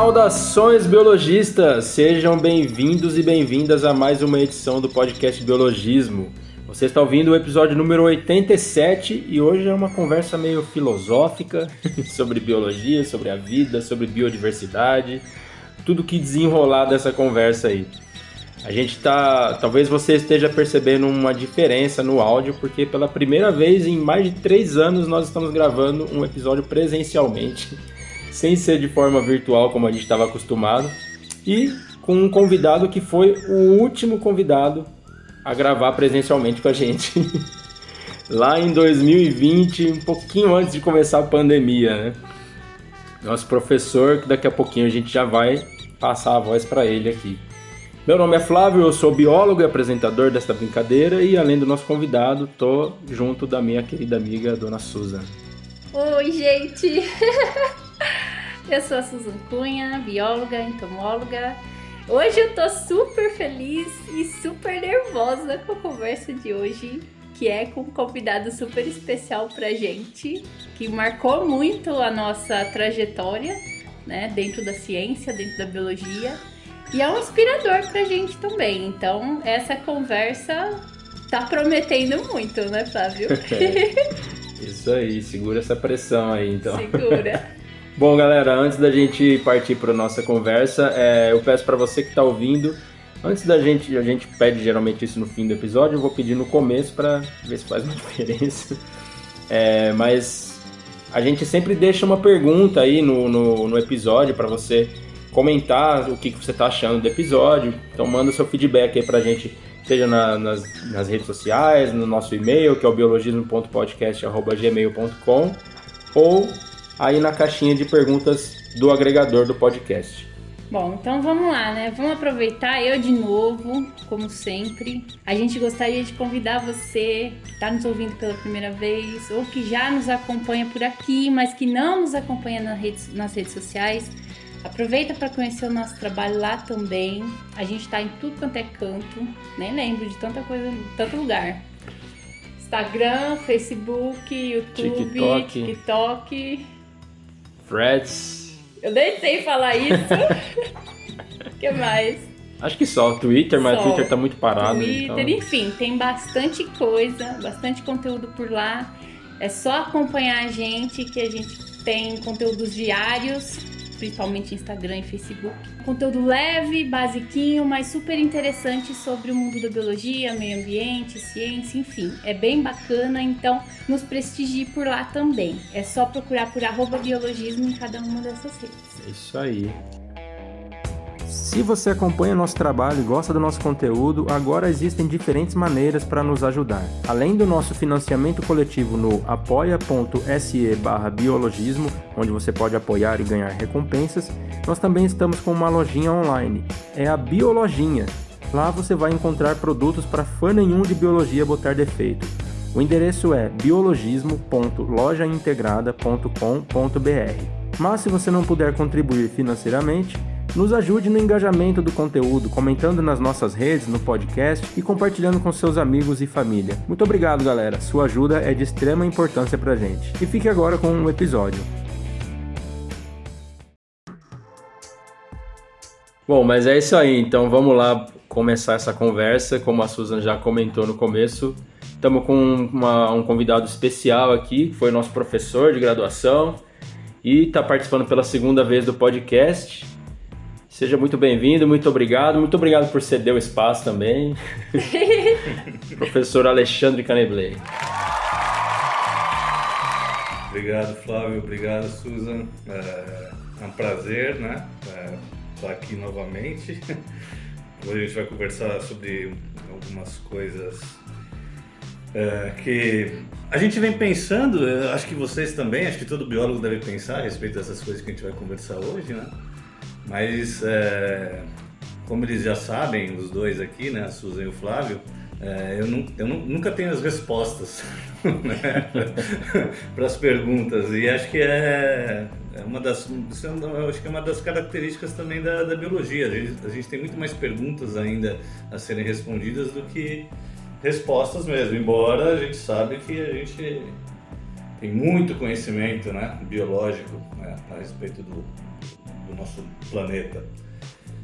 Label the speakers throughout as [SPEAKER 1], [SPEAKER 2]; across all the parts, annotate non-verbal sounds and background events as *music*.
[SPEAKER 1] Saudações biologistas! Sejam bem-vindos e bem-vindas a mais uma edição do podcast Biologismo. Você está ouvindo o episódio número 87 e hoje é uma conversa meio filosófica *laughs* sobre biologia, sobre a vida, sobre biodiversidade, tudo que desenrolar dessa conversa aí. A gente tá. Talvez você esteja percebendo uma diferença no áudio, porque pela primeira vez em mais de três anos nós estamos gravando um episódio presencialmente, sem ser de forma virtual como a gente estava acostumado, e com um convidado que foi o último convidado a gravar presencialmente com a gente. *laughs* Lá em 2020, um pouquinho antes de começar a pandemia, né? Nosso professor, que daqui a pouquinho a gente já vai passar a voz para ele aqui. Meu nome é Flávio, eu sou biólogo e apresentador desta brincadeira e além do nosso convidado, tô junto da minha querida amiga Dona Susan.
[SPEAKER 2] Oi, gente! *laughs* eu sou a Susan Cunha, bióloga, entomóloga Hoje eu tô super feliz e super nervosa com a conversa de hoje, que é com um convidado super especial pra gente, que marcou muito a nossa trajetória, né, dentro da ciência, dentro da biologia, e é um inspirador pra gente também. Então, essa conversa tá prometendo muito, né, Flávio? *laughs*
[SPEAKER 1] Isso aí, segura essa pressão aí, então.
[SPEAKER 2] Segura. *laughs*
[SPEAKER 1] Bom, galera, antes da gente partir para nossa conversa, é, eu peço para você que está ouvindo, antes da gente, a gente pede geralmente isso no fim do episódio, eu vou pedir no começo para ver se faz uma *laughs* diferença. É, mas a gente sempre deixa uma pergunta aí no, no, no episódio para você comentar o que, que você está achando do episódio. Então manda seu feedback aí para a gente, seja na, nas, nas redes sociais, no nosso e-mail, que é o biologismo.podcast.gmail.com ou aí na caixinha de perguntas do agregador do podcast.
[SPEAKER 2] Bom, então vamos lá, né? Vamos aproveitar eu de novo, como sempre. A gente gostaria de convidar você que está nos ouvindo pela primeira vez ou que já nos acompanha por aqui, mas que não nos acompanha nas redes, nas redes sociais. Aproveita para conhecer o nosso trabalho lá também. A gente está em tudo quanto é canto, nem lembro de tanta coisa, tanto lugar. Instagram, Facebook, YouTube, TikTok. TikTok
[SPEAKER 1] Freds.
[SPEAKER 2] Eu nem sei falar isso. O *laughs* que mais?
[SPEAKER 1] Acho que só, Twitter, mas o Twitter tá muito parado.
[SPEAKER 2] Twitter, então... enfim, tem bastante coisa, bastante conteúdo por lá. É só acompanhar a gente que a gente tem conteúdos diários principalmente Instagram e Facebook. Conteúdo leve, basiquinho, mas super interessante sobre o mundo da biologia, meio ambiente, ciência, enfim. É bem bacana, então nos prestigie por lá também. É só procurar por arroba biologismo em cada uma dessas redes.
[SPEAKER 1] É isso aí. Se você acompanha nosso trabalho e gosta do nosso conteúdo, agora existem diferentes maneiras para nos ajudar. Além do nosso financiamento coletivo no apoia.se biologismo, onde você pode apoiar e ganhar recompensas, nós também estamos com uma lojinha online. É a Biolojinha. Lá você vai encontrar produtos para fã nenhum de biologia botar defeito. O endereço é biologismo.lojaintegrada.com.br. Mas se você não puder contribuir financeiramente, nos ajude no engajamento do conteúdo, comentando nas nossas redes, no podcast e compartilhando com seus amigos e família. Muito obrigado, galera. Sua ajuda é de extrema importância pra gente. E fique agora com o um episódio. Bom, mas é isso aí. Então vamos lá começar essa conversa. Como a Susan já comentou no começo, estamos com uma, um convidado especial aqui, que foi nosso professor de graduação e está participando pela segunda vez do podcast. Seja muito bem-vindo, muito obrigado. Muito obrigado por ceder o espaço também. *laughs* Professor Alexandre Caneblay.
[SPEAKER 3] Obrigado, Flávio. Obrigado, Susan. É, é um prazer, né? É, estar aqui novamente. Hoje a gente vai conversar sobre algumas coisas é, que a gente vem pensando, acho que vocês também, acho que todo biólogo deve pensar a respeito dessas coisas que a gente vai conversar hoje, né? Mas, é, como eles já sabem, os dois aqui, né, a Susan e o Flávio, é, eu, eu nunca tenho as respostas *laughs* né, *laughs* para as perguntas. E acho que é, é uma das é acho que é uma das características também da, da biologia. A gente, a gente, tem muito mais perguntas ainda a serem respondidas do que respostas mesmo embora a gente sabe que a gente tem muito conhecimento né, biológico né, a respeito do, do nosso planeta.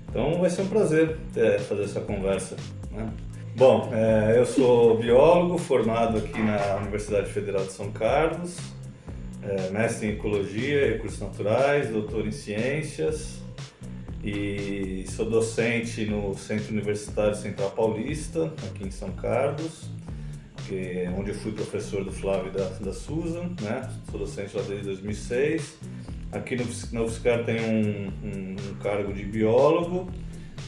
[SPEAKER 3] Então vai ser um prazer é, fazer essa conversa. Né? Bom, é, eu sou biólogo formado aqui na Universidade Federal de São Carlos, é, mestre em Ecologia e Recursos Naturais, doutor em Ciências e sou docente no Centro Universitário Central Paulista, aqui em São Carlos, onde eu fui professor do Flávio e da, da Susan, né? Sou docente lá desde 2006. Aqui na UFSCar tem um, um, um cargo de biólogo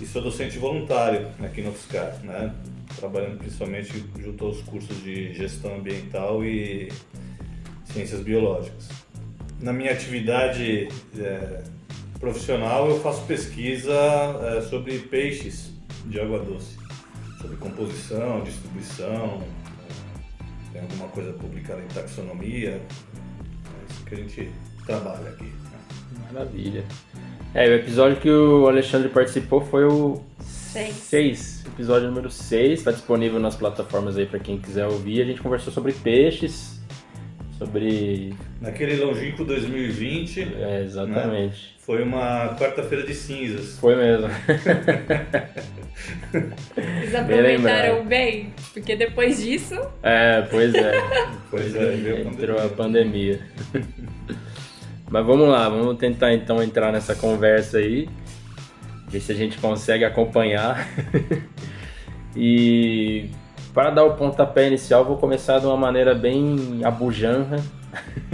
[SPEAKER 3] e sou docente voluntário aqui no UFSCar, né? Trabalhando principalmente junto aos cursos de gestão ambiental e ciências biológicas. Na minha atividade é, profissional, eu faço pesquisa é, sobre peixes de água doce, sobre composição, distribuição, é, tem alguma coisa publicada em taxonomia, é isso que a gente trabalha aqui. Né?
[SPEAKER 1] Maravilha. É, o episódio que o Alexandre participou foi o 6. Episódio número 6, está disponível nas plataformas aí para quem quiser ouvir. A gente conversou sobre peixes, sobre.
[SPEAKER 3] Naquele longínquo 2020.
[SPEAKER 1] É, exatamente. Né?
[SPEAKER 3] Foi uma quarta-feira de cinzas.
[SPEAKER 1] Foi mesmo.
[SPEAKER 2] Eles *laughs* aproveitaram bem, porque depois disso.
[SPEAKER 1] É, pois é. *laughs* pois é, entrou a pandemia. Mas vamos lá, vamos tentar então entrar nessa conversa aí. Ver se a gente consegue acompanhar. *laughs* e para dar o pontapé inicial, vou começar de uma maneira bem abujanra,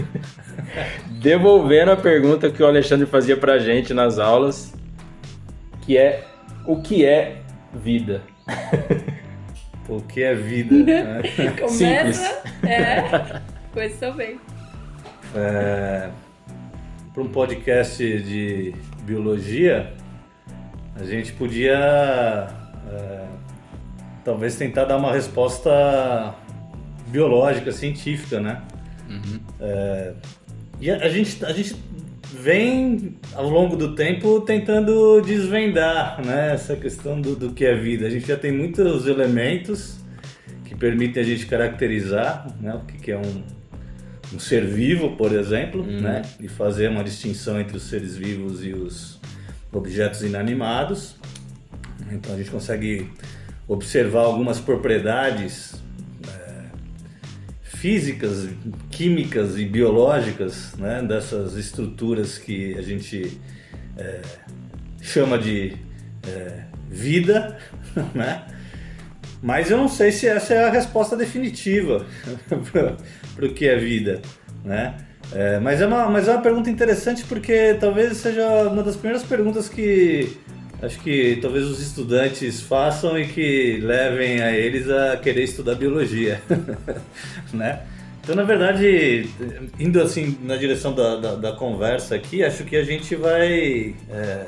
[SPEAKER 1] *laughs* devolvendo a pergunta que o Alexandre fazia pra gente nas aulas, que é o que é vida? *laughs*
[SPEAKER 3] o que é vida? Né?
[SPEAKER 2] Começa, é, começou bem.
[SPEAKER 3] É, para um podcast de biologia, a gente podia é, talvez tentar dar uma resposta biológica, científica, né? Uhum. É, e a, a, gente, a gente vem ao longo do tempo tentando desvendar né, essa questão do, do que é vida. A gente já tem muitos elementos que permitem a gente caracterizar né, o que, que é um, um ser vivo, por exemplo, uhum. né, e fazer uma distinção entre os seres vivos e os objetos inanimados. Então a gente consegue observar algumas propriedades é, físicas, químicas e biológicas né, dessas estruturas que a gente é, chama de é, vida, *laughs* né? Mas eu não sei se essa é a resposta definitiva *laughs* para o que é vida, né? É, mas, é uma, mas é uma pergunta interessante porque talvez seja uma das primeiras perguntas que acho que talvez os estudantes façam e que levem a eles a querer estudar biologia, *laughs* né? Então, na verdade, indo assim na direção da, da, da conversa aqui, acho que a gente vai, é,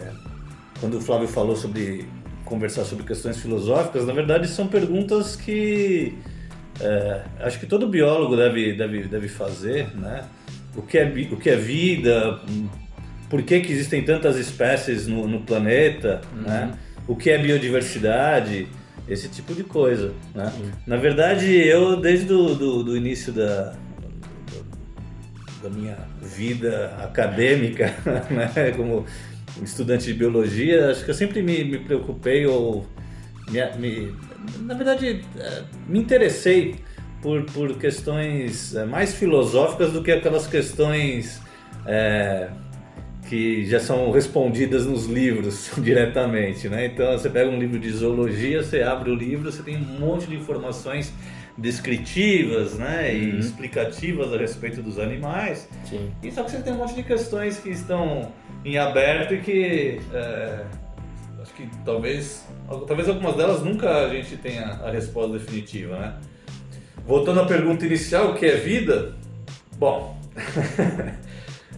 [SPEAKER 3] quando o Flávio falou sobre conversar sobre questões filosóficas, na verdade são perguntas que é, acho que todo biólogo deve, deve, deve fazer, né? O que, é, o que é vida, por que, que existem tantas espécies no, no planeta, uhum. né? o que é biodiversidade, esse tipo de coisa. Né? Uhum. Na verdade, eu desde o do, do início da, da minha vida acadêmica, *laughs* né? como estudante de biologia, acho que eu sempre me, me preocupei ou me, me, na verdade é, me interessei por, por questões é, mais filosóficas do que aquelas questões é, que já são respondidas nos livros *laughs* diretamente, né? Então você pega um livro de zoologia, você abre o livro, você tem um monte de informações descritivas, né, e uhum. explicativas a respeito dos animais. Sim. E só que você tem um monte de questões que estão em aberto e que é, acho que talvez, talvez algumas delas nunca a gente tenha a resposta definitiva, né? Voltando à pergunta inicial, o que é vida? Bom, *laughs*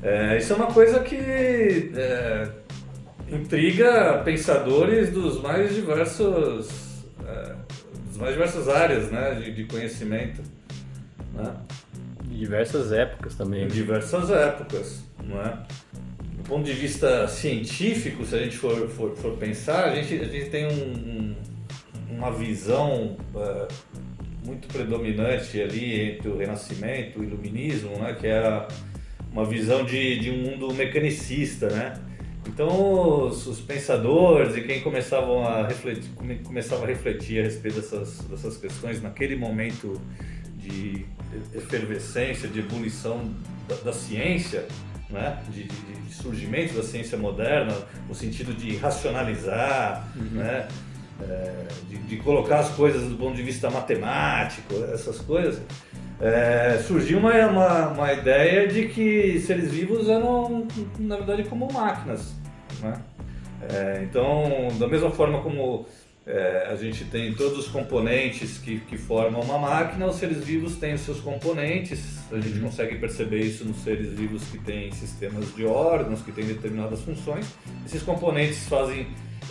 [SPEAKER 3] É, isso é uma coisa que é, intriga pensadores dos mais diversos, é, das mais diversas áreas né, de, de conhecimento. Né?
[SPEAKER 1] Diversas épocas também.
[SPEAKER 3] Em diversas épocas, não é? Ponto de vista científico, se a gente for, for, for pensar, a gente, a gente tem um, um, uma visão é, muito predominante ali entre o Renascimento e o Iluminismo, né, que é a uma visão de, de um mundo mecanicista, né? Então os, os, pensadores e quem começavam a refletir, começava a refletir a respeito dessas, dessas questões naquele momento de efervescência, de ebulição da, da ciência, né? De, de, de, surgimento da ciência moderna, no sentido de racionalizar, uhum. né? É, de, de, colocar as coisas do ponto de vista matemático, essas coisas, é, surgiu uma, uma, uma, ideia de que seres vivos eram, na verdade, como máquinas. Né? É, então, da mesma forma como é, a gente tem todos os componentes que, que formam uma máquina, os seres vivos têm os seus componentes, a gente uhum. consegue perceber isso nos seres vivos que têm sistemas de órgãos, que têm determinadas funções. Esses componentes fazem,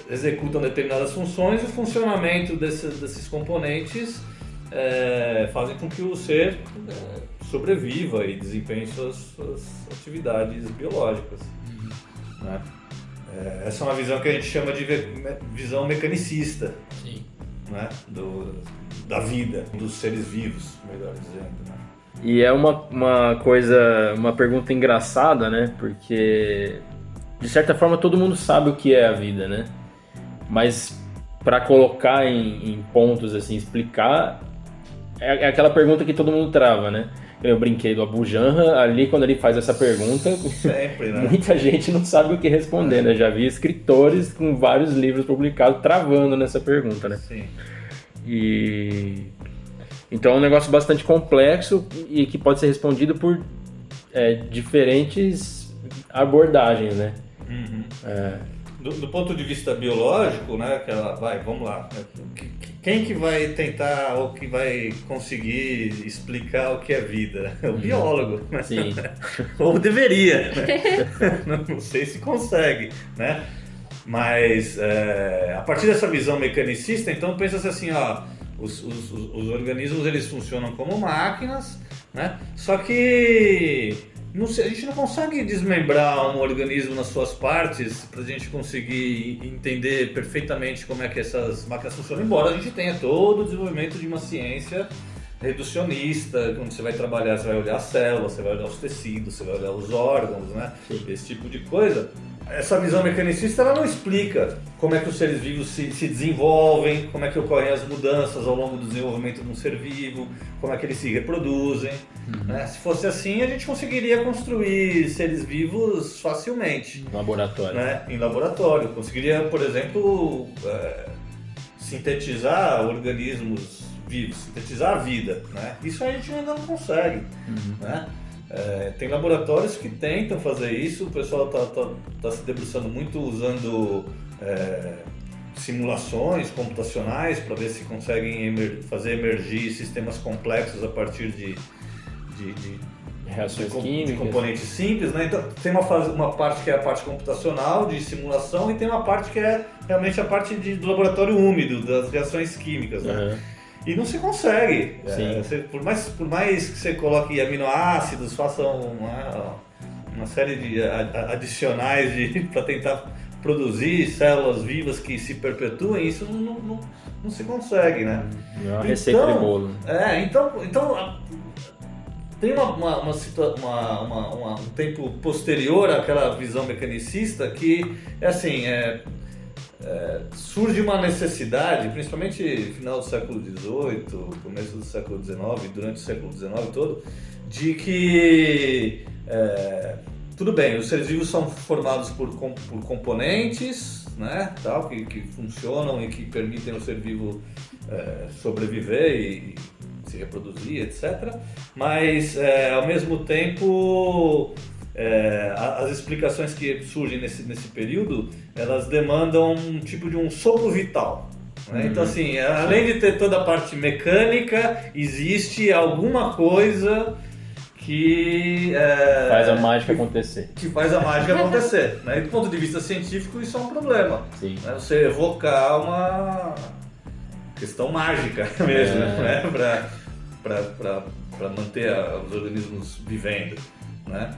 [SPEAKER 3] executam determinadas funções e o funcionamento desse, desses componentes é, fazem com que o ser é, sobreviva e desempenhe suas, suas atividades biológicas. Uhum. Né? É, essa é uma visão que a gente chama de visão mecanicista Sim. Né? Do, da vida, dos seres vivos, melhor dizendo. Né?
[SPEAKER 1] E é uma, uma coisa, uma pergunta engraçada, né? Porque de certa forma todo mundo sabe o que é a vida, né? Mas para colocar em, em, pontos assim, explicar, é, é aquela pergunta que todo mundo trava, né? Eu brinquei do Abu Janra, ali quando ele faz essa pergunta, Sempre, né? muita gente não sabe o que responder, né? Já vi escritores com vários livros publicados travando nessa pergunta, né? Sim. E então é um negócio bastante complexo e que pode ser respondido por é, diferentes abordagens, né?
[SPEAKER 3] Uhum. É. Do, do, ponto de vista biológico, né? Aquela, vai, vamos lá. Quem que vai tentar ou que vai conseguir explicar o que é vida? É o uhum. biólogo. Né? Sim. *laughs* ou deveria. Né? *laughs* Não sei se consegue, né? Mas é, a partir dessa visão mecanicista, então pensa-se assim, ó, os, os, os, organismos eles funcionam como máquinas, né? Só que não, a gente não consegue desmembrar um organismo nas suas partes para a gente conseguir entender perfeitamente como é que essas máquinas funcionam, embora a gente tenha todo o desenvolvimento de uma ciência reducionista, quando você vai trabalhar, você vai olhar a célula, você vai olhar os tecidos, você vai olhar os órgãos, né? Esse tipo de coisa essa visão mecanicista ela não explica como é que os seres vivos se, se, desenvolvem, como é que ocorrem as mudanças ao longo do desenvolvimento de um ser vivo, como é que eles se reproduzem. Uhum. Né? Se fosse assim, a gente conseguiria construir seres vivos facilmente.
[SPEAKER 1] Em laboratório.
[SPEAKER 3] Né? Em laboratório. Conseguiria, por exemplo, é, sintetizar organismos vivos, sintetizar a vida. Né? Isso a gente ainda não consegue. Uhum. Né? É, tem laboratórios que tentam fazer isso, o pessoal está tá, tá se debruçando muito usando é, simulações computacionais para ver se conseguem emer fazer emergir sistemas complexos a partir de, de, de
[SPEAKER 1] reações
[SPEAKER 3] de,
[SPEAKER 1] químicas.
[SPEAKER 3] de componentes simples. Né? Então, tem uma, fase, uma parte que é a parte computacional de simulação e tem uma parte que é realmente a parte de, do laboratório úmido, das reações químicas. Né? Uhum. E não se consegue. É, você, por, mais, por mais que você coloque aminoácidos, faça uma, uma série de adicionais *laughs* para tentar produzir células vivas que se perpetuem, isso não, não, não se consegue, né?
[SPEAKER 1] É uma receita então, de bolo.
[SPEAKER 3] É, então, então tem uma, uma, uma, uma, um tempo posterior àquela visão mecanicista que é assim, é, é, surge uma necessidade, principalmente no final do século XVIII, começo do século XIX, durante o século XIX todo, de que é, tudo bem, os seres vivos são formados por, por componentes, né, tal, que, que funcionam e que permitem ao ser vivo é, sobreviver e se reproduzir, etc. Mas é, ao mesmo tempo é, as explicações que surgem nesse, nesse período, elas demandam um tipo de um sopro vital. Né? Uhum. Então, assim, além de ter toda a parte mecânica, existe alguma coisa que
[SPEAKER 1] é, faz a mágica acontecer.
[SPEAKER 3] Que faz a mágica acontecer. Né? E do ponto de vista científico, isso é um problema. Né? Você evocar uma questão mágica *laughs* mesmo, é. né? para manter os organismos vivendo. Né?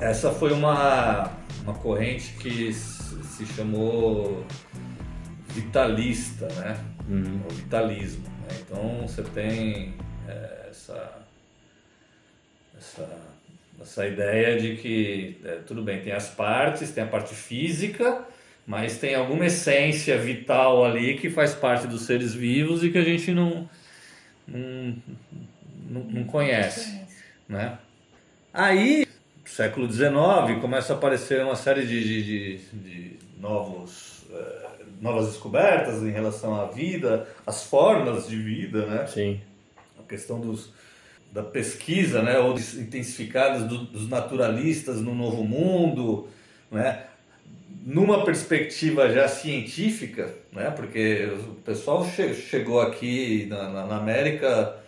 [SPEAKER 3] Essa foi uma, uma corrente que se chamou vitalista, né? Uhum. O vitalismo. Né? Então você tem é, essa, essa Essa ideia de que, é, tudo bem, tem as partes, tem a parte física, mas tem alguma essência vital ali que faz parte dos seres vivos e que a gente não, não, não, não conhece. Né? Aí, século XIX, começa a aparecer uma série de, de, de, de novos, eh, novas descobertas em relação à vida, as formas de vida, né?
[SPEAKER 1] Sim.
[SPEAKER 3] A questão dos, da pesquisa, né? Ou intensificadas do, dos naturalistas no Novo Mundo, né? Numa perspectiva já científica, né? Porque o pessoal che chegou aqui na, na, na América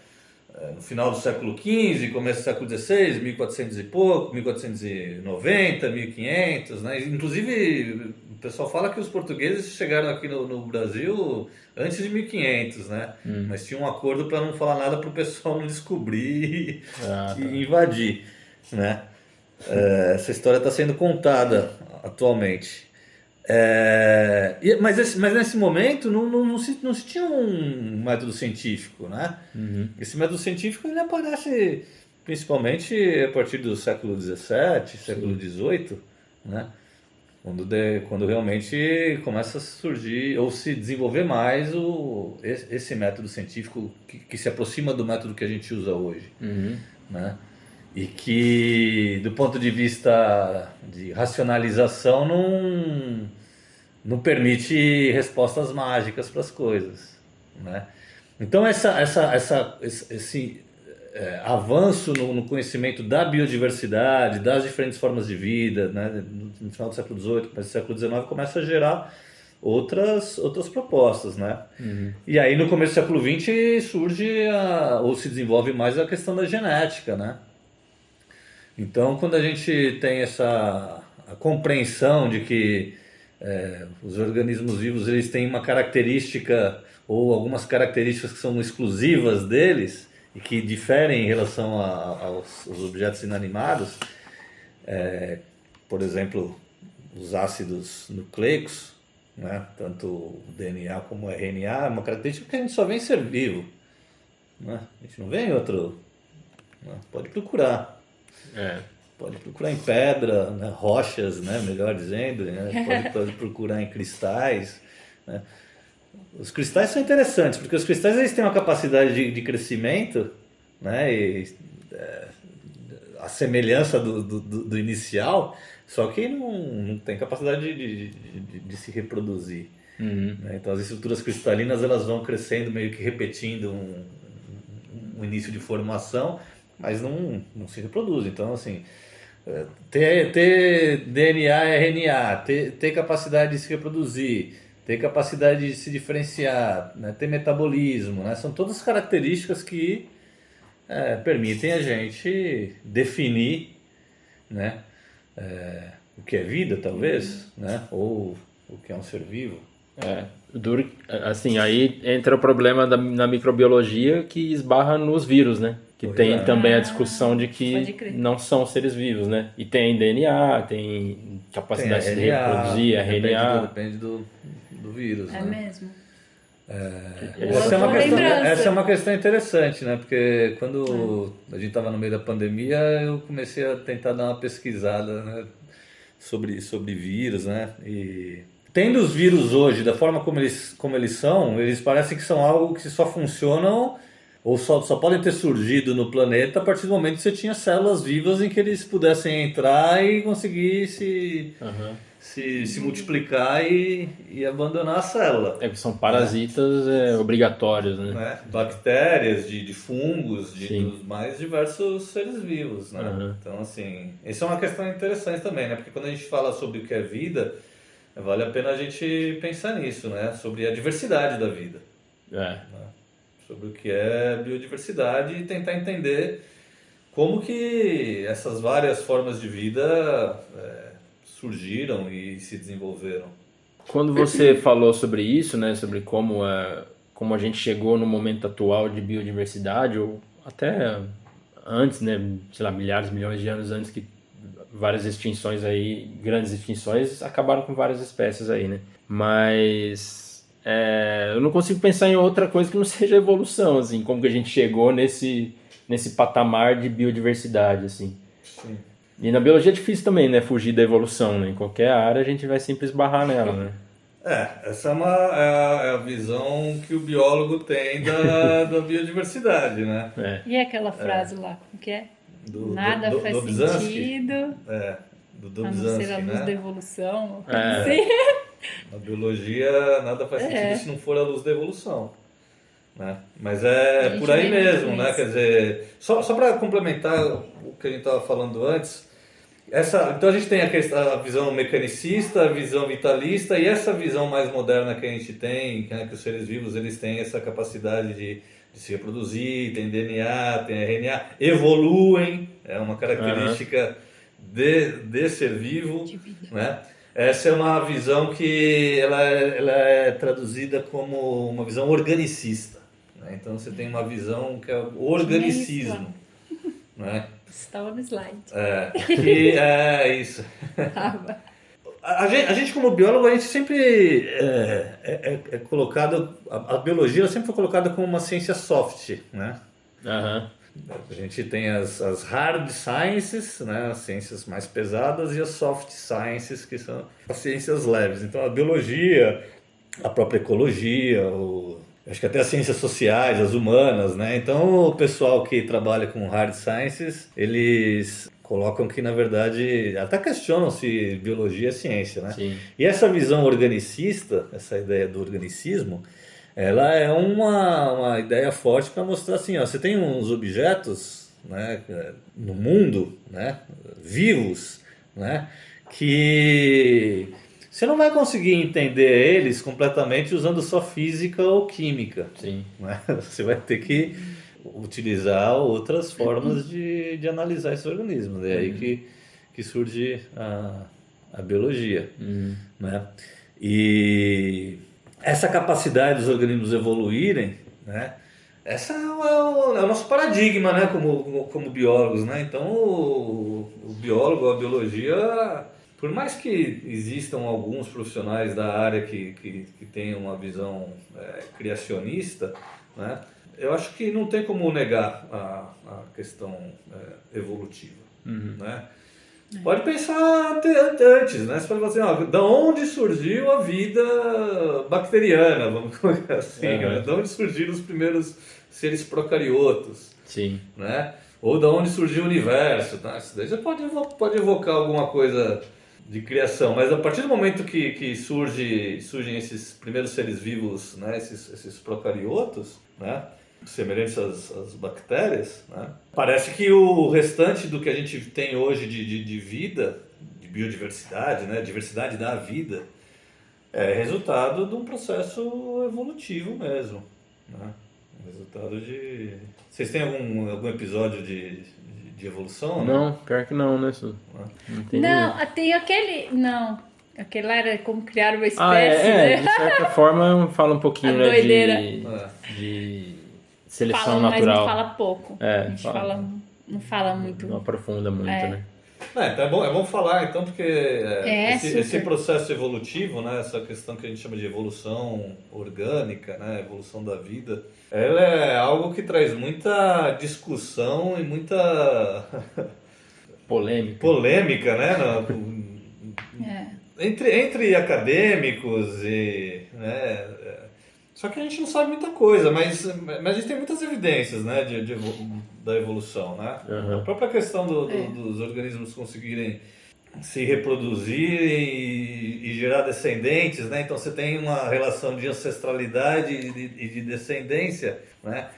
[SPEAKER 3] no final do século XV, começo do século XVI, 1400 e pouco, 1490, 1500, né? Inclusive, o pessoal fala que os portugueses chegaram aqui no, no Brasil antes de 1500, né? Hum. Mas tinha um acordo para não falar nada para o pessoal não descobrir *laughs* ah, tá. e invadir, né? É, essa história está sendo contada atualmente. É, mas, esse, mas nesse momento não, não, não, se, não se tinha um método científico, né? Uhum. Esse método científico ele aparece principalmente a partir do século XVII, século XVIII, né? Quando, de, quando realmente começa a surgir ou se desenvolver mais o, esse método científico que, que se aproxima do método que a gente usa hoje, uhum. né? E que, do ponto de vista de racionalização, não, não permite respostas mágicas para as coisas. Né? Então, essa, essa, essa, esse é, avanço no, no, conhecimento da biodiversidade, das diferentes formas de vida, né? no final do século XVIII, começo do século XIX, começa a gerar outras, outras propostas, né? Uhum. E aí no começo do século XX surge a, ou se desenvolve mais a questão da genética, né? Então, quando a gente tem essa compreensão de que é, os organismos vivos eles têm uma característica ou algumas características que são exclusivas deles e que diferem em relação a, aos, aos, objetos inanimados, é, por exemplo, os ácidos nucleicos, né, tanto o DNA como o RNA, é uma característica que a gente só vê em ser vivo. Né? A gente não vê em outro. Né? Pode procurar. É. Pode procurar em pedra, né? rochas, né? melhor dizendo, né? *laughs* pode, pode, procurar em cristais. Né? Os cristais são interessantes, porque os cristais eles têm uma capacidade de, de crescimento, né? E, é, a semelhança do, do, do, inicial, só que não, não tem capacidade de, de, de se reproduzir. Uhum. Né? Então as estruturas cristalinas elas vão crescendo, meio que repetindo um, um início de formação, mas não, não se reproduz. Então, assim, é, ter, ter DNA RNA, ter, ter capacidade de se reproduzir, ter capacidade de se diferenciar, né, ter metabolismo, né, são todas características que é, permitem a gente definir né, é, o que é vida, talvez, né, ou o que é um ser vivo.
[SPEAKER 1] É, assim, aí entra o problema da, na microbiologia que esbarra nos vírus, né? Que pois tem é. também a discussão de que não são seres vivos, né? E tem DNA, tem capacidade tem de reproduzir, RNA.
[SPEAKER 3] Depende do, do vírus.
[SPEAKER 2] É
[SPEAKER 3] né?
[SPEAKER 2] mesmo.
[SPEAKER 3] É, essa, é uma questão, essa é uma questão interessante, né? Porque quando a gente estava no meio da pandemia, eu comecei a tentar dar uma pesquisada né? sobre, sobre vírus, né? E tendo os vírus hoje da forma como eles, como eles são, eles parecem que são algo que só funcionam ou só, só podem ter surgido no planeta a partir do momento que você tinha células vivas em que eles pudessem entrar e conseguir se, uhum. se, se multiplicar e, e abandonar a célula.
[SPEAKER 1] É que são parasitas é. É, obrigatórios, né?
[SPEAKER 3] É. Bactérias, de, de fungos, de dos mais diversos seres vivos, né? Uhum. Então, assim, isso é uma questão interessante também, né? Porque quando a gente fala sobre o que é vida, vale a pena a gente pensar nisso, né? Sobre a diversidade da vida. É. Né? Sobre o que é biodiversidade e tentar entender como que essas várias formas de vida é, surgiram e se desenvolveram.
[SPEAKER 1] Quando você *clears throat* falou sobre isso, né, sobre como, é, como a gente chegou no momento atual de biodiversidade, ou até antes, né, sei lá, milhares, milhões de anos antes que várias extinções aí, grandes extinções, acabaram com várias espécies aí, né? Mas é, eu não consigo pensar em outra coisa que não *laughs* seja evolução, assim, como que a gente chegou nesse, nesse patamar de biodiversidade, assim.
[SPEAKER 3] Sim.
[SPEAKER 1] E na biologia é difícil também, né? Fugir da evolução, né? Em qualquer área a gente vai sempre esbarrar nela, né?
[SPEAKER 3] É, essa é, uma, é, a, é a visão que o biólogo tem da, *laughs* da biodiversidade, né?
[SPEAKER 1] É.
[SPEAKER 2] E aquela frase lá, o que é?
[SPEAKER 3] Do,
[SPEAKER 2] Nada
[SPEAKER 3] do, do,
[SPEAKER 2] faz sentido,
[SPEAKER 3] É, do
[SPEAKER 2] a não ser a luz da
[SPEAKER 3] né?
[SPEAKER 2] evolução. uma coisa
[SPEAKER 1] É.
[SPEAKER 2] assim. *laughs*
[SPEAKER 3] Na biologia nada faz sentido
[SPEAKER 2] É.
[SPEAKER 3] se não for a luz da evolução. Né? Mas é
[SPEAKER 2] A
[SPEAKER 3] por aí mesmo, né?
[SPEAKER 2] isso.
[SPEAKER 3] Quer dizer, só, só para complementar o que a gente estava falando antes, essa, então a gente tem a, questão, a visão mecanicista, a visão vitalista e essa visão mais moderna que a gente tem, né, que os seres vivos eles têm essa capacidade de, de se reproduzir, tem DNA, tem RNA, evoluem, é uma característica de, de ser vivo,
[SPEAKER 2] De
[SPEAKER 3] né? Essa é uma visão que ela, é- ela é traduzida como uma visão organicista. né? Então você tem uma visão que é o organicismo. Né?
[SPEAKER 2] Estava no slide.
[SPEAKER 3] É, que é isso. A, gente, a gente, como biólogo, a gente sempre é, é, é- é colocado. A, a biologia sempre foi colocada como uma ciência soft, né?
[SPEAKER 1] Aham.
[SPEAKER 3] A gente tem as, as hard sciences, né, as ciências mais pesadas, e as soft sciences, que são as ciências leves. Então, a biologia, a própria ecologia, o, acho que até as ciências sociais, as humanas, né? Então, o pessoal que trabalha com hard sciences, eles colocam que, na verdade, até questionam se biologia é ciência, né?
[SPEAKER 1] Sim.
[SPEAKER 3] E essa visão organicista, essa ideia do organicismo, ela é uma, uma ideia forte para mostrar assim, ó, você tem uns objetos né, no mundo, né, vivos, né, que você não vai conseguir entender eles completamente usando só física ou química.
[SPEAKER 1] Sim.
[SPEAKER 3] né? *laughs* Você vai ter que utilizar outras formas de, de analisar esses organismos. É aí que, que surge a, a biologia
[SPEAKER 1] Uhum.
[SPEAKER 3] né? E essa capacidade dos organismos evoluírem, né? Essa é o, é o nosso paradigma, né? Como, como biólogos, né? Então, o, o biólogo, a biologia, por mais que existam alguns profissionais da área que, que, que tenham uma visão é, criacionista, né? Eu acho que não tem como negar a, a questão é, evolutiva,
[SPEAKER 1] Uhum.
[SPEAKER 3] né? Pode pensar ante- ante- antes, né? Você pode falar assim, ó, da onde surgiu a vida bacteriana, vamos *laughs* colocar assim,
[SPEAKER 1] Uhum.
[SPEAKER 3] né? Da onde surgiram os primeiros seres procariotos,
[SPEAKER 1] Sim.
[SPEAKER 3] né? Ou da onde surgiu o universo, tá? Isso daí você pode, pode evocar alguma coisa de criação, mas a partir do momento que, que surge, surgem esses primeiros seres vivos, né? Esses, esses procariotos, né? Semelhantes às, às bactérias, né? parece que o restante do que a gente tem hoje de, de, de vida, de biodiversidade, né? diversidade da vida, é resultado de um processo evolutivo mesmo. Né? Resultado de. Vocês têm algum, algum episódio de, de, de evolução? né?
[SPEAKER 1] Não, pior que não, né, Su? Não tem
[SPEAKER 2] Não, tem aquele. Não. Aquele lá era como criar uma espécie,
[SPEAKER 1] Ah, é, é,
[SPEAKER 2] né?
[SPEAKER 1] de certa forma fala um pouquinho, *laughs*
[SPEAKER 2] A
[SPEAKER 1] né,
[SPEAKER 2] doideira.
[SPEAKER 1] de,
[SPEAKER 3] É.
[SPEAKER 1] de seleção
[SPEAKER 2] Fala, mas
[SPEAKER 1] natural.
[SPEAKER 2] não fala pouco.
[SPEAKER 1] É,
[SPEAKER 2] a gente
[SPEAKER 1] fala.
[SPEAKER 2] fala, não fala muito.
[SPEAKER 1] Não aprofunda muito,
[SPEAKER 2] É.
[SPEAKER 1] né?
[SPEAKER 3] É, então é bom, é bom falar, então, porque é,
[SPEAKER 2] É,
[SPEAKER 3] esse, esse processo evolutivo, né, essa questão que a gente chama de evolução orgânica, né, evolução da vida, ela é algo que traz muita discussão e muita *laughs*
[SPEAKER 1] Polêmica.
[SPEAKER 3] polêmica, né, na-
[SPEAKER 2] É.
[SPEAKER 3] entre, entre acadêmicos e. Né, só que a gente não sabe muita coisa, mas, mas a gente tem muitas evidências né, de, de da evolução. Né?
[SPEAKER 1] Aham.
[SPEAKER 3] A própria questão do- do-
[SPEAKER 2] É.
[SPEAKER 3] dos organismos conseguirem se reproduzir e, e gerar descendentes, né? então você tem uma relação de ancestralidade e de, e de descendência né?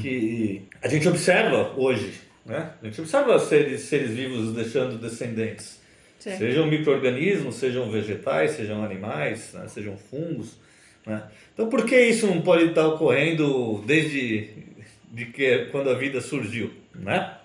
[SPEAKER 3] que a gente observa hoje. Né? A gente observa seres, seres vivos deixando descendentes.
[SPEAKER 2] Certo.
[SPEAKER 3] Sejam micro-organismos, sejam vegetais, sejam animais, né, sejam fungos. Né? Então, por que isso não pode estar ocorrendo desde de que, quando a vida surgiu? Né?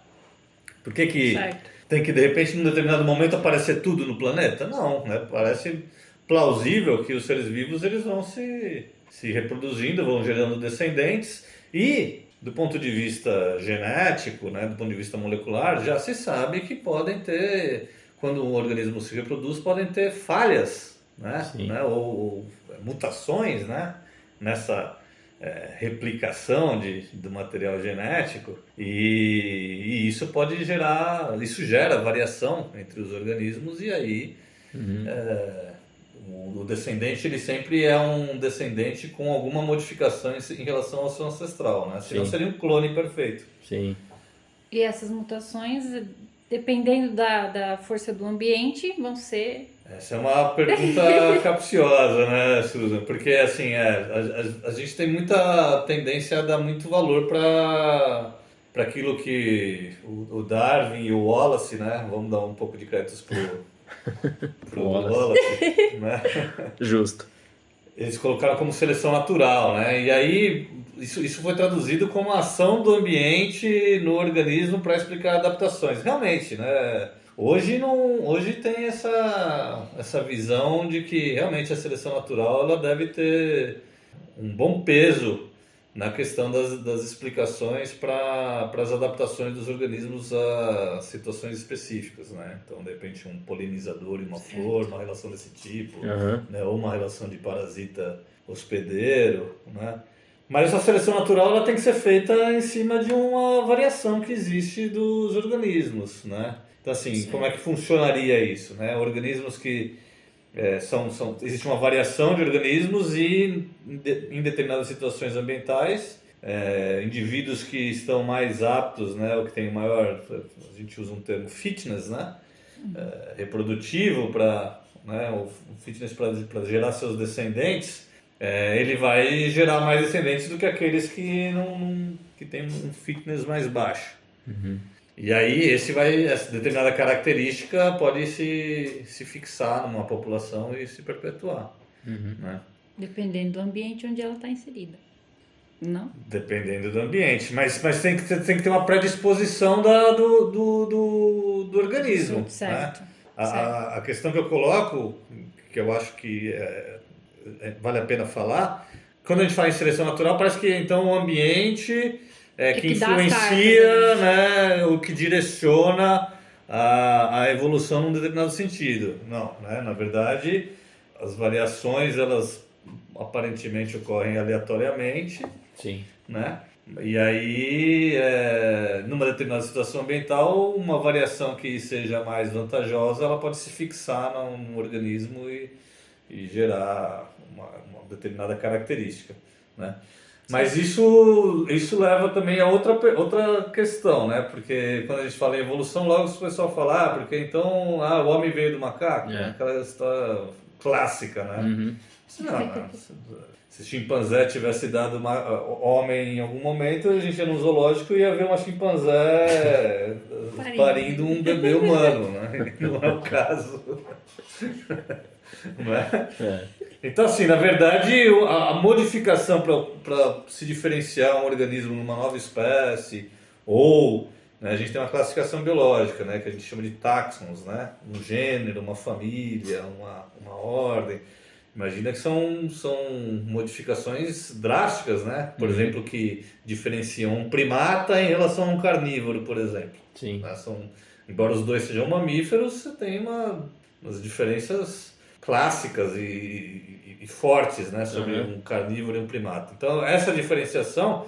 [SPEAKER 3] Por que, que
[SPEAKER 2] Certo.
[SPEAKER 3] tem que, de repente, num determinado momento, aparecer tudo no planeta? Não, né? parece plausível que os seres vivos eles vão se, se reproduzindo, vão gerando descendentes e, do ponto de vista genético, né, do ponto de vista molecular, já se sabe que podem ter, quando um organismo se reproduz, podem ter falhas, né, né, ou, ou mutações, né, nessa é, replicação de, do material genético e, e, isso pode gerar, isso gera variação entre os organismos e aí uhum. é, o, o, descendente ele sempre é um descendente com alguma modificação em, em relação ao seu ancestral, né? Senão Sim. seria um clone perfeito.
[SPEAKER 1] Sim.
[SPEAKER 2] E essas mutações, dependendo da, da força do ambiente, vão ser
[SPEAKER 3] essa é uma pergunta *laughs* capciosa, né, Susan? Porque, assim, é, a, a, a, gente tem muita tendência a dar muito valor para para aquilo que o, o, Darwin e o Wallace, né? Vamos dar um pouco de créditos pro, *laughs* pro Wallace, Wallace né? *laughs*
[SPEAKER 1] Justo.
[SPEAKER 3] Eles colocaram como seleção natural, né? E aí isso, isso foi traduzido como ação do ambiente no organismo para explicar adaptações. Realmente, né? Hoje não, hoje tem essa, essa visão de que realmente a seleção natural ela deve ter um bom peso na questão das, das explicações para as adaptações dos organismos a situações específicas, né? Então, de repente, um polinizador e uma certo. flor, uma relação desse tipo, uhum. né? ou uma relação de parasita hospedeiro, né? Mas essa seleção natural ela tem que ser feita em cima de uma variação que existe dos organismos, né? Então, assim, Sim. como é que funcionaria isso? Né? Organismos que é, são, são. Existe uma variação de organismos e, em determinadas situações ambientais, é, indivíduos que estão mais aptos, né, ou que têm maior. A gente usa um termo fitness, né? É, reprodutivo para. Né, o fitness para gerar seus descendentes, é, ele vai gerar mais descendentes do que aqueles que não, não que têm um fitness mais baixo. Uhum. E aí esse vai, essa determinada característica pode se, se fixar numa população e se perpetuar. Uhum. Né?
[SPEAKER 2] Dependendo do ambiente onde ela está inserida. Não?
[SPEAKER 3] Dependendo do ambiente. Mas, mas tem, que, tem que ter uma predisposição da, do, do, do, do organismo.
[SPEAKER 2] Certo.
[SPEAKER 3] Né? A, certo. A, questão que eu coloco, que eu acho que é, é, vale a pena falar, quando a gente fala em seleção natural, parece que então o ambiente é, que, que, influencia, né? né, o que direciona a, a evolução num determinado sentido. Não, né? na verdade, as variações elas aparentemente ocorrem aleatoriamente.
[SPEAKER 1] Sim.
[SPEAKER 3] Né? E aí, é, numa determinada situação ambiental, uma variação que seja mais vantajosa, ela pode se fixar num organismo e, e gerar uma, uma determinada característica. Né? Mas isso, isso leva também a outra, outra questão, né? Porque quando a gente fala em evolução, logo o pessoal fala, ah, porque então ah, o homem veio do macaco, é. aquela história clássica, né? Uhum. Não, não, se chimpanzé tivesse dado uma, homem em algum momento, a gente ia no zoológico e ia ver uma chimpanzé parindo, parindo um bebê humano, né? *laughs* Não é o caso. *laughs* Não é? é. Então, assim, na verdade, a, modificação para se diferenciar um organismo numa nova espécie, ou né, a gente tem uma classificação biológica, né, que a gente chama de taxons, né, um gênero, uma família, uma, uma ordem. Imagina que são, são modificações drásticas, né? Por uhum. exemplo, que diferenciam um primata em relação a um carnívoro, por exemplo.
[SPEAKER 1] Sim.
[SPEAKER 3] Né? São, embora os dois sejam mamíferos, você tem uma, umas diferenças clássicas e, e, e fortes né, sobre uhum. um carnívoro e um primata. Então, essa diferenciação,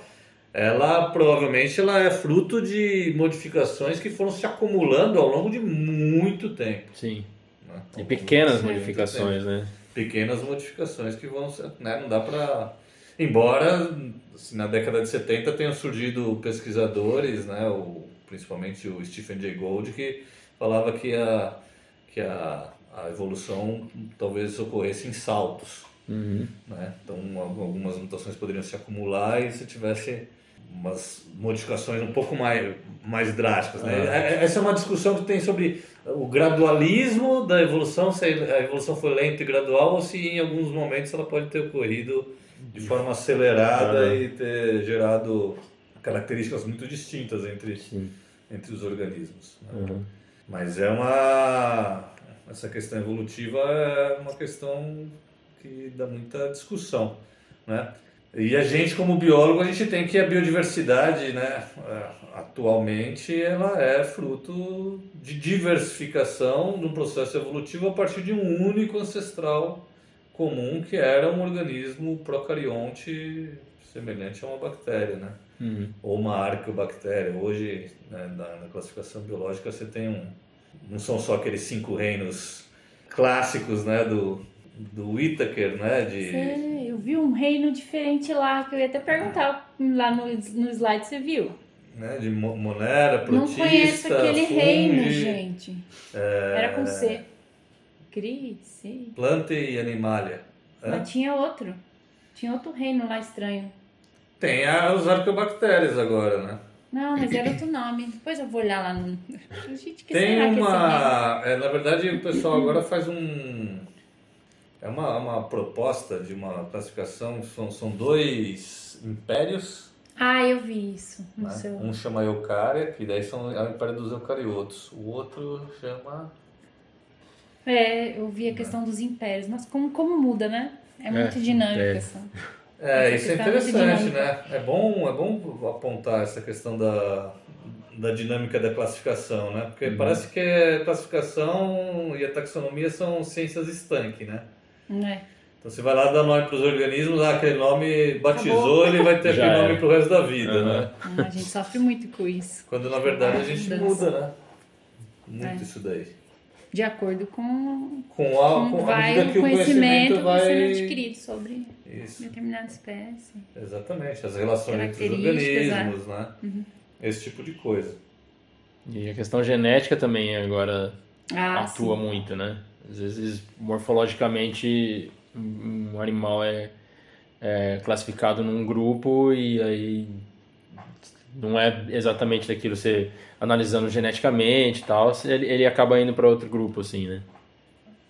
[SPEAKER 3] ela provavelmente ela é fruto de modificações que foram se acumulando ao longo de muito tempo.
[SPEAKER 1] Sim. Né? E pequenas modificações, né?
[SPEAKER 3] Pequenas modificações que vão ser, né, não dá para embora assim, na década de 70 tenham surgido pesquisadores, né, o, principalmente o Stephen Jay Gould que falava que a que a a evolução talvez ocorresse em saltos. Uhum. Né? Então, algumas mutações poderiam se acumular e se tivesse umas modificações um pouco mais, mais drásticas. Né? É. Essa é uma discussão que tem sobre o gradualismo da evolução, se a evolução foi lenta e gradual ou se em alguns momentos ela pode ter ocorrido de forma acelerada e ter gerado características muito distintas entre, entre os organismos. Né? Uhum. Mas é uma essa questão evolutiva é uma questão que dá muita discussão, né? E a gente, como biólogo, a gente tem que a biodiversidade, né, é, atualmente, ela é fruto de diversificação de um processo evolutivo a partir de um único ancestral comum que era um organismo procarionte semelhante a uma bactéria, né?
[SPEAKER 1] Uhum.
[SPEAKER 3] Ou uma arqueobactéria. Hoje, né, na, na classificação biológica, você tem um... Não são só aqueles cinco reinos clássicos, né? Do, do Whittaker, né? De,
[SPEAKER 2] eu vi um reino diferente lá, que eu ia até perguntar lá no, no slide, você viu?
[SPEAKER 3] né, de Mo- Monera,
[SPEAKER 2] Não
[SPEAKER 3] Protista,
[SPEAKER 2] conheço aquele
[SPEAKER 3] Fungi,
[SPEAKER 2] reino, gente.
[SPEAKER 3] é,
[SPEAKER 2] Era com C. Cri.
[SPEAKER 3] Planta e Animalia. né?
[SPEAKER 2] Mas tinha outro. Tinha outro reino lá estranho.
[SPEAKER 3] Tem a- os arqueobactérias agora, né?
[SPEAKER 2] Não, mas era outro nome. Depois eu vou olhar lá no. *laughs* Gente, que
[SPEAKER 3] Tem
[SPEAKER 2] será que é
[SPEAKER 3] uma. é, na verdade, o pessoal agora faz um. É uma, uma proposta de uma classificação. São, são dois impérios.
[SPEAKER 2] Ah, eu vi isso
[SPEAKER 3] né?
[SPEAKER 2] seu.
[SPEAKER 3] Um chama Eucária, que daí são, é o império dos eucariotos. O outro chama.
[SPEAKER 2] É, eu vi a questão dos impérios. Nossa, como, como muda, né? É muito
[SPEAKER 1] É,
[SPEAKER 2] dinâmica
[SPEAKER 1] é.
[SPEAKER 2] essa.
[SPEAKER 3] É, isso é interessante, né? É bom, é bom apontar essa questão da, da dinâmica da classificação, né? Porque
[SPEAKER 1] Uhum.
[SPEAKER 3] parece que a classificação e a taxonomia são ciências estanque, né?
[SPEAKER 2] Né?
[SPEAKER 3] Então você vai lá dar nome para os organismos, ah, aquele nome batizou,
[SPEAKER 2] Acabou.
[SPEAKER 3] ele vai ter
[SPEAKER 1] Já
[SPEAKER 3] aquele nome
[SPEAKER 1] era.
[SPEAKER 3] pro resto da vida,
[SPEAKER 1] Uhum.
[SPEAKER 3] né?
[SPEAKER 2] Ah, a gente sofre muito com isso.
[SPEAKER 3] Quando na verdade a gente
[SPEAKER 2] Mudança.
[SPEAKER 3] muda, né? Muito
[SPEAKER 2] É.
[SPEAKER 3] isso daí.
[SPEAKER 2] De acordo com
[SPEAKER 3] Com a, com a
[SPEAKER 2] vai o
[SPEAKER 3] que o
[SPEAKER 2] conhecimento
[SPEAKER 3] conhecimento vai.
[SPEAKER 2] sendo adquirido sobre
[SPEAKER 3] Isso,
[SPEAKER 2] determinada espécie.
[SPEAKER 3] exatamente. As relações entre os
[SPEAKER 2] Características,
[SPEAKER 3] organismos, né?
[SPEAKER 2] Uhum.
[SPEAKER 3] Esse tipo de coisa.
[SPEAKER 1] E a questão genética também agora
[SPEAKER 2] Ah,
[SPEAKER 1] atua
[SPEAKER 2] sim.
[SPEAKER 1] muito, né? Às vezes, morfologicamente, um um animal é, é classificado num grupo e aí não é exatamente daquilo você analisando geneticamente e tal, ele, ele acaba indo para outro grupo, assim, né?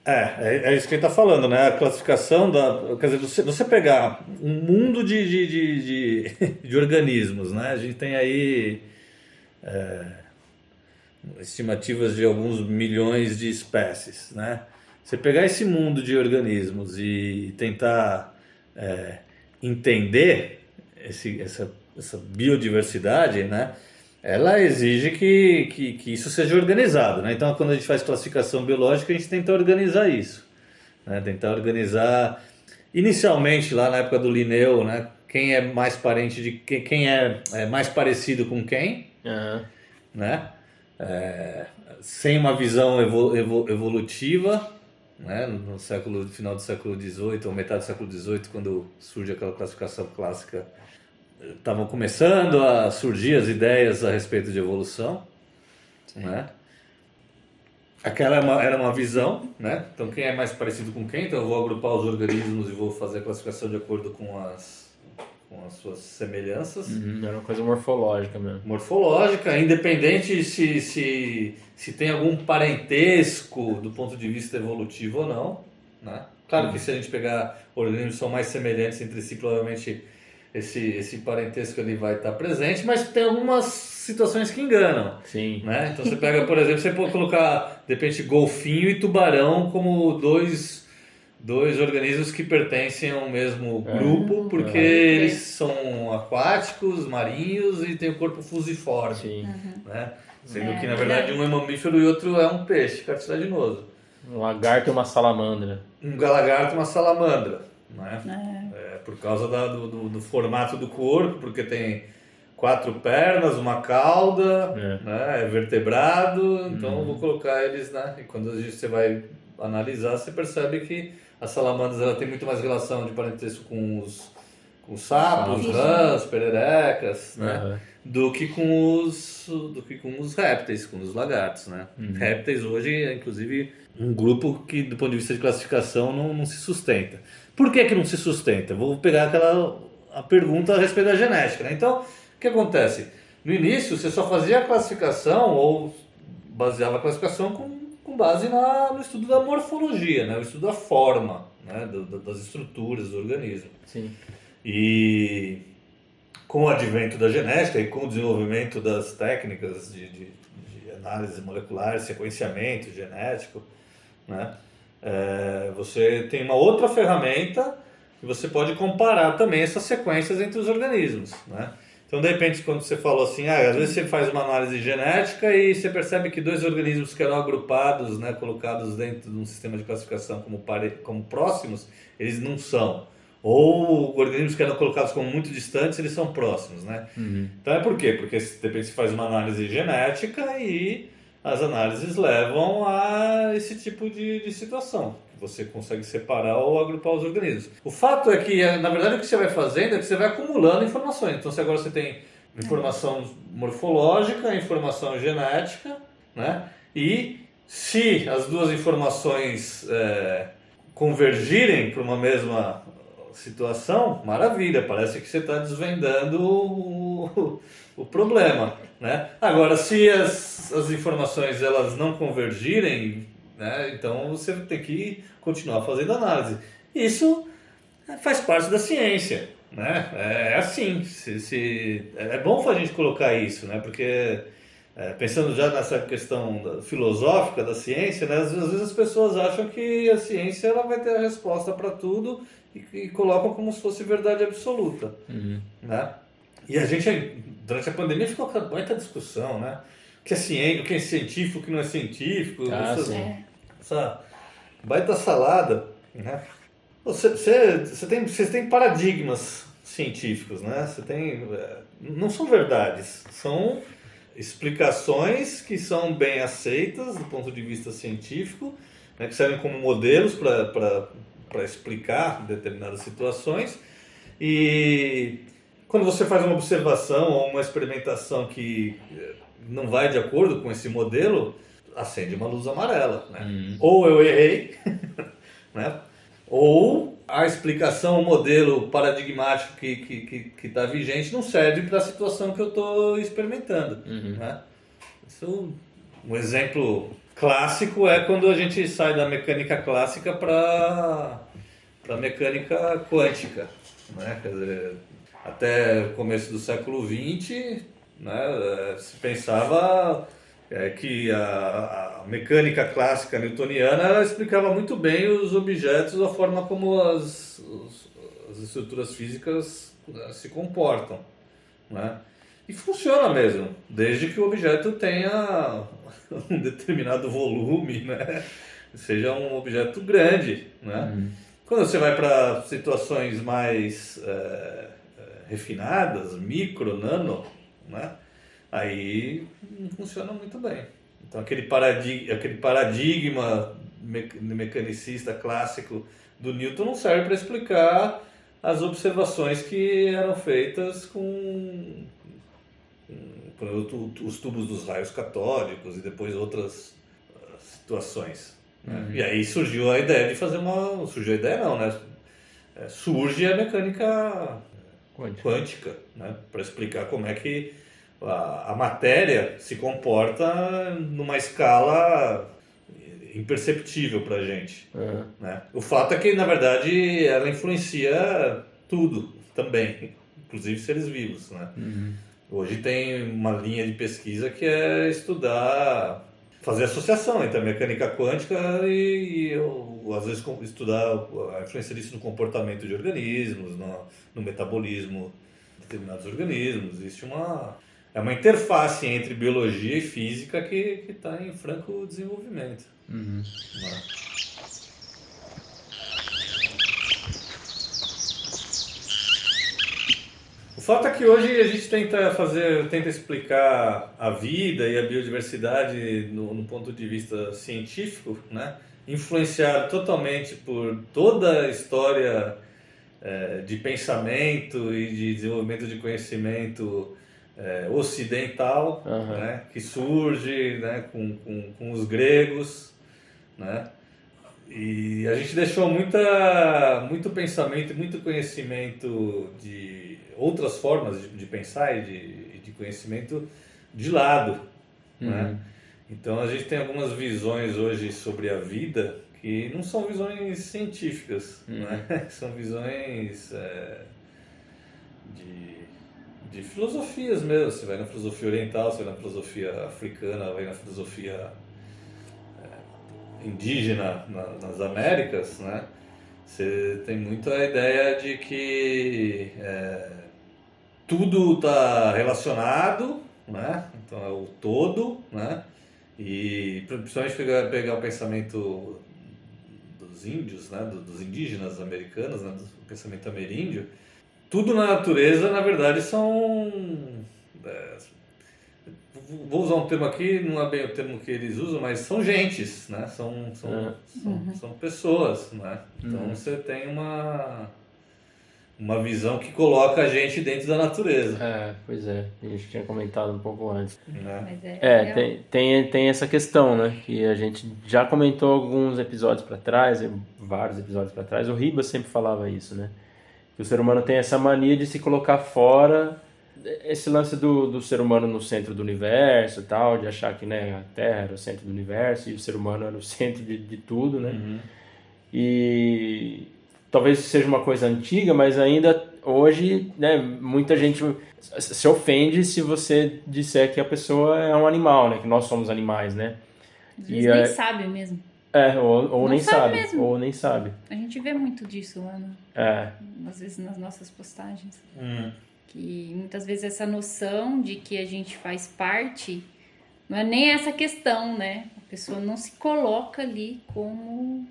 [SPEAKER 3] É, é, é isso que ele está falando, né? A classificação da. Quer dizer, você, você pegar um mundo de, de, de, de, *laughs* de organismos, né? A gente tem aí é, estimativas de alguns milhões de espécies, né? Você pegar esse mundo de organismos e tentar é, entender esse, essa, essa biodiversidade, né? Ela exige que, que, que isso seja organizado, né? Então, quando a gente faz classificação biológica, a gente tenta organizar isso, né? Tentar organizar, inicialmente, lá na época do Linneu, né? Quem é mais parente de quem, quem é, é mais parecido com quem,
[SPEAKER 1] Aham.
[SPEAKER 3] né? É, sem uma visão evo, evo- evolutiva, né? No século no final do século XVIII ou metade do século XVIII, quando surge aquela classificação clássica, estavam começando a surgir as ideias a respeito de evolução, né? Aquela era uma, era uma visão, né? Então quem é mais parecido com quem? Então eu vou agrupar os organismos e vou fazer a classificação de acordo com as com as suas semelhanças
[SPEAKER 1] Uhum, Era uma coisa morfológica mesmo.
[SPEAKER 3] morfológica, independente se, se, se tem algum parentesco do ponto de vista evolutivo ou não. Né? Claro que se a gente pegar organismos que são mais semelhantes entre si, provavelmente esse, esse parentesco ali vai estar presente, mas tem algumas situações que enganam.
[SPEAKER 1] Sim.
[SPEAKER 3] Né? Então você pega, por exemplo, você pode colocar de repente golfinho e tubarão como dois, dois organismos que pertencem ao mesmo
[SPEAKER 1] É.
[SPEAKER 3] grupo, porque
[SPEAKER 1] É.
[SPEAKER 3] eles são aquáticos, marinhos e têm o corpo fusiforme.
[SPEAKER 1] Sim.
[SPEAKER 3] Né? Sendo
[SPEAKER 2] É,
[SPEAKER 3] que na verdade um é mamífero e outro é um peixe cartilaginoso.
[SPEAKER 1] Um lagarto e uma salamandra.
[SPEAKER 3] Um galagarto e uma salamandra. Né?
[SPEAKER 2] É.
[SPEAKER 3] Por causa da- do, do- do formato do corpo, porque tem quatro pernas, uma cauda,
[SPEAKER 1] É.
[SPEAKER 3] né? é vertebrado, então
[SPEAKER 1] Uhum.
[SPEAKER 3] eu vou colocar eles, né? E quando a você vai analisar, você percebe que as salamandras ela tem muito mais relação de parentesco com os, com os sapos,
[SPEAKER 2] Sapos.
[SPEAKER 3] rãs, pererecas, né? Do que com os do que com os répteis, com os lagartos, né?
[SPEAKER 1] Uhum.
[SPEAKER 3] Répteis hoje é inclusive um grupo que do ponto de vista de classificação não, não se sustenta. Por que que não se sustenta? Vou pegar aquela a pergunta a respeito da genética, né? Então, o que acontece? No início você só fazia a classificação ou baseava a classificação com, com base na, no estudo da morfologia, né? O estudo da forma, né? Do- do- das estruturas do organismo.
[SPEAKER 1] Sim.
[SPEAKER 3] E com o advento da genética e com o desenvolvimento das técnicas de, de- de análise molecular, sequenciamento genético, né? É, você tem uma outra ferramenta que você pode comparar também essas sequências entre os organismos, né? Então, de repente, quando você falou assim, ah, às vezes você faz uma análise genética e você percebe que dois organismos que eram agrupados, né, colocados dentro de um sistema de classificação como, pare... como próximos, eles não são. Ou organismos que eram colocados como muito distantes, eles são próximos, né? Uhum. Então é por quê? Porque de repente você faz uma análise genética e as análises levam a esse tipo de, de situação. Você consegue separar ou agrupar os organismos. O fato é que, na verdade, o que você vai fazendo é que você vai acumulando informações. Então, se agora você tem informação morfológica, informação genética, né? E se as duas informações é, convergirem para uma mesma situação, maravilha, parece que você está desvendando o, *laughs* o, problema, né? Agora, se as, as informações elas não convergirem, né? Então você tem que continuar fazendo análise. Isso faz parte da ciência. Né? É assim. Se, se, é bom a gente colocar isso, né? porque é, pensando já nessa questão da, filosófica da ciência, né? às, vezes as pessoas acham que a ciência ela vai ter a resposta para tudo e, e, colocam como se fosse verdade absoluta. Uhum. Né? E a gente, durante a pandemia, ficou com muita discussão, né? O que é, ciência, o que é científico, o que não é científico.
[SPEAKER 1] Ah,
[SPEAKER 3] essas, essa baita salada, né? Você, você, você, tem, você tem paradigmas científicos, né? Você tem, é, não são verdades, são explicações que são bem aceitas do ponto de vista científico, né, que servem como modelos para explicar determinadas situações. E quando você faz uma observação ou uma experimentação que é, não vai de acordo com esse modelo, acende uma luz amarela. Né? Uhum. Ou eu errei, *laughs* né? ou a explicação, o modelo paradigmático que está que, que, que tá vigente não serve para a situação que eu estou experimentando. Uhum. Né? Isso, um exemplo clássico é quando a gente sai da mecânica clássica para a mecânica quântica. Né? Quer dizer, até o começo do século XX, né, se pensava é que a, a, mecânica clássica newtoniana explicava muito bem os objetos, a forma como as, as estruturas físicas né, se comportam. Né? E funciona mesmo, desde que o objeto tenha *laughs* um determinado volume, né? seja um objeto grande. Né? Uhum. Quando você vai para situações mais é, refinadas, micro, nano, né? aí não funciona muito bem. Então aquele paradigma, aquele paradigma mecanicista clássico do Newton não serve para explicar as observações que eram feitas com, com os tubos dos raios catódicos e depois outras ah, situações. Né? Uhum. E aí surgiu a ideia de fazer uma. Surgiu a ideia não, né? É, surge a mecânica quântica, quântica né? para explicar como é que a, a matéria se comporta numa escala imperceptível para a gente. Uhum. Né? O fato é que, na verdade, ela influencia tudo também, inclusive seres vivos. Né? Uhum. Hoje tem uma linha de pesquisa que é estudar, fazer associação entre a mecânica quântica e, e às vezes, estudar a influência disso no comportamento de organismos, no, no metabolismo de determinados organismos. Existe uma é uma interface entre biologia e física que está em franco desenvolvimento. Uhum. O fato é que hoje a gente tenta fazer, tenta explicar a vida e a biodiversidade no, no ponto de vista científico, né? influenciado totalmente por toda a história é, de pensamento e de desenvolvimento de conhecimento é, ocidental, uhum. né, que surge né, com, com, com, os gregos, né, e a gente deixou muita, muito pensamento, muito conhecimento de outras formas de, de pensar e de, de, conhecimento de lado, né. uhum. né? Então a gente tem algumas visões hoje sobre a vida que não são visões científicas, uhum. né? *laughs* são visões é, de de filosofias mesmo. Você vai na filosofia oriental, você vai na filosofia africana, vai na filosofia é, indígena na, nas Américas, né? Você tem muito a ideia de que é, tudo está relacionado, né? Então é o todo, né? E principalmente pegar, pegar o pensamento dos índios, né? dos indígenas americanos, né? do pensamento ameríndio, tudo na natureza, na verdade, são. É, vou usar um termo aqui, não é bem o termo que eles usam, mas são gentes, né? São, são,
[SPEAKER 1] É.
[SPEAKER 3] são,
[SPEAKER 2] Uhum.
[SPEAKER 3] são pessoas, né? Então
[SPEAKER 1] Uhum.
[SPEAKER 3] você tem uma, uma visão que coloca a gente dentro da natureza.
[SPEAKER 1] É, pois é, a gente tinha comentado um pouco antes.
[SPEAKER 3] Né?
[SPEAKER 2] É,
[SPEAKER 1] É,
[SPEAKER 2] real.
[SPEAKER 1] tem, tem, tem essa questão, né? Que a gente já comentou alguns episódios para trás, vários episódios para trás. O Ribas sempre falava isso, né? Que o ser humano tem essa mania de se colocar fora. Esse lance do, do ser humano no centro do universo e tal, de achar que né, a Terra era o centro do universo e o ser humano era o *laughs* centro de, de tudo, né?
[SPEAKER 3] Uhum.
[SPEAKER 1] E talvez seja uma coisa antiga, mas ainda hoje, né, muita gente se ofende se você disser que a pessoa é um animal, né, que nós somos animais, né?
[SPEAKER 2] Às
[SPEAKER 1] e
[SPEAKER 2] vezes
[SPEAKER 1] é-
[SPEAKER 2] nem sabe mesmo.
[SPEAKER 1] É, ou, ou
[SPEAKER 2] Não
[SPEAKER 1] nem
[SPEAKER 2] sabe
[SPEAKER 1] sabe,
[SPEAKER 2] mesmo.
[SPEAKER 1] ou nem sabe.
[SPEAKER 2] A gente vê muito disso lá, no-
[SPEAKER 1] É,
[SPEAKER 2] às vezes nas nossas postagens.
[SPEAKER 3] Hum.
[SPEAKER 2] Que muitas vezes essa noção de que a gente faz parte não é nem essa questão, né? A pessoa não se coloca ali como.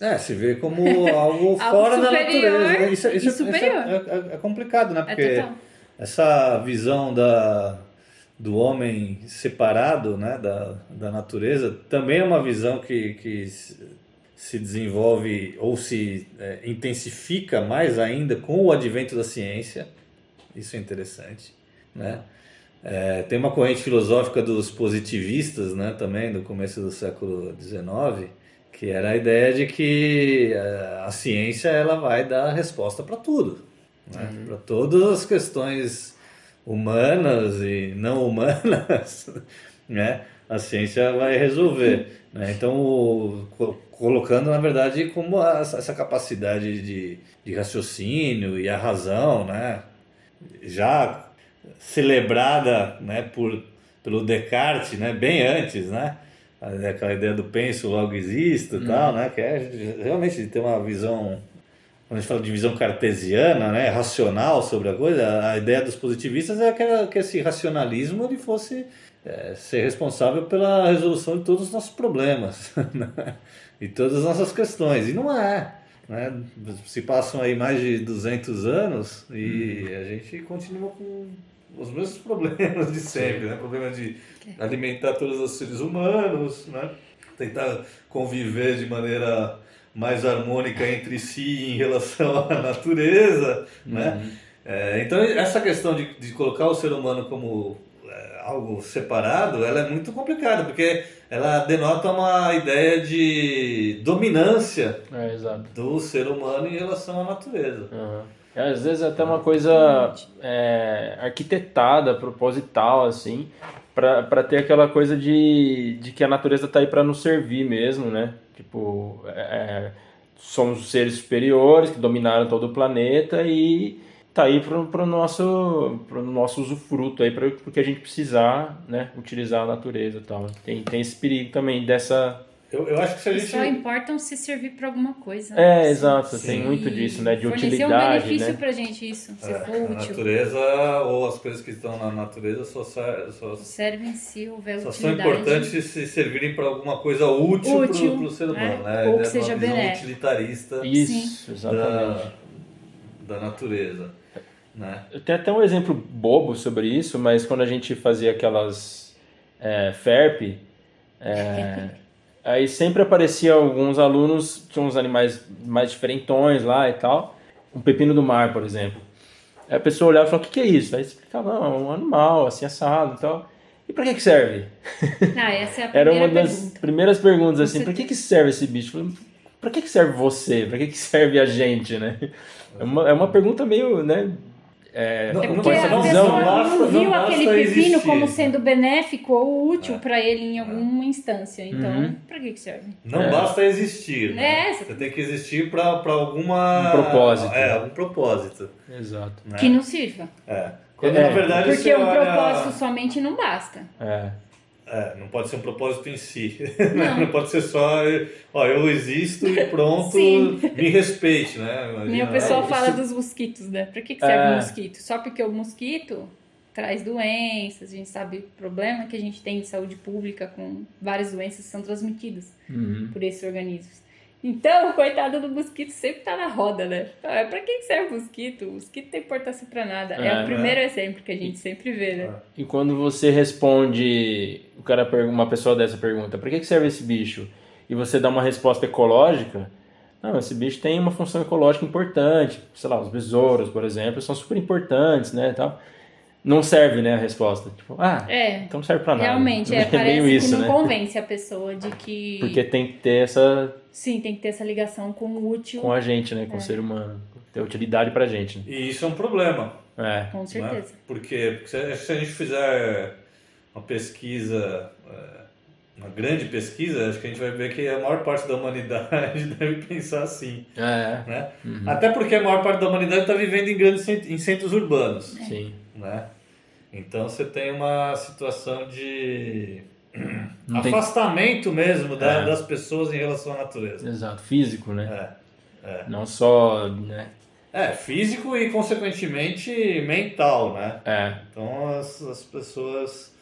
[SPEAKER 3] É, se vê como algo *laughs*
[SPEAKER 2] Algo
[SPEAKER 3] fora da natureza. né? Isso,
[SPEAKER 2] e
[SPEAKER 3] isso, isso
[SPEAKER 2] superior.
[SPEAKER 3] é, é- é complicado, né?
[SPEAKER 2] É
[SPEAKER 3] Porque essa visão da, do homem separado né, da, da natureza também é uma visão que, que se- se desenvolve ou se é, intensifica mais ainda com o advento da ciência. Isso é interessante. Né? É, tem uma corrente filosófica dos positivistas né, também, do começo do século XIX, que era a ideia de que é, a ciência ela vai dar resposta para tudo, né? para todas as questões humanas e não humanas, *laughs* né? a ciência vai resolver. Né? Então, o- co- colocando na verdade como essa essa capacidade de, de raciocínio e a razão, né? já celebrada né, por, pelo Descartes, né, bem antes, né, aquela ideia do penso logo existo e tal, né, que é realmente ter uma visão, quando a gente fala de visão cartesiana, né, racional sobre a coisa, a ideia dos positivistas é que, que esse racionalismo ele fosse é, ser responsável pela resolução de todos os nossos problemas *laughs* né, e todas as nossas questões, e não é. Né? Se passam aí mais de 200 anos e a gente continua com os mesmos *laughs* problemas de sempre, né? Problema de alimentar todos os seres humanos, né? Tentar conviver de maneira mais harmônica entre si em relação à *laughs* natureza, né? É, então essa questão de, de colocar o ser humano como é, algo separado, ela é muito complicada, porque ela denota uma ideia de dominância
[SPEAKER 1] é
[SPEAKER 3] do ser humano em relação à natureza.
[SPEAKER 1] Aham. É, Às vezes até uma coisa é, arquitetada, proposital, assim, para ter aquela coisa de, de que a natureza tá aí para nos servir mesmo, né? Tipo, é, somos os seres superiores que dominaram todo o planeta e tá aí pro, pro nosso pro nosso usufruto aí para o que a gente precisar, né? Utilizar a natureza e tal. Tem, tem esse perigo também dessa
[SPEAKER 3] Eu, eu acho que se a gente.
[SPEAKER 2] só importam se servir pra alguma coisa.
[SPEAKER 1] É,
[SPEAKER 2] né?
[SPEAKER 1] exato,
[SPEAKER 2] Se-
[SPEAKER 1] tem muito disso, né, de
[SPEAKER 2] fornecer
[SPEAKER 1] utilidade,
[SPEAKER 2] um benefício
[SPEAKER 1] né?
[SPEAKER 2] pra gente isso, se
[SPEAKER 3] É,
[SPEAKER 2] for
[SPEAKER 3] a
[SPEAKER 2] útil.
[SPEAKER 3] natureza ou as coisas que estão na natureza só, só,
[SPEAKER 2] Servem se houver
[SPEAKER 3] só são
[SPEAKER 2] utilidade.
[SPEAKER 3] importantes se servirem para alguma coisa útil,
[SPEAKER 2] Útil,
[SPEAKER 3] para o ser humano,
[SPEAKER 2] né?
[SPEAKER 3] né?
[SPEAKER 2] Ou que
[SPEAKER 3] É
[SPEAKER 2] seja benéfico.
[SPEAKER 3] utilitarista
[SPEAKER 1] Isso, exatamente.
[SPEAKER 3] da, da natureza. Né?
[SPEAKER 1] Eu tenho até um exemplo bobo sobre isso, mas quando a gente fazia aquelas é, FERP, é, *laughs* aí sempre aparecia alguns alunos, tinha uns animais mais diferentões lá e tal, um pepino do mar, por exemplo. Aí a pessoa olhava e falava, o que, que é isso? Aí explicava, não, é um animal, assim, assado e tal. E pra que que serve?
[SPEAKER 2] Ah, essa é a *laughs*
[SPEAKER 1] Era uma das
[SPEAKER 2] pergunta.
[SPEAKER 1] primeiras perguntas, assim, pra que que serve esse bicho? Eu falei, Pra que que serve você? Pra que que serve a gente, *laughs* né? É uma, é uma pergunta meio, né? É,
[SPEAKER 3] Não,
[SPEAKER 2] É porque a
[SPEAKER 3] não
[SPEAKER 1] visão,
[SPEAKER 2] pessoa
[SPEAKER 3] basta-
[SPEAKER 2] não viu
[SPEAKER 3] não
[SPEAKER 2] aquele pepino
[SPEAKER 3] existir.
[SPEAKER 2] como sendo benéfico ou útil pra ele em alguma instância. Então,
[SPEAKER 1] Uhum.
[SPEAKER 2] pra que que serve?
[SPEAKER 3] Não
[SPEAKER 1] É.
[SPEAKER 3] basta existir. Né?
[SPEAKER 2] É,
[SPEAKER 3] Você tem que existir para alguma.
[SPEAKER 1] Um propósito.
[SPEAKER 3] É, algum propósito.
[SPEAKER 1] Exato.
[SPEAKER 3] Né?
[SPEAKER 2] Que não sirva.
[SPEAKER 3] É. Quando
[SPEAKER 1] É,
[SPEAKER 3] na verdade
[SPEAKER 2] Porque um propósito somente não basta.
[SPEAKER 1] É.
[SPEAKER 3] É, não pode ser um propósito em si.
[SPEAKER 2] Não. *laughs*
[SPEAKER 3] Não, pode ser só, ó, eu existo e pronto, me respeite, né? Imagina,
[SPEAKER 2] o pessoal
[SPEAKER 3] ah,
[SPEAKER 2] fala dos mosquitos, né? Pra que, que serve
[SPEAKER 1] É.
[SPEAKER 2] o mosquito? Só porque o mosquito traz doenças, a gente sabe o problema que a gente tem de saúde pública com várias doenças que são transmitidas
[SPEAKER 1] Uhum.
[SPEAKER 2] por esses organismos. Então, o *laughs* coitado do mosquito sempre tá na roda, né? Ah, Pra que que serve o mosquito? O mosquito não tem importância pra nada. É,
[SPEAKER 1] É,
[SPEAKER 2] o primeiro exemplo que a gente sempre vê, né?
[SPEAKER 1] E quando você responde, o cara uma pessoa dessa pergunta, para que serve esse bicho? E você dá uma resposta ecológica, não, esse bicho tem uma função ecológica importante, sei lá, os besouros, por exemplo, são super importantes, né, tal. Não serve, né, a resposta. Tipo, ah,
[SPEAKER 2] É,
[SPEAKER 1] então não serve pra nada.
[SPEAKER 2] realmente, *laughs* é,
[SPEAKER 1] meio
[SPEAKER 2] parece
[SPEAKER 1] isso,
[SPEAKER 2] que não
[SPEAKER 1] né?
[SPEAKER 2] convence a pessoa de que...
[SPEAKER 1] Porque tem que ter essa
[SPEAKER 2] Sim, tem que ter essa ligação com o útil,
[SPEAKER 1] com a gente, né, com
[SPEAKER 2] É.
[SPEAKER 1] o ser humano, ter utilidade pra gente. né?
[SPEAKER 3] E isso é um problema.
[SPEAKER 1] É.
[SPEAKER 2] com
[SPEAKER 3] né?
[SPEAKER 2] certeza.
[SPEAKER 3] Porque, porque se, se a gente fizer uma pesquisa, é, uma grande pesquisa, acho que a gente vai ver que a maior parte da humanidade *laughs* deve pensar assim.
[SPEAKER 1] É,
[SPEAKER 3] Né?
[SPEAKER 1] Uhum.
[SPEAKER 3] Até porque a maior parte da humanidade está vivendo em grandes em centros urbanos.
[SPEAKER 1] sim.
[SPEAKER 3] Né? Então você tem uma situação de
[SPEAKER 1] Não tem-
[SPEAKER 3] afastamento mesmo da-
[SPEAKER 1] É.
[SPEAKER 3] das pessoas em relação à natureza.
[SPEAKER 1] Exato, físico, né?
[SPEAKER 3] É.
[SPEAKER 1] Não só, né?
[SPEAKER 3] É, físico e consequentemente mental, né?
[SPEAKER 1] É,
[SPEAKER 3] Então as, as pessoas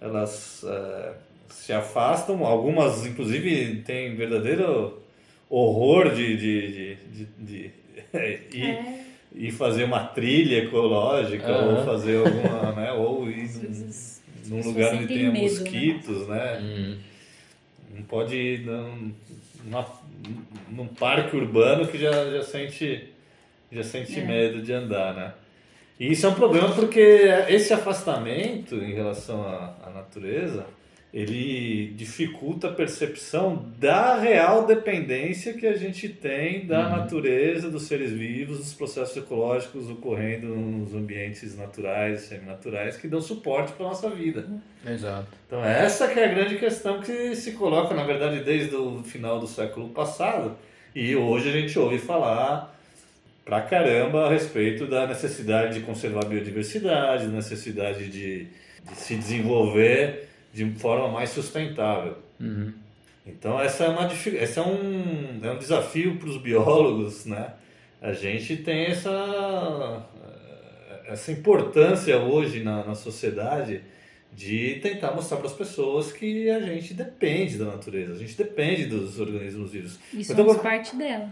[SPEAKER 3] elas é, se afastam, algumas inclusive têm verdadeiro horror de, de, de, de, de ir, *laughs*
[SPEAKER 2] É.
[SPEAKER 3] ir fazer uma trilha ecológica
[SPEAKER 1] Aham.
[SPEAKER 3] ou fazer alguma, *laughs* né? Ou ir
[SPEAKER 2] vezes
[SPEAKER 3] num lugar onde tenha
[SPEAKER 2] medo, né?
[SPEAKER 3] mosquitos, né?
[SPEAKER 1] hum,
[SPEAKER 3] Não pode ir num, numa- num parque urbano que já, já sente, já sente
[SPEAKER 2] É.
[SPEAKER 3] medo de andar, né? E isso é um problema porque esse afastamento em relação à, à natureza, ele dificulta a percepção da real dependência que a gente tem da
[SPEAKER 1] Uhum.
[SPEAKER 3] natureza, dos seres vivos, dos processos ecológicos ocorrendo nos ambientes naturais, seminaturais, que dão suporte para a nossa vida.
[SPEAKER 1] exato.
[SPEAKER 3] Então essa que é a grande questão que se coloca, na verdade, desde o final do século passado. E hoje a gente ouve falar pra caramba a respeito da necessidade de conservar a biodiversidade, da necessidade de, de se desenvolver de forma mais sustentável.
[SPEAKER 1] Uhum.
[SPEAKER 3] Então essa é uma esse é um, é um desafio para os biólogos, né? A gente tem essa essa importância hoje na, na sociedade de tentar mostrar para as pessoas que a gente depende da natureza, a gente depende dos organismos vivos.
[SPEAKER 2] E
[SPEAKER 3] Então,
[SPEAKER 2] somos
[SPEAKER 3] vou-
[SPEAKER 2] parte dela.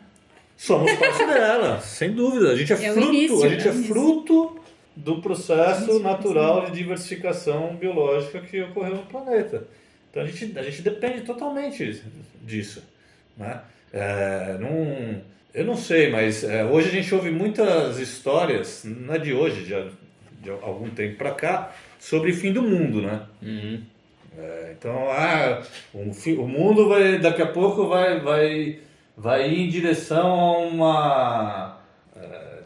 [SPEAKER 3] Somos parte dela, sem dúvida. A gente é,
[SPEAKER 2] É
[SPEAKER 3] fruto,
[SPEAKER 2] início,
[SPEAKER 3] a gente
[SPEAKER 2] é
[SPEAKER 3] é
[SPEAKER 2] início.
[SPEAKER 3] fruto do processo natural de diversificação biológica que ocorreu no planeta. Então a gente, a gente depende totalmente disso. Né? É, não, eu não sei, mas é, hoje a gente ouve muitas histórias, não é de hoje, já de algum tempo para cá, sobre fim do mundo, né?
[SPEAKER 1] Uhum.
[SPEAKER 3] Então, ah, o, fi- o mundo vai daqui a pouco vai vai vai ir em direção a uma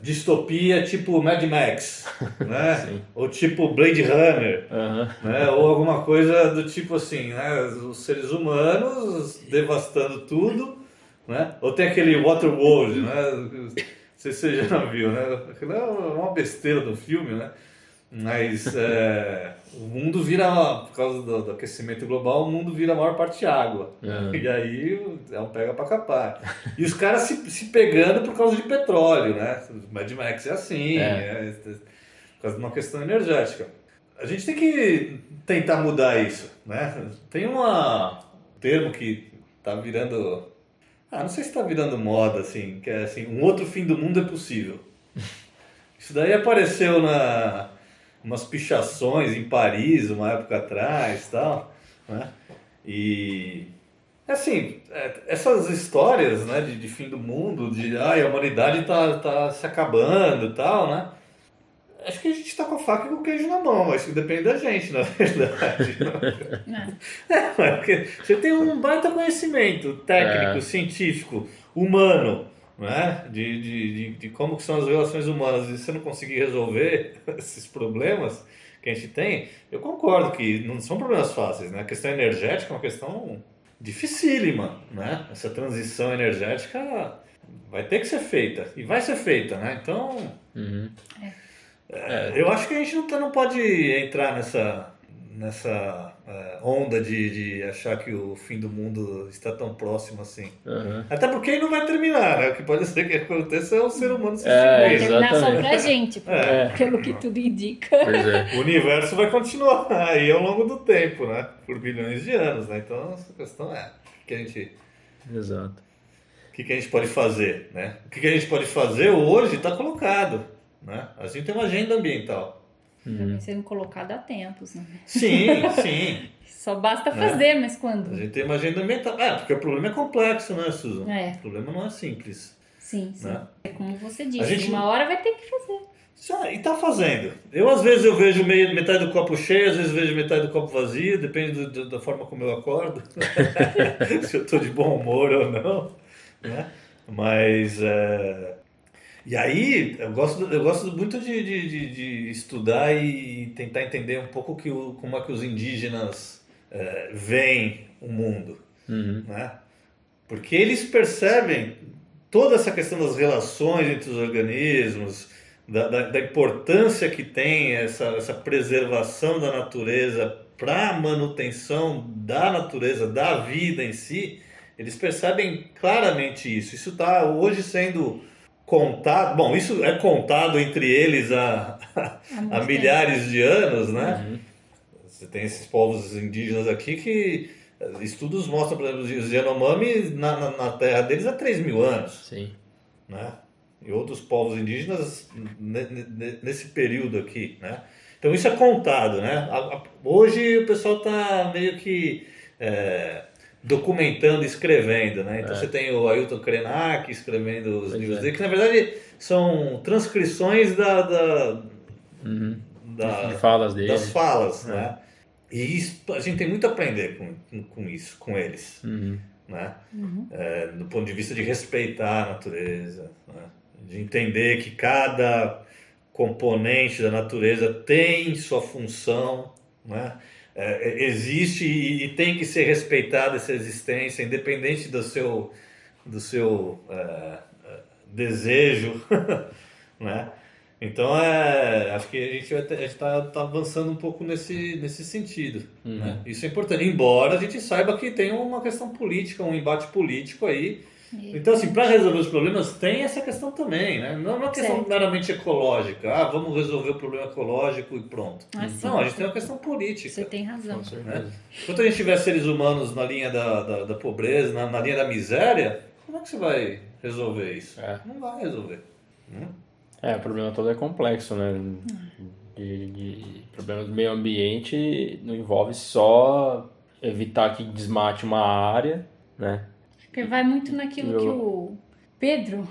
[SPEAKER 3] distopia tipo Mad Max, *laughs* né? Ou tipo Blade Runner,
[SPEAKER 1] Aham.
[SPEAKER 3] né? Ou alguma coisa do tipo assim, né? Os seres humanos devastando tudo, né? Ou tem aquele Waterworld, né? Não sei se você já viu, né? Aquilo é uma besteira do filme, né? Mas *laughs* é, o mundo vira, por causa do, do aquecimento global, o mundo vira a maior parte água.
[SPEAKER 1] Aham.
[SPEAKER 3] E aí é um pega pra capar. E os caras se, se pegando por causa de petróleo, né? Mad Max é assim,
[SPEAKER 1] É.
[SPEAKER 3] é, por causa de uma questão energética. A gente tem que tentar mudar isso, né? Tem uma, um termo que tá virando... Ah, não sei se tá virando moda, assim, que é assim, um outro fim do mundo é possível. *laughs* Isso daí apareceu na umas pichações em Paris uma época atrás, tal, né? E assim, é, essas histórias, né, de, de fim do mundo, de ai, a humanidade tá, tá se acabando, e tal, né? Acho que a gente tá com a faca e com o queijo na mão, mas isso depende da gente, na *laughs* verdade.
[SPEAKER 2] É.
[SPEAKER 3] Porque você tem um baita conhecimento técnico,
[SPEAKER 1] É.
[SPEAKER 3] científico, humano, né? De, de, de, de como que são as relações humanas e você não conseguir resolver *laughs* esses problemas que a gente tem, eu concordo que não são problemas fáceis, né? A questão energética é uma questão dificílima, né? Essa transição energética vai ter que ser feita e vai ser feita, né? Então,
[SPEAKER 1] Uhum.
[SPEAKER 3] é, eu acho que a gente não, tá- não pode entrar nessa, nessa é, onda de, de achar que o fim do mundo está tão próximo assim.
[SPEAKER 1] Aham.
[SPEAKER 3] Até porque ele não vai terminar, né? O que pode ser que aconteça é o ser humano se
[SPEAKER 1] É,
[SPEAKER 2] Vai terminar só pra gente, *laughs*
[SPEAKER 3] É.
[SPEAKER 2] pelo que tudo indica.
[SPEAKER 1] Pois é.
[SPEAKER 3] O universo vai continuar *laughs* aí ao longo do tempo, né? Por bilhões de anos, né? Então essa questão é o que a gente,
[SPEAKER 1] Exato.
[SPEAKER 3] o que, que a gente pode fazer, né? O que, que a gente pode fazer hoje está colocado, né? A gente tem uma agenda ambiental.
[SPEAKER 2] Vem sendo colocado há tempos, né?
[SPEAKER 3] Sim, *laughs* sim.
[SPEAKER 2] Só basta
[SPEAKER 3] Né?
[SPEAKER 2] fazer, mas
[SPEAKER 3] A
[SPEAKER 2] quando?
[SPEAKER 3] gente tem uma agenda ambiental. É, porque o problema é complexo, né, Susan?
[SPEAKER 2] É.
[SPEAKER 3] O problema não é simples.
[SPEAKER 2] Sim, sim.
[SPEAKER 3] Né?
[SPEAKER 2] É como você
[SPEAKER 3] A
[SPEAKER 2] disse,
[SPEAKER 3] gente-
[SPEAKER 2] uma hora vai ter que fazer.
[SPEAKER 3] Só- E tá fazendo. Eu, às vezes, eu vejo meio, metade do copo cheio, às vezes vejo metade do copo vazio, depende do- do- da forma como eu acordo. *laughs* Se eu tô de bom humor ou não. Né? Mas. é, E aí, eu gosto, eu gosto muito de, de, de- estudar e tentar entender um pouco que o, como é que os indígenas é, veem o mundo
[SPEAKER 1] Uhum.
[SPEAKER 3] né? Porque eles percebem toda essa questão das relações entre os organismos, da, da, da importância que tem essa, essa preservação da natureza para a manutenção da natureza, da vida em si, eles percebem claramente isso. Isso está hoje sendo contado, bom, isso é contado entre eles há, há milhares de anos, né?
[SPEAKER 1] Uhum.
[SPEAKER 3] Você tem esses povos indígenas aqui que estudos mostram, por exemplo, os Yanomami na, na, na terra deles há 3 mil anos,
[SPEAKER 1] Sim.
[SPEAKER 3] né? E outros povos indígenas ne- ne- nesse período aqui, né? Então isso é contado, né? Hoje o pessoal está meio que eh, documentando, escrevendo, né? Então
[SPEAKER 1] É.
[SPEAKER 3] você tem o Ailton Krenak escrevendo os
[SPEAKER 1] Pois
[SPEAKER 3] livros
[SPEAKER 1] é.
[SPEAKER 3] dele, que na verdade são transcrições da, da,
[SPEAKER 1] Uhum.
[SPEAKER 3] da-
[SPEAKER 1] De falas dele.
[SPEAKER 3] das falas,
[SPEAKER 1] É.
[SPEAKER 3] né? E isso, a gente tem muito a aprender com, com, isso, com eles,
[SPEAKER 1] Uhum.
[SPEAKER 3] né?
[SPEAKER 2] Uhum.
[SPEAKER 3] É, do ponto de vista de respeitar a natureza, né? de entender que cada componente da natureza tem sua função, né? É, é, existe e, e tem que ser respeitada essa existência, independente do seu, do seu é, é, desejo, *laughs* né? Então, é, acho que a gente está tá avançando um pouco nesse, nesse sentido.
[SPEAKER 1] Uhum.
[SPEAKER 3] Né? Isso é importante. Embora a gente saiba que tem uma questão política, um embate político aí. Então, assim, para resolver os problemas, tem essa questão também. Né? Não é uma questão
[SPEAKER 2] Certo.
[SPEAKER 3] meramente ecológica. Ah, vamos resolver o problema ecológico e pronto.
[SPEAKER 2] Ah, sim.
[SPEAKER 3] Não, a gente tem uma questão política.
[SPEAKER 2] Você tem razão.
[SPEAKER 1] Certeza.
[SPEAKER 3] Enquanto a gente tiver seres humanos na linha da, da, da pobreza, na, na linha da miséria, como é que você vai resolver isso?
[SPEAKER 1] É.
[SPEAKER 3] Não vai resolver. né?
[SPEAKER 1] É, o problema todo é complexo, né? De, de problemas do meio ambiente não envolve só evitar que desmate uma área, né?
[SPEAKER 2] Porque vai muito naquilo
[SPEAKER 1] Eu-
[SPEAKER 2] que o Pedro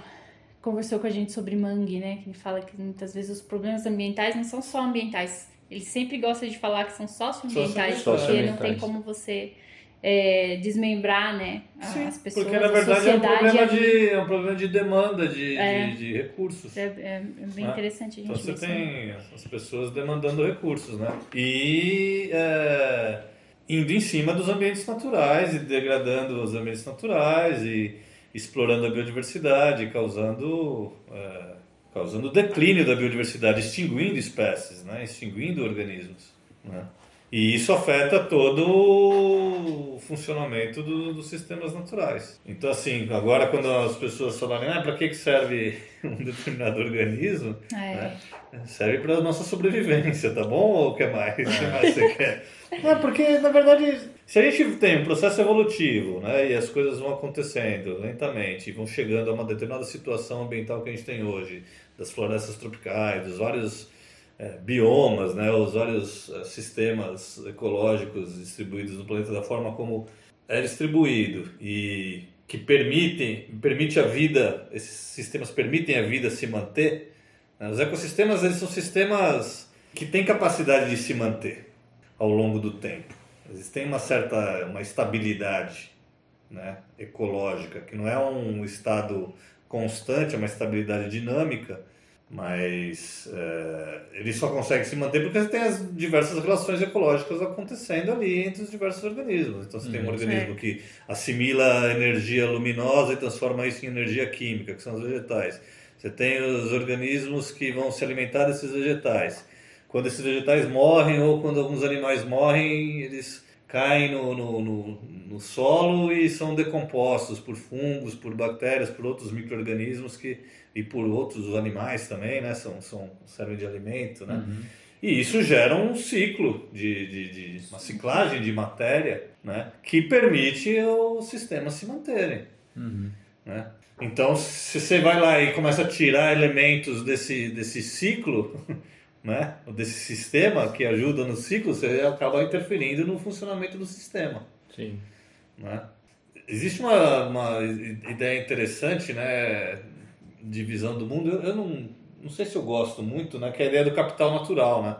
[SPEAKER 2] conversou com a gente sobre mangue, né? Que ele fala que muitas vezes os problemas ambientais não são só ambientais. Ele sempre gosta de falar que são socioambientais, porque não tem
[SPEAKER 1] Socioambientais.
[SPEAKER 2] como você é, desmembrar, né?
[SPEAKER 3] Sim,
[SPEAKER 2] as pessoas,
[SPEAKER 3] porque na
[SPEAKER 2] a
[SPEAKER 3] verdade é um,
[SPEAKER 2] sociedade
[SPEAKER 3] problema
[SPEAKER 2] ali.
[SPEAKER 3] de, é um problema de demanda de,
[SPEAKER 2] É.
[SPEAKER 3] de, de recursos.
[SPEAKER 2] É, é- é bem
[SPEAKER 3] Ah,
[SPEAKER 2] interessante a gente
[SPEAKER 3] Então você
[SPEAKER 2] ver isso.
[SPEAKER 3] tem as pessoas demandando recursos, né? E é, indo em cima dos ambientes naturais e degradando os ambientes naturais e explorando a biodiversidade, causando é, causando declínio da biodiversidade, extinguindo espécies, né? Extinguindo organismos, né? E isso afeta todo o funcionamento do- dos sistemas naturais. Então, assim, agora quando as pessoas falarem, ah, para que que serve *laughs* um determinado organismo,
[SPEAKER 2] É,
[SPEAKER 3] né? Serve para nossa sobrevivência, tá bom? Ou o que mais? O *laughs* que mais você quer? Não, porque, na verdade, se a gente tem um processo evolutivo, né, e as coisas vão acontecendo lentamente, e vão chegando a uma determinada situação ambiental que a gente tem hoje, das florestas tropicais, dos vários eh, biomas, né, os vários eh, sistemas ecológicos distribuídos no planeta da forma como é distribuído e que permitem, permite a vida, esses sistemas permitem a vida se manter, né? Os ecossistemas eles são sistemas que têm capacidade de se manter ao longo do tempo. Eles têm uma certa uma estabilidade né, ecológica, que não é um estado constante, é uma estabilidade dinâmica, mas é, ele só consegue se manter porque você tem as diversas relações ecológicas acontecendo ali entre os diversos organismos. Então você tem um
[SPEAKER 1] Uhum.
[SPEAKER 3] organismo que assimila energia luminosa e transforma isso em energia química, que são os vegetais. Você tem os organismos que vão se alimentar desses vegetais. Quando esses vegetais morrem ou quando alguns animais morrem, eles caem no, no, no, no solo e são decompostos por fungos, por bactérias, por outros micro-organismos que, e por outros animais também, né? São, são, servem de alimento, né? Uhum. E isso gera um ciclo de, de, de, uma ciclagem de matéria, né? Que permite os sistemas se manterem, uhum. né? Então, se você vai lá e começa a tirar elementos desse, desse ciclo, *laughs* né, desse sistema que ajuda no ciclo, você acaba interferindo no funcionamento do sistema.
[SPEAKER 1] Sim.
[SPEAKER 3] Né? Existe uma, uma ideia interessante, né, de visão do mundo. Eu, eu, não, não sei se eu gosto muito, né, que é a ideia do capital natural, né?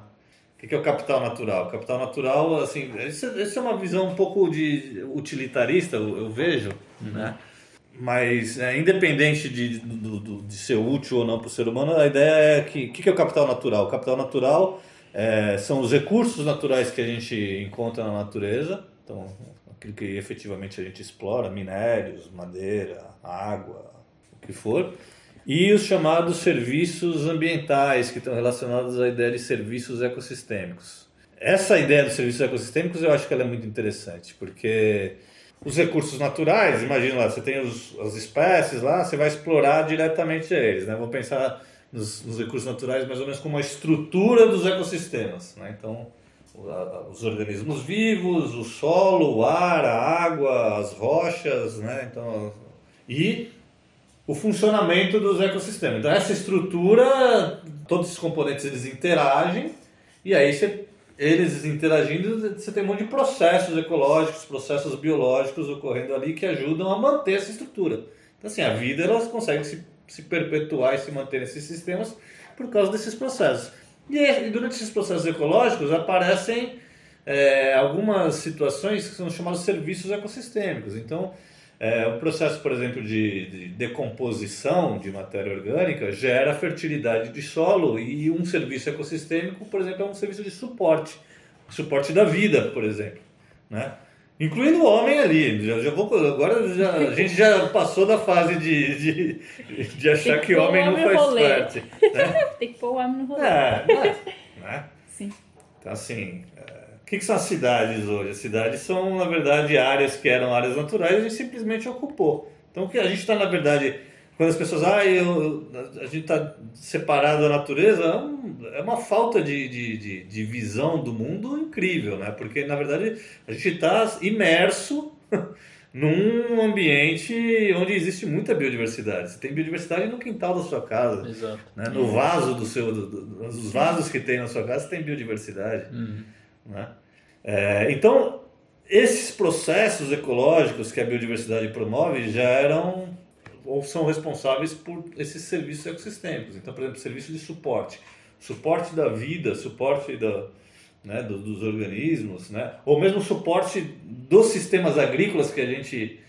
[SPEAKER 3] O que é o capital natural? O capital natural, assim, isso, isso é uma visão um pouco de utilitarista, eu, eu vejo, uhum. né? Mas, é, independente de, de, de, ser útil ou não para o ser humano, a ideia é que o que, que é o capital natural? O capital natural é, são os recursos naturais que a gente encontra na natureza, então, aquilo que efetivamente a gente explora, minérios, madeira, água, o que for, e os chamados serviços ambientais, que estão relacionados à ideia de serviços ecossistêmicos. Essa ideia dos serviços ecossistêmicos eu acho que ela é muito interessante, porque os recursos naturais, imagina lá, você tem os, as espécies lá, você vai explorar diretamente eles, né? Vou pensar nos, nos, recursos naturais mais ou menos como a estrutura dos ecossistemas, né? Então, os organismos vivos, o solo, o ar, a água, as rochas, né? Então, e o funcionamento dos ecossistemas. Então, essa estrutura, todos esses componentes eles interagem e aí você eles interagindo, você tem um monte de processos ecológicos, processos biológicos ocorrendo ali que ajudam a manter essa estrutura. Então, assim, a vida ela consegue se, se perpetuar e se manter nesses sistemas por causa desses processos. E, durante esses processos ecológicos aparecem é, algumas situações que são chamadas serviços ecossistêmicos. Então, é, o processo, por exemplo, de, de, decomposição de matéria orgânica gera fertilidade de solo e um serviço ecossistêmico, por exemplo, é um serviço de suporte, suporte da vida, por exemplo, né? Incluindo o homem ali. Já, já vou, agora já, a gente já passou da fase de, de, de achar que, que o homem não faz rolê. parte.
[SPEAKER 2] Né? *laughs* Tem que pôr o homem no rolê. É,
[SPEAKER 3] né?
[SPEAKER 2] Sim.
[SPEAKER 3] Então, assim, o que, que, são as cidades hoje? As cidades são, na verdade, áreas que eram áreas naturais e a gente simplesmente ocupou. Então, que a gente está, na verdade, quando as pessoas, ah, eu, a gente está separado da natureza, é, é uma falta de, de, de, de, visão do mundo incrível, né? Porque, na verdade, a gente está imerso *laughs* num ambiente onde existe muita biodiversidade. Você tem biodiversidade no quintal da sua casa,
[SPEAKER 1] Exato.
[SPEAKER 3] Né? no vaso do seu, do, do, os vasos que tem na sua casa, você tem biodiversidade.
[SPEAKER 1] Uhum.
[SPEAKER 3] Né? É, então, esses processos ecológicos que a biodiversidade promove já eram ou são responsáveis por esses serviços ecossistêmicos. Então, por exemplo, serviço de suporte, suporte da vida, suporte da, né, do, dos organismos, né, ou mesmo suporte dos sistemas agrícolas que a gente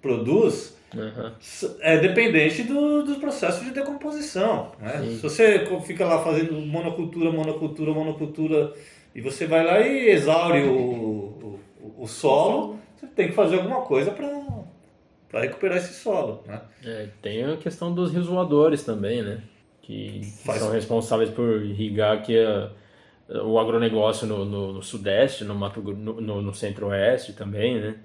[SPEAKER 3] produz,
[SPEAKER 1] Uhum.
[SPEAKER 3] É dependente do, do processo de decomposição. Né? Se você fica lá fazendo monocultura, monocultura, monocultura e você vai lá e exaure o, o, o solo, você tem que fazer alguma coisa para recuperar esse solo. Né?
[SPEAKER 1] É, tem a questão dos rios voadores também, né? Que Faz... são responsáveis por irrigar aqui a, o agronegócio no, no, no, sudeste, no, Mato, no, no centro-oeste também, né?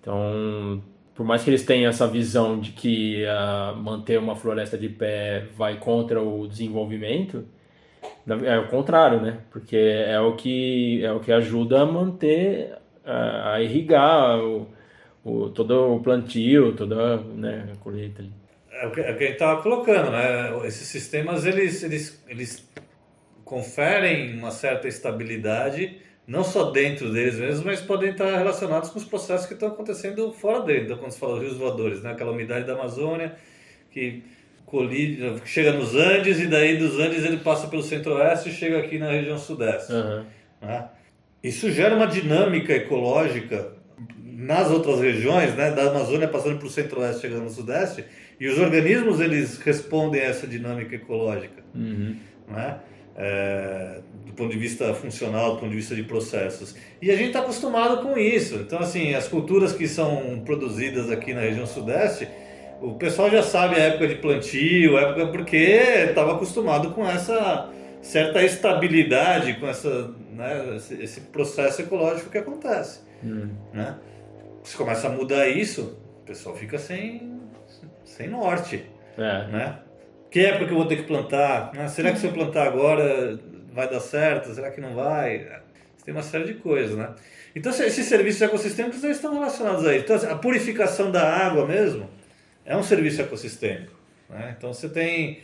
[SPEAKER 1] Então, por mais que eles tenham essa visão de que uh, manter uma floresta de pé vai contra o desenvolvimento, é o contrário, né? Porque é o que, é o que ajuda a manter, a, a irrigar o, o, todo o plantio, toda né, a colheita.
[SPEAKER 3] É o que, é o que a gente estava colocando, né? Esses sistemas, eles, eles, eles conferem uma certa estabilidade, não só dentro deles mesmos, mas podem estar relacionados com os processos que estão acontecendo fora deles. Então, quando se fala rios voadores, né? Aquela umidade da Amazônia que colide, chega nos Andes e daí dos Andes ele passa pelo centro-oeste e chega aqui na região sudeste.
[SPEAKER 1] Uhum.
[SPEAKER 3] Né? Isso gera uma dinâmica ecológica nas outras regiões, né, da Amazônia passando para o centro-oeste, chegando no sudeste, e os organismos eles respondem a essa dinâmica ecológica,
[SPEAKER 1] uhum.
[SPEAKER 3] né? É, do ponto de vista funcional, do ponto de vista de processos. E a gente está acostumado com isso. Então, assim, as culturas que são produzidas aqui na região sudeste, o pessoal já sabe a época de plantio, época porque estava acostumado com essa certa estabilidade com essa, né, esse processo ecológico que acontece.
[SPEAKER 1] Hum.
[SPEAKER 3] Né? Se começa a mudar isso, o pessoal fica sem, sem norte.
[SPEAKER 1] É.
[SPEAKER 3] Né? Que época que eu vou ter que plantar? Ah, será que se eu plantar agora vai dar certo? Será que não vai? Tem uma série de coisas, né? Então, esses serviços ecossistêmicos eles estão relacionados a isso. Então, a purificação da água mesmo é um serviço ecossistêmico. Né? Então, você tem,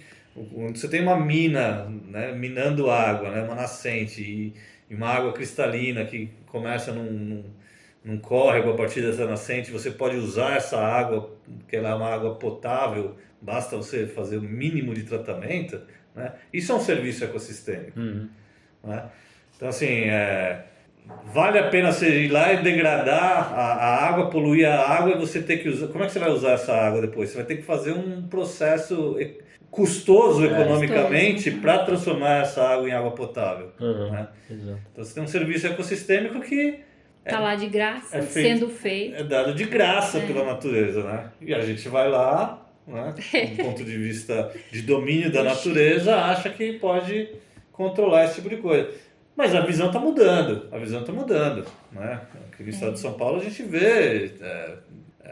[SPEAKER 3] você tem uma mina né, minando água, né, uma nascente, e, e uma água cristalina que começa num, num, num córrego a partir dessa nascente. Você pode usar essa água, que ela é uma água potável, basta você fazer o mínimo de tratamento. Né? Isso é um serviço ecossistêmico.
[SPEAKER 1] Uhum.
[SPEAKER 3] Né? Então, assim, é, vale a pena você ir lá e degradar a, a, água, poluir a água e você ter que usar. Como é que você vai usar essa água depois? Você vai ter que fazer um processo custoso é, economicamente para transformar essa água em água potável.
[SPEAKER 1] Uhum,
[SPEAKER 3] né? Então você tem um serviço ecossistêmico que
[SPEAKER 2] Está é, lá de graça, é feito, sendo feito.
[SPEAKER 3] É dado de graça é. pela natureza, né? E a gente vai lá, né, *laughs* do ponto de vista de domínio da natureza, acha que pode controlar esse tipo de coisa. Mas a visão está mudando, a visão está mudando. Né? Aqui no estado de São Paulo a gente vê é,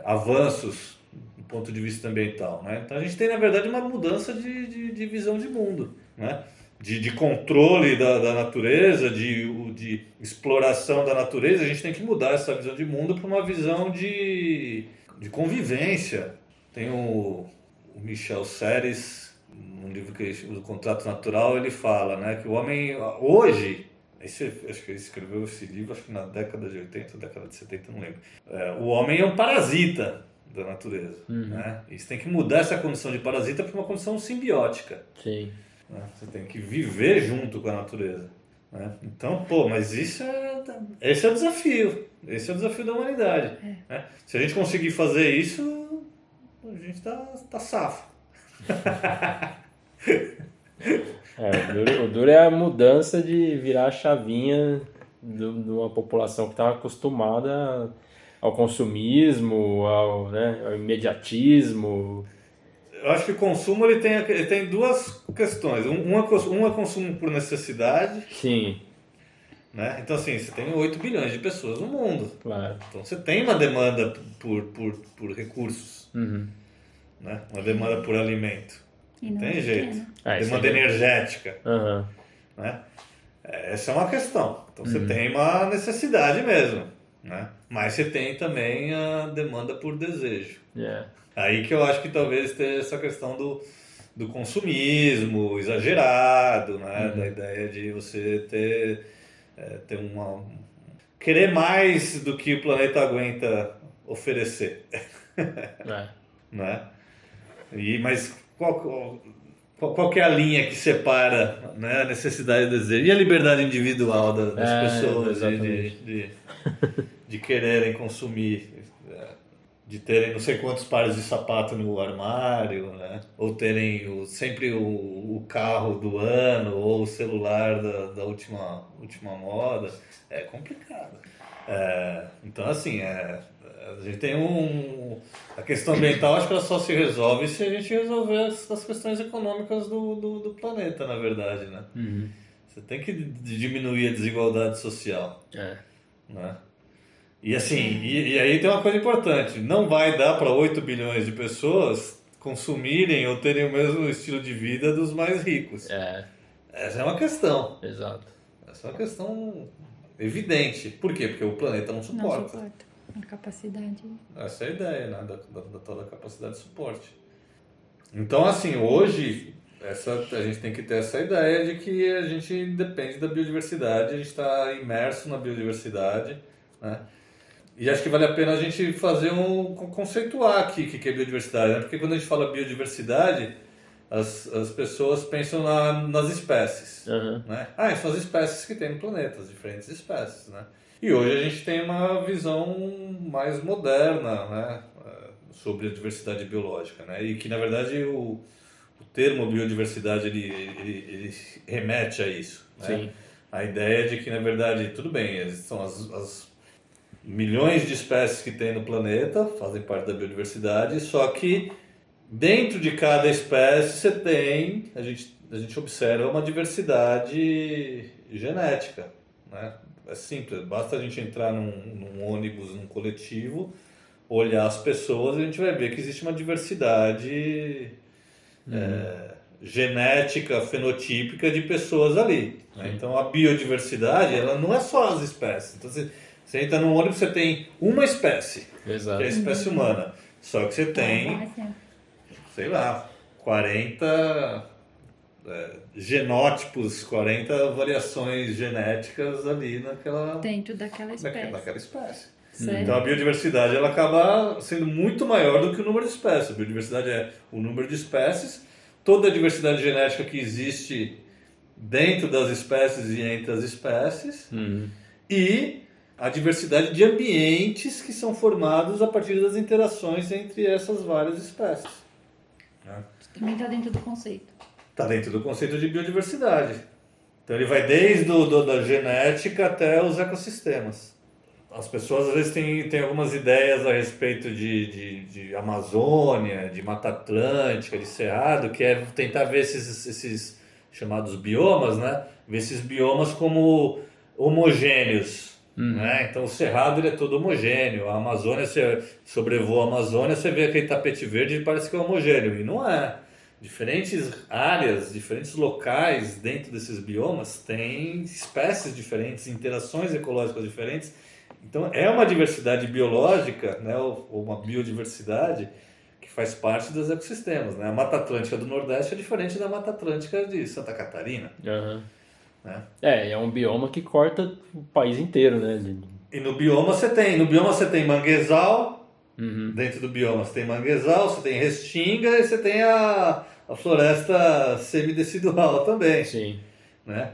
[SPEAKER 3] avanços do ponto de vista ambiental. Né? Então a gente tem, na verdade, uma mudança de, de, de visão de mundo. Né? De, de controle da, da natureza, de, de exploração da natureza, a gente tem que mudar essa visão de mundo para uma visão de, de convivência. Tem o, o Michel Serres, num livro que o Contrato Natural, ele fala né, que o homem hoje esse, acho que ele escreveu esse livro acho que na década de 80, década de 70, não lembro. É, o homem é um parasita da natureza.
[SPEAKER 1] Uhum.
[SPEAKER 3] Né? E você tem que mudar essa condição de parasita para uma condição simbiótica.
[SPEAKER 1] Sim.
[SPEAKER 3] Né? Você tem que viver junto com a natureza. Né? Então, pô, mas isso é. Esse é o desafio. Esse é o desafio da humanidade.
[SPEAKER 2] É.
[SPEAKER 3] Né? Se a gente conseguir fazer isso, a gente tá, tá safo. *laughs*
[SPEAKER 1] É, o, duro, o duro é a mudança de virar a chavinha de uma população que estava acostumada ao consumismo, ao, né, ao imediatismo.
[SPEAKER 3] Eu acho que o consumo ele tem, ele tem duas questões. Uma, uma é consumo por necessidade.
[SPEAKER 1] Sim.
[SPEAKER 3] Né? Então, assim, você tem 8 bilhões de pessoas no mundo.
[SPEAKER 1] Claro.
[SPEAKER 3] Então, você tem uma demanda por, por, por recursos.
[SPEAKER 1] Uhum.
[SPEAKER 3] Né? Uma demanda por alimento. Não tem é jeito.
[SPEAKER 1] Ah,
[SPEAKER 3] Demanda
[SPEAKER 1] é...
[SPEAKER 3] energética.
[SPEAKER 1] Uhum.
[SPEAKER 3] Né? Essa é uma questão. Então você
[SPEAKER 1] Uhum.
[SPEAKER 3] tem uma necessidade mesmo. Né? Mas você tem também a demanda por desejo.
[SPEAKER 1] Yeah.
[SPEAKER 3] Aí que eu acho que talvez tenha essa questão do, do consumismo exagerado, né?
[SPEAKER 1] Uhum.
[SPEAKER 3] da ideia de você ter, é, ter uma. querer mais do que o planeta aguenta oferecer. *laughs*
[SPEAKER 1] É.
[SPEAKER 3] né? E, mas qual, qual, qual é a linha que separa né, a necessidade e o desejo? E a liberdade individual da- das
[SPEAKER 1] É,
[SPEAKER 3] pessoas de, de, de, de quererem consumir, de terem não sei quantos pares de sapato no armário, né? ou terem o, sempre o, o carro do ano ou o celular da, da última, última moda, é complicado. É, então, assim, é, a gente tem um. A questão ambiental, acho que ela só se resolve se a gente resolver as, as questões econômicas do, do, do planeta, na verdade, né?
[SPEAKER 1] Uhum.
[SPEAKER 3] Você tem que diminuir a desigualdade social,
[SPEAKER 1] É.
[SPEAKER 3] né? E assim, e, e aí tem uma coisa importante: não vai dar para 8 bilhões de pessoas consumirem ou terem o mesmo estilo de vida dos mais ricos.
[SPEAKER 1] É,
[SPEAKER 3] Essa é uma questão.
[SPEAKER 1] exato.
[SPEAKER 3] Essa é uma questão evidente. Por quê? Porque o planeta não
[SPEAKER 2] Não
[SPEAKER 3] suporta.
[SPEAKER 2] suporta a capacidade.
[SPEAKER 3] Essa é a ideia, né? Da, da, da tal da capacidade de suporte. Então, assim, hoje, essa, a gente tem que ter essa ideia de que a gente depende da biodiversidade, a gente está imerso na biodiversidade, né? E acho que vale a pena a gente fazer um con- conceituar aqui o que que é biodiversidade, né? Porque quando a gente fala biodiversidade, as, as pessoas pensam na, nas espécies
[SPEAKER 1] Uhum.
[SPEAKER 3] né? Ah, são as espécies que tem no planeta, as diferentes espécies, né? E hoje a gente tem uma visão mais moderna, né? eh, Sobre a diversidade biológica, né? E que, na verdade, o, o termo biodiversidade, ele, ele, ele remete a isso, né?
[SPEAKER 1] Sim.
[SPEAKER 3] A ideia de que, na verdade, tudo bem, são as, as milhões de espécies que tem no planeta, fazem parte da biodiversidade, só que dentro de cada espécie você tem, a gente, a gente observa uma diversidade genética. Né? É simples, basta a gente entrar num, num ônibus, num coletivo, olhar as pessoas, a gente vai ver que existe uma diversidade uhum. é, genética, fenotípica de pessoas ali. Né? Então a biodiversidade, ela não é só as espécies. Então você, você entra num ônibus, você tem uma espécie,
[SPEAKER 1] Exato.
[SPEAKER 3] que é a espécie humana. Só que você tem, sei lá, 40 é, genótipos, 40 variações genéticas ali naquela
[SPEAKER 2] dentro daquela espécie.
[SPEAKER 3] Naquela espécie.
[SPEAKER 2] Certo.
[SPEAKER 3] Então a biodiversidade ela acaba sendo muito maior do que o número de espécies. A biodiversidade é o número de espécies, toda a diversidade genética que existe dentro das espécies e entre as espécies
[SPEAKER 1] uhum.
[SPEAKER 3] e a diversidade de ambientes que são formados a partir das interações entre essas várias espécies.
[SPEAKER 2] Né? Também está dentro do conceito.
[SPEAKER 3] Está dentro do conceito de biodiversidade. Então ele vai desde do, do, da genética até os ecossistemas. As pessoas às vezes têm, têm algumas ideias a respeito de, de, de Amazônia, de Mata Atlântica, de Cerrado, que é tentar ver esses, esses chamados biomas, né? Ver esses biomas como homogêneos. Uhum. Né? Então o Cerrado ele é todo homogêneo. A Amazônia, você sobrevoa a Amazônia, você vê aquele tapete verde e parece que é homogêneo. E não é diferentes áreas, diferentes locais dentro desses biomas têm espécies diferentes, interações ecológicas diferentes. Então é uma diversidade biológica, né, ou uma biodiversidade que faz parte dos ecossistemas. Né? A Mata Atlântica do Nordeste é diferente da Mata Atlântica de Santa Catarina.
[SPEAKER 1] Uhum. Né? É, é um bioma que corta o país inteiro, né?
[SPEAKER 3] E no bioma você tem, no bioma você tem manguezal,
[SPEAKER 1] Uhum.
[SPEAKER 3] Dentro do bioma você tem manguezal, você tem restinga e você tem a, a floresta semidecidual *laughs* também.
[SPEAKER 1] Sim.
[SPEAKER 3] Né?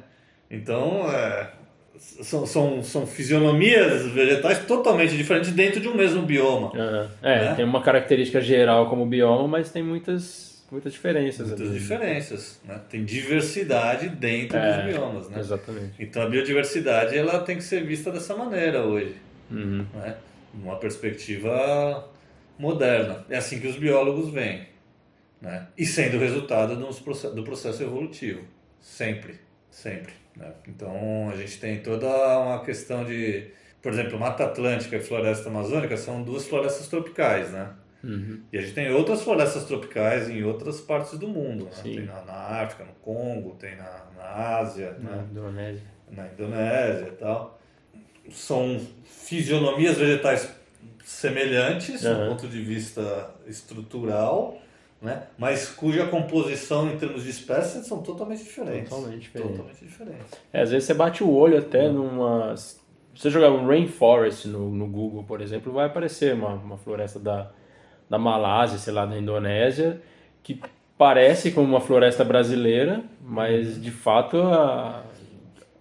[SPEAKER 3] Então, é, são, são, são fisionomias vegetais totalmente diferentes dentro de um mesmo bioma.
[SPEAKER 1] Uhum. É, né? tem uma característica geral como bioma, mas tem muitas, muitas diferenças.
[SPEAKER 3] Muitas ali. diferenças. Né? Tem diversidade dentro é, dos biomas. Né?
[SPEAKER 1] Exatamente.
[SPEAKER 3] Então a biodiversidade ela tem que ser vista dessa maneira hoje.
[SPEAKER 1] Uhum.
[SPEAKER 3] Né? numa perspectiva moderna. É assim que os biólogos veem. Né? E sendo resultado do processo evolutivo. Sempre, sempre. Né? Então a gente tem toda uma questão de. Por exemplo, Mata Atlântica e Floresta Amazônica são duas florestas tropicais, né?
[SPEAKER 1] Uhum.
[SPEAKER 3] E a gente tem outras florestas tropicais em outras partes do mundo. Né?
[SPEAKER 1] Tem
[SPEAKER 3] na, na, África, no Congo, tem na, na Ásia,
[SPEAKER 1] na
[SPEAKER 3] né?
[SPEAKER 1] Indonésia.
[SPEAKER 3] Na Indonésia e tal são fisionomias vegetais semelhantes uhum. do ponto de vista estrutural, né? mas cuja composição em termos de espécies são totalmente diferentes.
[SPEAKER 1] Totalmente diferentes.
[SPEAKER 3] Totalmente diferentes.
[SPEAKER 1] É, às vezes você bate o olho até uhum. numa. Se você jogar um rainforest no, no Google, por exemplo, vai aparecer uma, uma floresta da, da Malásia, sei lá, da Indonésia, que parece como uma floresta brasileira, mas de fato a,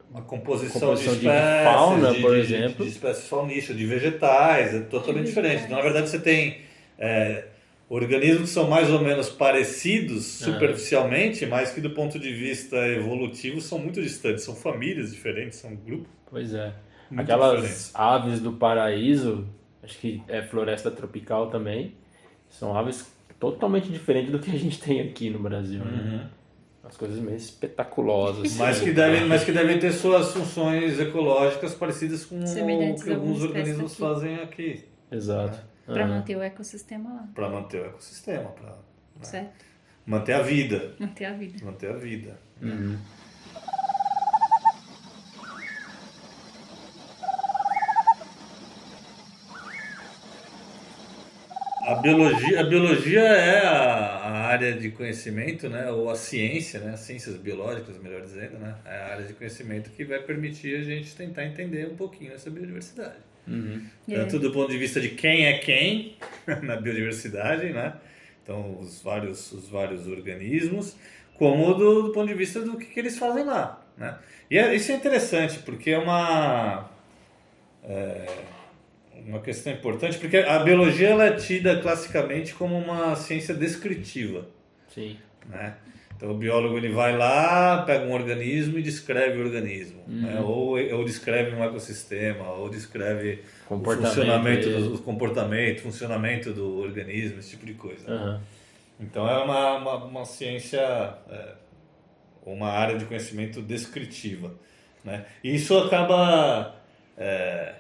[SPEAKER 3] uma composição, composição de, espécies, de fauna,
[SPEAKER 1] de, por de, exemplo.
[SPEAKER 3] De, espécies faunísticas, de vegetais, é totalmente diferente. Então, na verdade, você tem é, organismos que são mais ou menos parecidos ah. superficialmente, mas que do ponto de vista evolutivo são muito distantes. São famílias diferentes, são grupos.
[SPEAKER 1] Pois é. Aquelas diferentes. aves do paraíso, acho que é floresta tropical também, são aves totalmente diferentes do que a gente tem aqui no Brasil. Né?
[SPEAKER 3] Uhum.
[SPEAKER 1] Né? As coisas meio espetaculosas.
[SPEAKER 3] Mas que, devem, mas que devem ter suas funções ecológicas parecidas com o que alguns organismos aqui. fazem aqui.
[SPEAKER 1] Exato. Né?
[SPEAKER 2] Para manter o ecossistema lá.
[SPEAKER 3] Para manter o ecossistema. Pra, né?
[SPEAKER 2] Certo.
[SPEAKER 3] Manter a vida.
[SPEAKER 2] Manter a vida.
[SPEAKER 3] Manter a vida.
[SPEAKER 1] Uhum.
[SPEAKER 3] Biologia, a biologia é a, a, área de conhecimento, né, ou a ciência, né, ciências biológicas, melhor dizendo, né, é a área de conhecimento que vai permitir a gente tentar entender um pouquinho essa biodiversidade.
[SPEAKER 1] Uhum.
[SPEAKER 3] Tanto do ponto de vista de quem é quem *laughs* na biodiversidade, né, então os vários, os vários organismos, como do, do ponto de vista do que, que eles fazem lá, né. E é, isso é interessante, porque é uma... É, uma questão importante, porque a biologia ela é tida classicamente como uma ciência descritiva.
[SPEAKER 1] Sim.
[SPEAKER 3] Né? Então o biólogo ele vai lá, pega um organismo e descreve o organismo, uhum. né? ou, ou descreve um ecossistema, ou descreve o funcionamento, do, o comportamento, funcionamento do organismo, esse tipo de coisa.
[SPEAKER 1] Uhum.
[SPEAKER 3] Então é uma, uma, uma ciência, é, uma área de conhecimento descritiva. Né? E isso acaba é,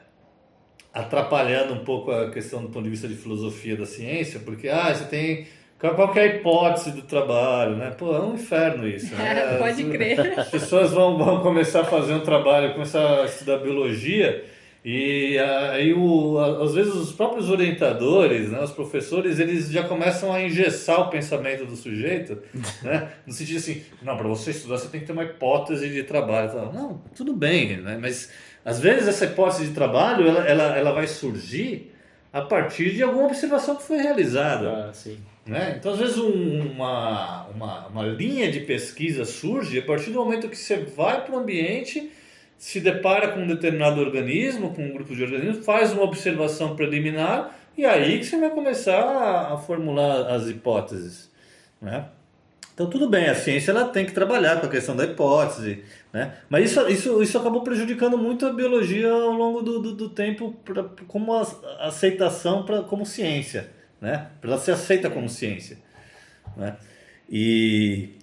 [SPEAKER 3] atrapalhando um pouco a questão do ponto de vista de filosofia da ciência, porque ah, você tem qual que é a hipótese do trabalho, né? Pô, é um inferno isso, né? *laughs*
[SPEAKER 2] Pode crer. *laughs*
[SPEAKER 3] As pessoas vão, vão começar a fazer um trabalho, começar a estudar biologia e aí o, às vezes os próprios orientadores, né, os professores, eles já começam a engessar o pensamento do sujeito, *laughs* né? No sentido assim, não, para você estudar você tem que ter uma hipótese de trabalho. Não, tudo bem, né? Mas às vezes essa hipótese de trabalho ela, ela, ela vai surgir a partir de alguma observação que foi realizada.
[SPEAKER 1] Ah, sim.
[SPEAKER 3] Né? Então, às vezes, um, uma, uma, uma linha de pesquisa surge a partir do momento que você vai para o ambiente, se depara com um determinado organismo, com um grupo de organismos, faz uma observação preliminar e aí que você vai começar a, a formular as hipóteses. Né? Então, tudo bem, a ciência ela tem que trabalhar com a questão da hipótese, né? mas isso, isso, isso acabou prejudicando muito a biologia ao longo do, do, do tempo pra, como a, aceitação pra, como ciência, né? para ela ser aceita como ciência. Né? E,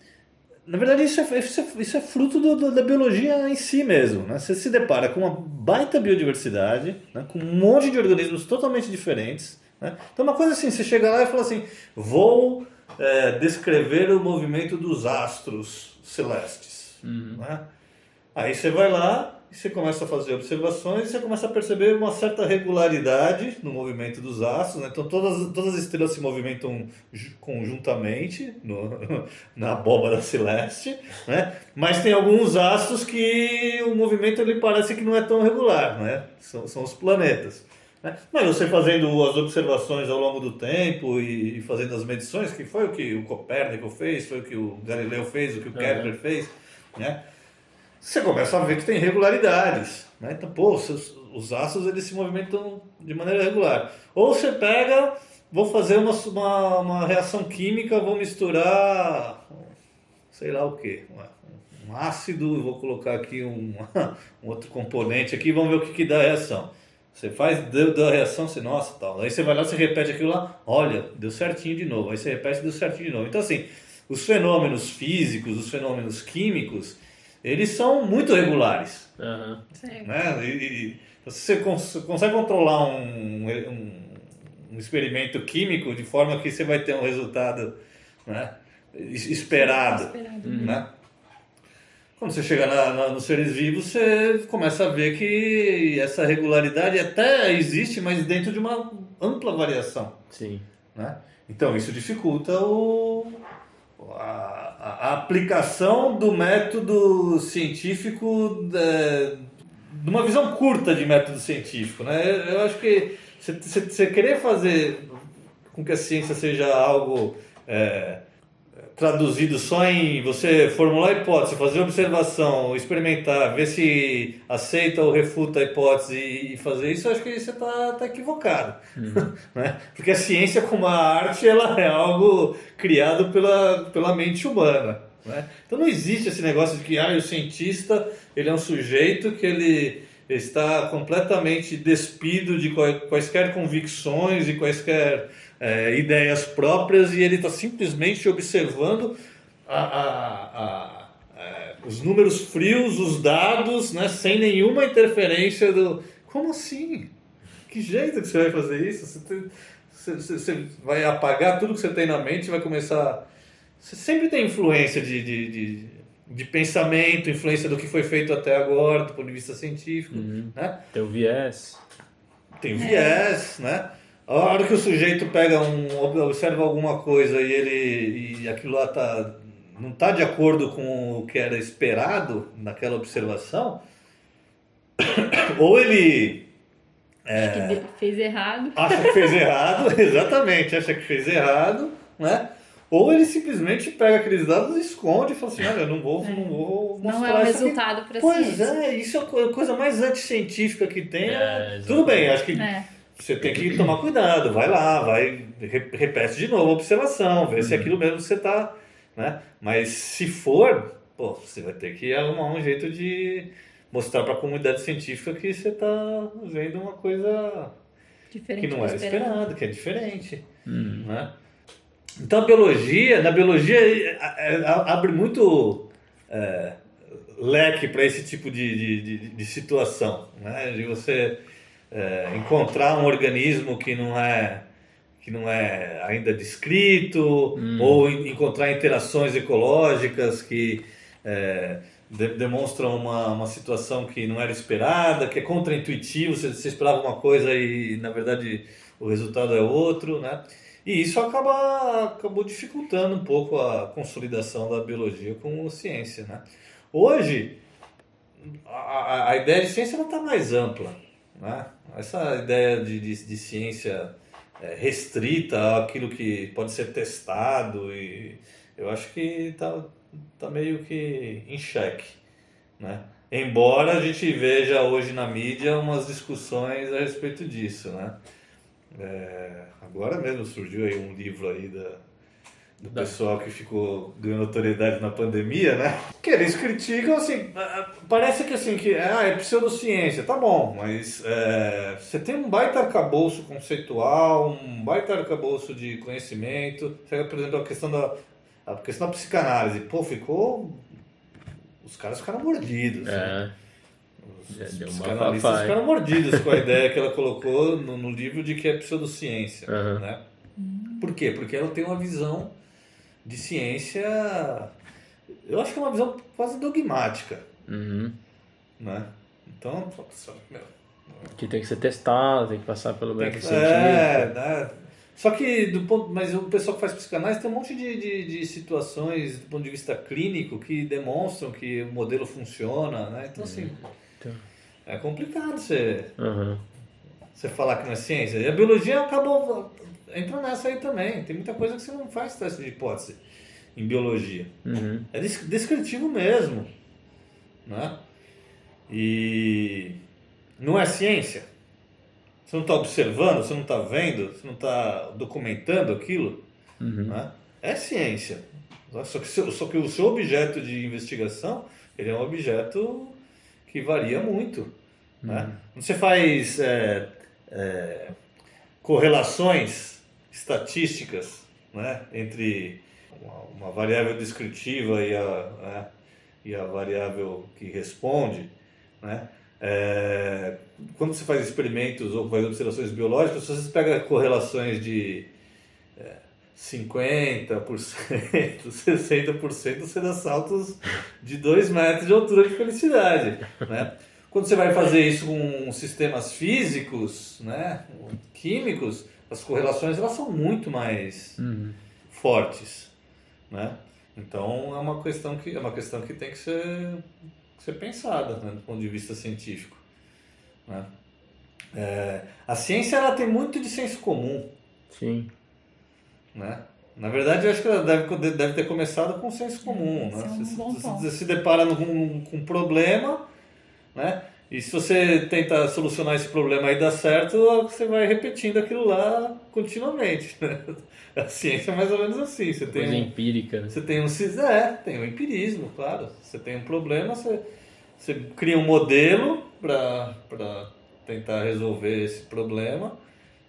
[SPEAKER 3] na verdade, isso é, isso é, isso é fruto do, do, da biologia em si mesmo. Né? Você se depara com uma baita biodiversidade, né? com um monte de organismos totalmente diferentes. Né? Então, uma coisa assim, você chega lá e fala assim, vou é, descrever o movimento dos astros celestes.
[SPEAKER 1] Uhum.
[SPEAKER 3] Né? Aí você vai lá e você começa a fazer observações e você começa a perceber uma certa regularidade no movimento dos astros. Né? Então todas, todas as estrelas se movimentam conjuntamente no, *laughs* na abóbada celeste, né? mas tem alguns astros que o movimento ele parece que não é tão regular, né? são, são os planetas. Né? Mas você fazendo as observações ao longo do tempo e, fazendo as medições, que foi o que o Copérnico fez, foi o que o Galileu fez, o que o Kepler uhum. fez, né? você começa a ver que tem irregularidades. Né? Então, pô, os, os astros eles se movimentam de maneira regular. Ou você pega, vou fazer uma, uma, uma reação química, vou misturar, sei lá o que, um ácido, vou colocar aqui um, *laughs* um outro componente aqui, vamos ver o que, que dá a reação. Você faz, deu, deu a reação, você, nossa, tal. Aí você vai lá, você repete aquilo lá, olha, deu certinho de novo. Aí você repete, deu certinho de novo. Então, assim, os fenômenos físicos, os fenômenos químicos, eles são muito regulares.
[SPEAKER 1] Uhum.
[SPEAKER 3] Né? E, e, você cons consegue controlar um, um, um, experimento químico de forma que você vai ter um resultado né? esperado. esperado. Né? Quando você chega na, na, nos seres vivos, você começa a ver que essa regularidade até existe, mas dentro de uma ampla variação.
[SPEAKER 1] Sim.
[SPEAKER 3] Né? Então, isso dificulta o, a, a aplicação do método científico, de, de uma visão curta de método científico. Né? Eu acho que você querer fazer com que a ciência seja algo. É, traduzido só em você formular a hipótese, fazer observação, experimentar, ver se aceita ou refuta a hipótese e fazer isso, acho que você está tá equivocado. Uhum. *laughs* né? Porque a ciência, como a arte, ela é algo criado pela, pela mente humana. Né? Então não existe esse negócio de que ah, o cientista ele é um sujeito que ele está completamente despido de quaisquer convicções e quaisquer é, ideias próprias e ele está simplesmente observando a, a, a, é, os números frios, os dados, né, sem nenhuma interferência do. Como assim? Que jeito que você vai fazer isso? Você, tem, você, você vai apagar tudo que você tem na mente e vai começar. Você sempre tem influência de, de, de, de, pensamento, influência do que foi feito até agora, do ponto de vista científico. Uhum. Né?
[SPEAKER 1] Tem o viés.
[SPEAKER 3] Tem o viés, né? A hora que o sujeito pega um, observa alguma coisa e ele e aquilo lá tá, não está de acordo com o que era esperado naquela observação, *coughs* ou ele
[SPEAKER 2] é, *laughs* acha que fez errado,
[SPEAKER 3] acha que fez errado, exatamente, acha que fez errado, né? Ou ele simplesmente pega aqueles dados e esconde e fala assim, olha, eu não vou, é. não vou mostrar
[SPEAKER 2] Não é o resultado para
[SPEAKER 3] Pois ciência. é, isso é a coisa mais anticientífica que tem. É, Tudo bem, acho que é você tem que tomar cuidado, vai lá, vai, repete de novo a observação, vê uhum. se é aquilo mesmo que você está. Né? Mas se for, pô, você vai ter que arrumar um jeito de mostrar para a comunidade científica que você está vendo uma coisa
[SPEAKER 2] diferente
[SPEAKER 3] que não era esperado, que é diferente.
[SPEAKER 1] Uhum.
[SPEAKER 3] Né? Então a biologia, na biologia é, é, abre muito é, leque para esse tipo de, de, de, de, situação, né? De você é, encontrar um organismo que não é que não é ainda descrito hum. ou encontrar interações ecológicas que é, de, demonstram uma, uma situação que não era esperada, que é contraintuitivo, você, você esperava uma coisa e na verdade o resultado é outro, né? E isso acaba, acabou dificultando um pouco a consolidação da biologia como ciência, né? Hoje, a, a ideia de ciência está mais ampla, né? Essa ideia de, de, de ciência é, restrita àquilo que pode ser testado e eu acho que está tá meio que em xeque, né? Embora a gente veja hoje na mídia umas discussões a respeito disso, né? É, agora mesmo surgiu aí um livro aí da, do da... pessoal que ficou ganhando autoridade na pandemia, né? Que eles criticam, assim, parece que assim, que ah, é pseudociência, tá bom, mas é, você tem um baita arcabouço conceitual, um baita arcabouço de conhecimento, você, por exemplo, a questão da, a questão da psicanálise, pô, ficou... Os caras ficaram mordidos. É. Né? Os, Deu uma os ficaram mordidos com a ideia que ela *laughs* colocou no, no, livro de que é pseudociência. Uhum. Né? Por quê? Porque ela tem uma visão de ciência. Eu acho que é uma visão quase dogmática. Uhum. Né? Então,
[SPEAKER 1] meu, que tem que ser testado, tem que passar pelo método
[SPEAKER 3] científico. É, né? Só que, do ponto, mas o pessoal que faz psicanálise tem um monte de, de, de, situações do ponto de vista clínico que demonstram que o modelo funciona, né? Então, assim, então. é complicado você, uhum. você falar que não é ciência. E a biologia acabou entrando nessa aí também. Tem muita coisa que você não faz teste de hipótese em biologia. Uhum. É descritivo mesmo, né? E não é ciência. Você não está observando, você não está vendo, você não está documentando aquilo. Uhum. Né? É ciência. Só que, só que o seu objeto de investigação ele é um objeto que varia muito. Né? Uhum. Né? Você faz é, é, correlações estatísticas né? entre uma, uma, variável descritiva e a, né? e a variável que responde. Né? É, quando você faz experimentos ou faz observações biológicas, você pega correlações de é, 50%, 60%, *laughs* você dá saltos de 2 metros de altura de felicidade. Né? Quando você vai fazer isso com sistemas físicos, né, químicos, as correlações elas são muito mais uhum. fortes. Né? Então é uma questão que é uma questão que tem que ser ser pensada né, do ponto de vista científico. Né? É, a ciência ela tem muito de senso comum.
[SPEAKER 1] Sim.
[SPEAKER 3] Né? Na verdade, eu acho que ela deve, deve ter começado com senso comum. Né? É um você, você, se depara com, com um problema, né? E se você tenta solucionar esse problema e dá certo, você vai repetindo aquilo lá continuamente. Né? A ciência é mais ou menos assim. Você tem
[SPEAKER 1] Coisa um, empírica. Né?
[SPEAKER 3] Você tem um é, tem um empirismo, claro. Você tem um problema, você, você cria um modelo para tentar resolver esse problema.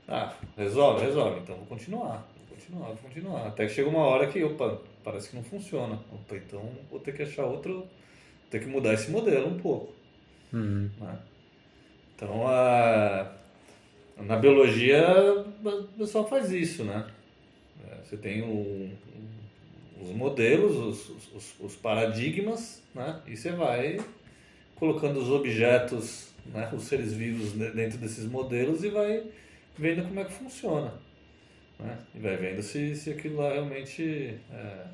[SPEAKER 3] Ah, resolve, resolve. Então vou continuar, vou continuar, vou continuar. Até que chega uma hora que, opa, parece que não funciona. Opa, então vou ter que achar outro, vou ter que mudar esse modelo um pouco. Uhum. Né? Então, a, na biologia, o pessoal faz isso, né? É, você tem o, os modelos, os, os, os, paradigmas, né? E você vai colocando os objetos, né? os seres vivos dentro desses modelos e vai vendo como é que funciona. Né? E vai vendo se, se aquilo lá realmente... É,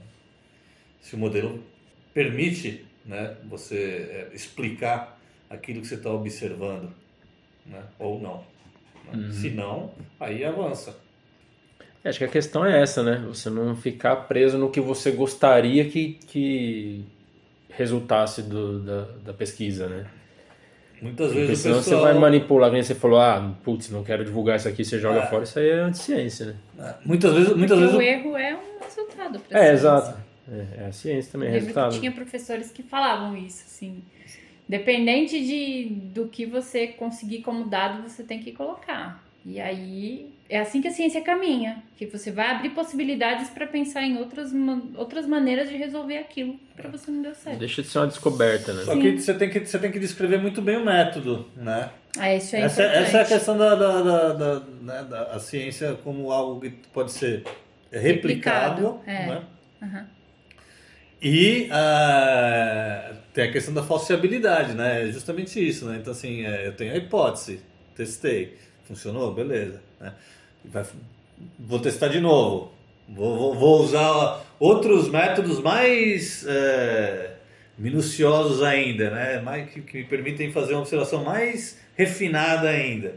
[SPEAKER 3] se o modelo permite né, você é, explicar aquilo que você está observando, né? ou não. Né? Uhum. Se não, aí avança.
[SPEAKER 1] Acho que a questão é essa, né? Você não ficar preso no que você gostaria que, que resultasse do, da, da pesquisa, né?
[SPEAKER 3] Muitas Porque vezes
[SPEAKER 1] senão pessoal... você vai manipular, você falou, ah, putz, não quero divulgar isso aqui, você joga é. fora, isso aí é anti-ciência, né?
[SPEAKER 3] É. Muitas vezes... Muitas vezes...
[SPEAKER 2] O erro é um resultado.
[SPEAKER 1] É, exato. É, é, a ciência também, é resultado.
[SPEAKER 2] tinha professores que falavam isso, assim... Dependente de, do que você conseguir como dado, você tem que colocar. E aí é assim que a ciência caminha, que você vai abrir possibilidades para pensar em outras, outras maneiras de resolver aquilo para você não deu certo.
[SPEAKER 1] Deixa de ser uma descoberta, né?
[SPEAKER 3] Só que você tem que você tem que descrever muito bem o método, né?
[SPEAKER 2] Ah, isso é
[SPEAKER 3] essa,
[SPEAKER 2] importante.
[SPEAKER 3] essa é a questão da, da, da, da, né, da a ciência como algo que pode ser replicável,
[SPEAKER 2] Replicado, é.
[SPEAKER 3] né?
[SPEAKER 2] Aham.
[SPEAKER 3] E ah, tem a questão da falseabilidade, né? É justamente isso, né? Então, assim, é, eu tenho a hipótese, testei, funcionou, beleza. Né? Vai- vou testar de novo. Vou, vou- vou usar outros métodos mais é, minuciosos ainda, né? Mais, que, que me permitem fazer uma observação mais refinada ainda.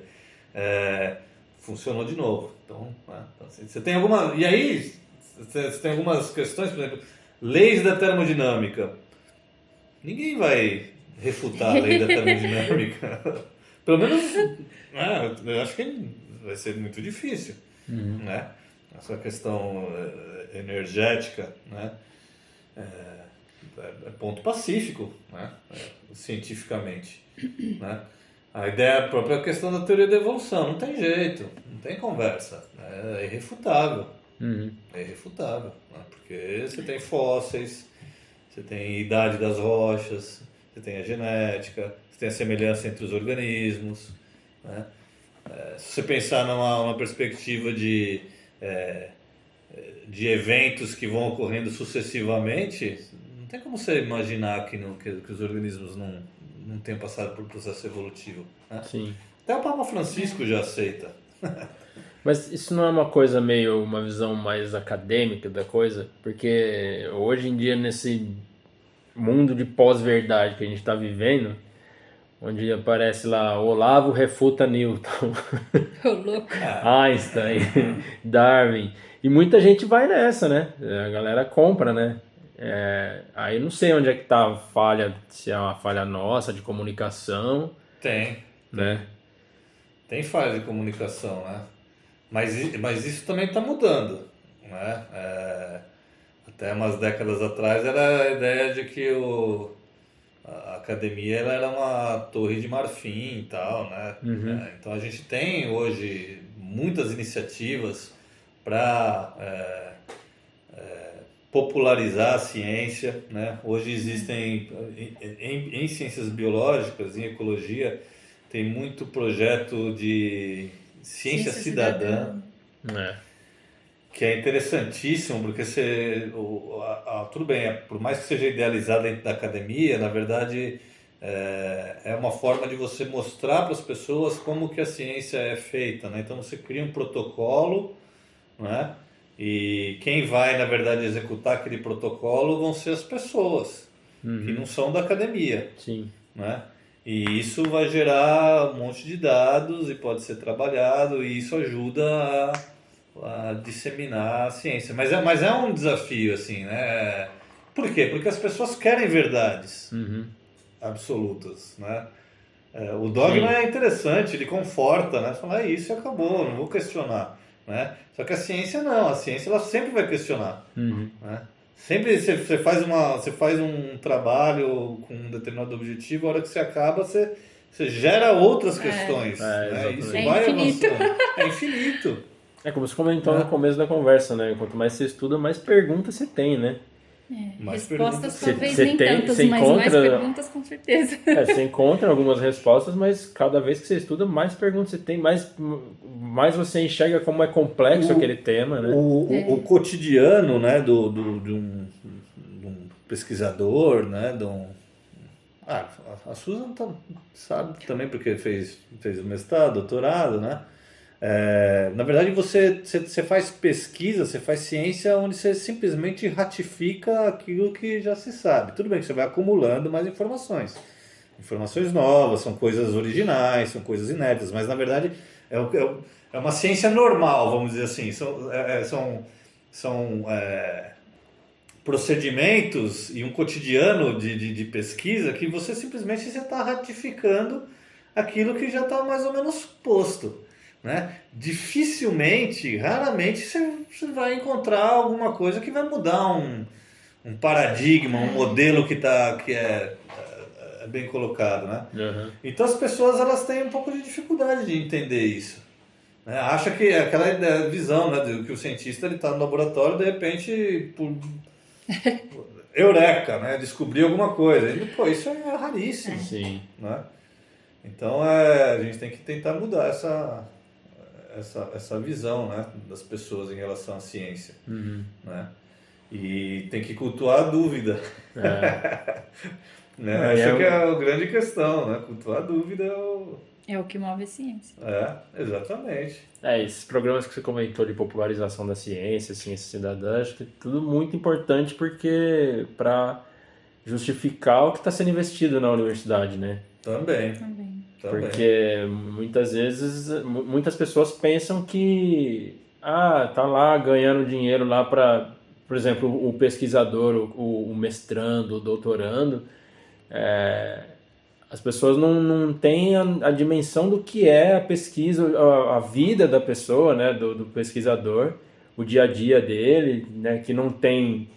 [SPEAKER 3] É, funcionou de novo. Então, né? Então, assim, você tem alguma. E aí, você tem algumas questões, por exemplo, leis da termodinâmica. Ninguém vai refutar a lei da termodinâmica. *laughs* Pelo menos, né, eu acho que vai ser muito difícil, né? Essa questão eh, energética, né? É, é ponto pacífico, né? É, cientificamente, *coughs* né? A ideia a própria questão da teoria da evolução, não tem jeito, não tem conversa, né? é irrefutável.
[SPEAKER 1] Uhum.
[SPEAKER 3] É irrefutável, né? porque você tem fósseis, você tem idade das rochas, você tem a genética, você tem a semelhança entre os organismos. Né? É, se você pensar numa, numa perspectiva de, é, de eventos que vão ocorrendo sucessivamente, não tem como você imaginar que, não, que, que os organismos não, não tenham passado por processo evolutivo. Né?
[SPEAKER 1] Sim.
[SPEAKER 3] Até o Papa Francisco já aceita. *laughs*
[SPEAKER 1] Mas isso não é uma coisa meio, uma visão mais acadêmica da coisa? Porque hoje em dia, nesse mundo de pós-verdade que a gente está vivendo, onde aparece lá Olavo refuta Newton, *laughs*
[SPEAKER 2] louco.
[SPEAKER 1] Einstein, *laughs* Darwin, e muita gente vai nessa, né? A galera compra, né? É, aí não sei onde é que tá a falha, se é uma falha nossa de comunicação,
[SPEAKER 3] Tem.
[SPEAKER 1] né?
[SPEAKER 3] Tem falha de comunicação, né? Mas, mas isso também está mudando, né? É, até umas décadas atrás era a ideia de que o, a academia ela era uma torre de marfim e tal, né? É, então a gente tem hoje muitas iniciativas para popularizar a ciência, né? Hoje existem em, em- em ciências biológicas, em ecologia, tem muito projeto de ciência,
[SPEAKER 2] Ciência
[SPEAKER 3] cidadã,
[SPEAKER 2] cidadã.
[SPEAKER 1] É.
[SPEAKER 3] que é interessantíssimo, porque você, o, a- a- tudo bem, é, por mais que seja idealizado dentro da academia, na verdade é, é uma forma de você mostrar para as pessoas como que a ciência é feita, né? Então você cria um protocolo, né? E quem vai, na verdade, executar aquele protocolo vão ser as pessoas, que não são da academia
[SPEAKER 1] Sim.
[SPEAKER 3] né? E isso vai gerar um monte de dados e pode ser trabalhado e isso ajuda a, a disseminar a ciência. Mas é, mas é um desafio, assim, né? Por quê? Porque as pessoas querem verdades
[SPEAKER 1] Uhum.
[SPEAKER 3] absolutas, né? É, o dogma
[SPEAKER 1] Sim.
[SPEAKER 3] é interessante, ele conforta, né? Você fala, é isso e acabou, não vou questionar, né? Só que a ciência não, a ciência ela sempre vai questionar.
[SPEAKER 1] Uhum.
[SPEAKER 3] Né? Sempre você, faz uma, você faz um trabalho com um determinado objetivo, a hora que você acaba, você, você gera outras questões.
[SPEAKER 1] É,
[SPEAKER 3] né? Isso
[SPEAKER 2] É
[SPEAKER 3] vai
[SPEAKER 2] infinito.
[SPEAKER 3] avançando. É infinito.
[SPEAKER 1] É como você comentou
[SPEAKER 3] Né?
[SPEAKER 1] no começo da conversa, né? Quanto mais você estuda, mais perguntas você tem, né?
[SPEAKER 3] Mais
[SPEAKER 2] Respostas
[SPEAKER 3] perguntas.
[SPEAKER 2] talvez
[SPEAKER 1] Cê- cê
[SPEAKER 2] nem
[SPEAKER 1] tem-
[SPEAKER 2] tantas, mas mais
[SPEAKER 1] encontra-
[SPEAKER 2] perguntas com certeza.
[SPEAKER 1] É, você encontra algumas respostas, mas cada vez que você estuda, mais perguntas você tem, mais, mais você enxerga como é complexo
[SPEAKER 3] O-
[SPEAKER 1] aquele tema, né?
[SPEAKER 3] O, o, o cotidiano né, do, do, de, um, de um pesquisador, né, de um... Ah, a- a Susan tá- sabe também porque fez, fez o mestrado, doutorado, né? É, na verdade, você, você, você faz pesquisa, você faz ciência onde você simplesmente ratifica aquilo que já se sabe. Tudo bem que você vai acumulando mais informações. Informações novas, são coisas originais, são coisas inéditas, mas na verdade é, é, é uma ciência normal, vamos dizer assim. São, é, é, são, são é, procedimentos e um cotidiano de, de, de pesquisa que você simplesmente está ratificando aquilo que já está mais ou menos posto. Né? Dificilmente, raramente você, vai encontrar alguma coisa que vai mudar um, um paradigma, um modelo que, tá, que é, é- é bem colocado. Né?
[SPEAKER 1] Uhum.
[SPEAKER 3] Então as pessoas elas têm um pouco de dificuldade de entender isso. né, acha que é aquela visão, né, de que o cientista ele está no laboratório de repente por *laughs* eureka, né, descobrir alguma coisa. E, pô, isso é raríssimo.
[SPEAKER 1] Sim.
[SPEAKER 3] Né? Então é, a gente tem que tentar mudar essa, essa, essa visão né, das pessoas em relação à ciência.
[SPEAKER 1] Uhum.
[SPEAKER 3] Né? E tem que cultuar a dúvida.
[SPEAKER 1] É. *laughs*
[SPEAKER 3] né?
[SPEAKER 1] É,
[SPEAKER 3] Essa
[SPEAKER 1] eu-
[SPEAKER 3] que é a grande questão, né? Cultuar a dúvida é o...
[SPEAKER 2] É o que move a ciência.
[SPEAKER 3] É, exatamente.
[SPEAKER 1] É, esses programas que você comentou de popularização da ciência, ciência cidadã, acho que é tudo muito importante porque para justificar o que está sendo investido na universidade, né?
[SPEAKER 3] Também,
[SPEAKER 2] Também.
[SPEAKER 3] Também.
[SPEAKER 1] Porque muitas vezes mu- muitas pessoas pensam que ah, tá lá ganhando dinheiro lá para, por exemplo, o pesquisador, o, o mestrando, o doutorando, é, as pessoas não, não têm a, a dimensão do que é a pesquisa, a, a vida da pessoa, né, do, do pesquisador, o dia a dia dele, né, que não tem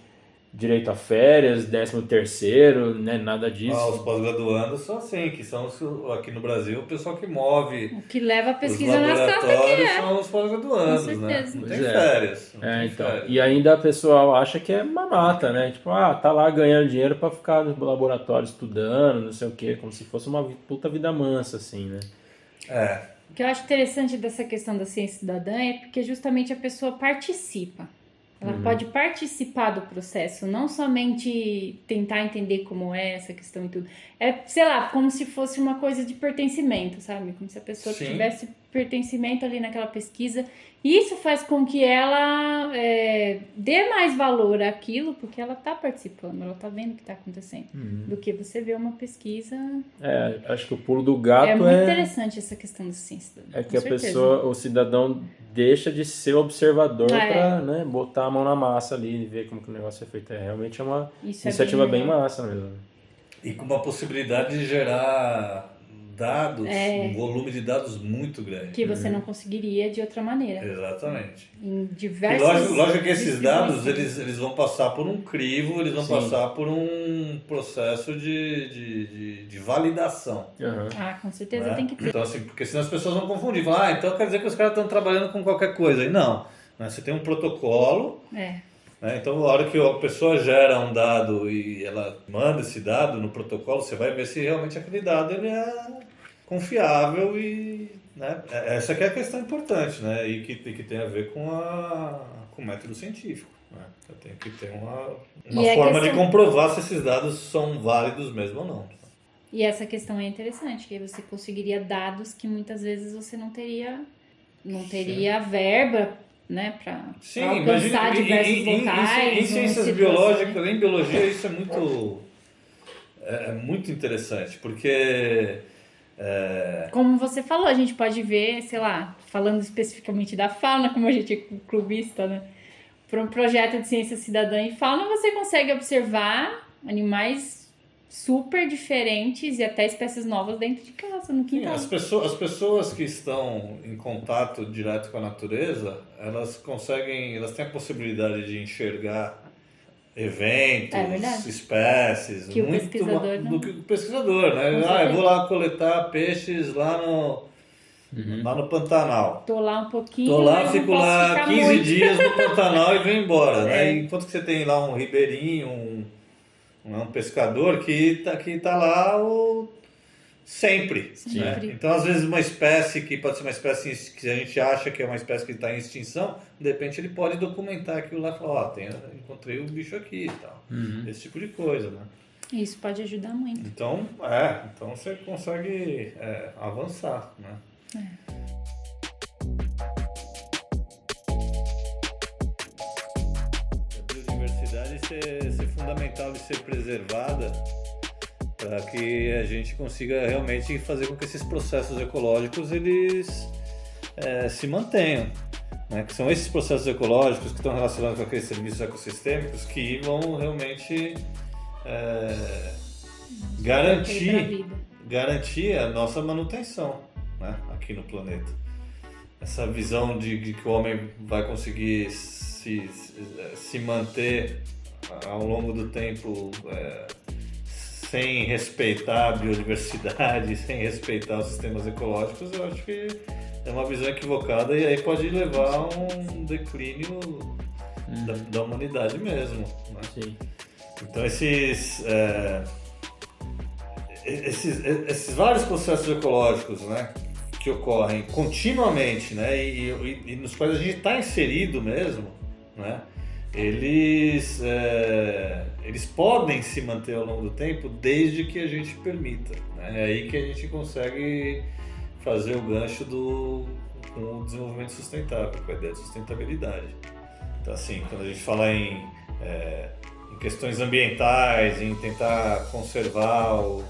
[SPEAKER 1] direito a férias, décimo terceiro, né, nada disso.
[SPEAKER 3] Ah, os pós-graduandos são assim, que são aqui no Brasil o pessoal que move
[SPEAKER 2] O que leva a pesquisa nas costas que é.
[SPEAKER 3] são os pós-graduandos, né? Não tem
[SPEAKER 1] é.
[SPEAKER 3] férias. não
[SPEAKER 1] É,
[SPEAKER 3] tem
[SPEAKER 1] então.
[SPEAKER 3] férias.
[SPEAKER 1] E ainda a pessoal acha que é mamata, né? Tipo, ah, tá lá ganhando dinheiro pra ficar no laboratório estudando, não sei o quê, como se fosse uma puta vida mansa, assim, né?
[SPEAKER 3] É,
[SPEAKER 2] O que eu acho interessante dessa questão da ciência cidadã é porque justamente a pessoa participa. Ela
[SPEAKER 1] Uhum.
[SPEAKER 2] pode participar do processo, não somente tentar entender como é essa questão e tudo. É, sei lá, como se fosse uma coisa de pertencimento, sabe? Como se a pessoa
[SPEAKER 3] Sim.
[SPEAKER 2] tivesse pertencimento ali naquela pesquisa. E isso faz com que ela é, dê mais valor àquilo, porque ela está participando, ela está vendo o que está acontecendo. Do que você ver uma pesquisa.
[SPEAKER 1] É, acho que o pulo do gato
[SPEAKER 2] é
[SPEAKER 1] é,
[SPEAKER 2] muito interessante essa questão da ciência cidadã.
[SPEAKER 1] é
[SPEAKER 2] com
[SPEAKER 1] que a
[SPEAKER 2] certeza.
[SPEAKER 1] pessoa, o cidadão deixa de ser observador
[SPEAKER 2] É.
[SPEAKER 1] pra né, botar a mão na massa ali e ver como que o negócio é feito. É realmente é uma
[SPEAKER 2] Isso é
[SPEAKER 1] iniciativa bem
[SPEAKER 2] legal.
[SPEAKER 1] massa mesmo.
[SPEAKER 3] e com uma possibilidade de gerar dados,
[SPEAKER 2] É.
[SPEAKER 3] um volume de dados muito grande.
[SPEAKER 2] Que você não conseguiria de outra maneira.
[SPEAKER 3] Exatamente.
[SPEAKER 2] Em diversos.
[SPEAKER 3] lógico, lógico que esses dados eles, eles vão passar por um crivo, eles vão
[SPEAKER 1] Sim.
[SPEAKER 3] passar por um processo de, de, de, de validação.
[SPEAKER 1] Aham.
[SPEAKER 2] Ah, com certeza
[SPEAKER 3] né?
[SPEAKER 2] tem que ter.
[SPEAKER 3] Então, assim, porque senão as pessoas vão confundir. Falar, ah, então quer dizer que os caras estão trabalhando com qualquer coisa. E não. né? Você tem um protocolo,
[SPEAKER 2] É.
[SPEAKER 3] né? então a hora que a pessoa gera um dado e ela manda esse dado no protocolo, você vai ver se realmente aquele dado ele é confiável e... Né? É- Essa que é a questão importante, né? E que, que tem a ver com, a, com o método científico. Né? Você tem que ter uma, uma forma de
[SPEAKER 2] questão-
[SPEAKER 3] comprovar se esses dados são válidos mesmo ou não.
[SPEAKER 2] E essa questão é interessante, que você conseguiria dados que muitas vezes você não teria, não teria verba, né, para
[SPEAKER 3] Sim,
[SPEAKER 2] alcançar
[SPEAKER 3] imagina,
[SPEAKER 2] diversos
[SPEAKER 3] em, em- em-
[SPEAKER 2] locais.
[SPEAKER 3] em,
[SPEAKER 2] ou
[SPEAKER 3] ciências biológicas, em biologia, isso é muito, é, é muito interessante, porque é,
[SPEAKER 2] Como você falou, a gente pode ver, sei lá, falando especificamente da fauna, como a gente é clubista, né? Para um projeto de ciência cidadã e fauna, você consegue observar animais super diferentes e até espécies novas dentro de casa, no
[SPEAKER 3] sim,
[SPEAKER 2] quintal.
[SPEAKER 3] as, pessoas, as pessoas que estão em contato direto com a natureza, elas conseguem, elas têm a possibilidade de enxergar eventos,
[SPEAKER 2] É
[SPEAKER 3] espécies,
[SPEAKER 2] Que o
[SPEAKER 3] muito
[SPEAKER 2] pesquisador
[SPEAKER 3] ma-
[SPEAKER 2] não-
[SPEAKER 3] do que o pesquisador, né?
[SPEAKER 2] Com
[SPEAKER 3] Ah, eu vou lá coletar peixes lá no,
[SPEAKER 1] Uhum.
[SPEAKER 3] lá no Pantanal.
[SPEAKER 2] Tô lá um pouquinho.
[SPEAKER 3] Tô lá,
[SPEAKER 2] mas não
[SPEAKER 3] fico
[SPEAKER 2] posso
[SPEAKER 3] lá
[SPEAKER 2] ficar
[SPEAKER 3] 15
[SPEAKER 2] muito.
[SPEAKER 3] dias no Pantanal e venho embora, né?
[SPEAKER 2] É.
[SPEAKER 3] Enquanto que você tem lá um ribeirinho, um, um pescador que tá, que tá lá o... sempre. né? Então, às vezes, uma espécie que pode ser uma espécie que a gente acha que é uma espécie que está em extinção, de repente ele pode documentar aquilo lá e falar, ó, tem, encontrei o bicho aqui e tal.
[SPEAKER 1] Uhum.
[SPEAKER 3] Esse tipo de coisa, né?
[SPEAKER 2] Isso pode ajudar muito.
[SPEAKER 3] Então, é, então você consegue é, avançar, né? A biodiversidade ser, ser fundamental de ser preservada para que a gente consiga realmente fazer com que esses processos ecológicos eles é, se mantenham. Né? Que são esses processos ecológicos que estão relacionados com aqueles serviços ecossistêmicos que vão realmente é, garantir garantir a nossa manutenção né, aqui no planeta. Essa visão de, de que o homem vai conseguir se, se- se manter ao longo do tempo é, sem respeitar a biodiversidade, *laughs* sem respeitar os sistemas ecológicos, eu acho que é uma visão equivocada e aí pode levar a um declínio da, da humanidade mesmo. Né?
[SPEAKER 1] Sim.
[SPEAKER 3] Então esses, é, esses, esses vários processos ecológicos, né, que ocorrem continuamente, né, e, e, e nos quais a gente está inserido mesmo, né, eles, é, eles podem se manter ao longo do tempo desde que a gente permita. Né? É aí que a gente consegue fazer o gancho do, com o desenvolvimento sustentável, com a ideia de sustentabilidade. Então, assim, quando a gente fala em, é, em questões ambientais, em tentar conservar o,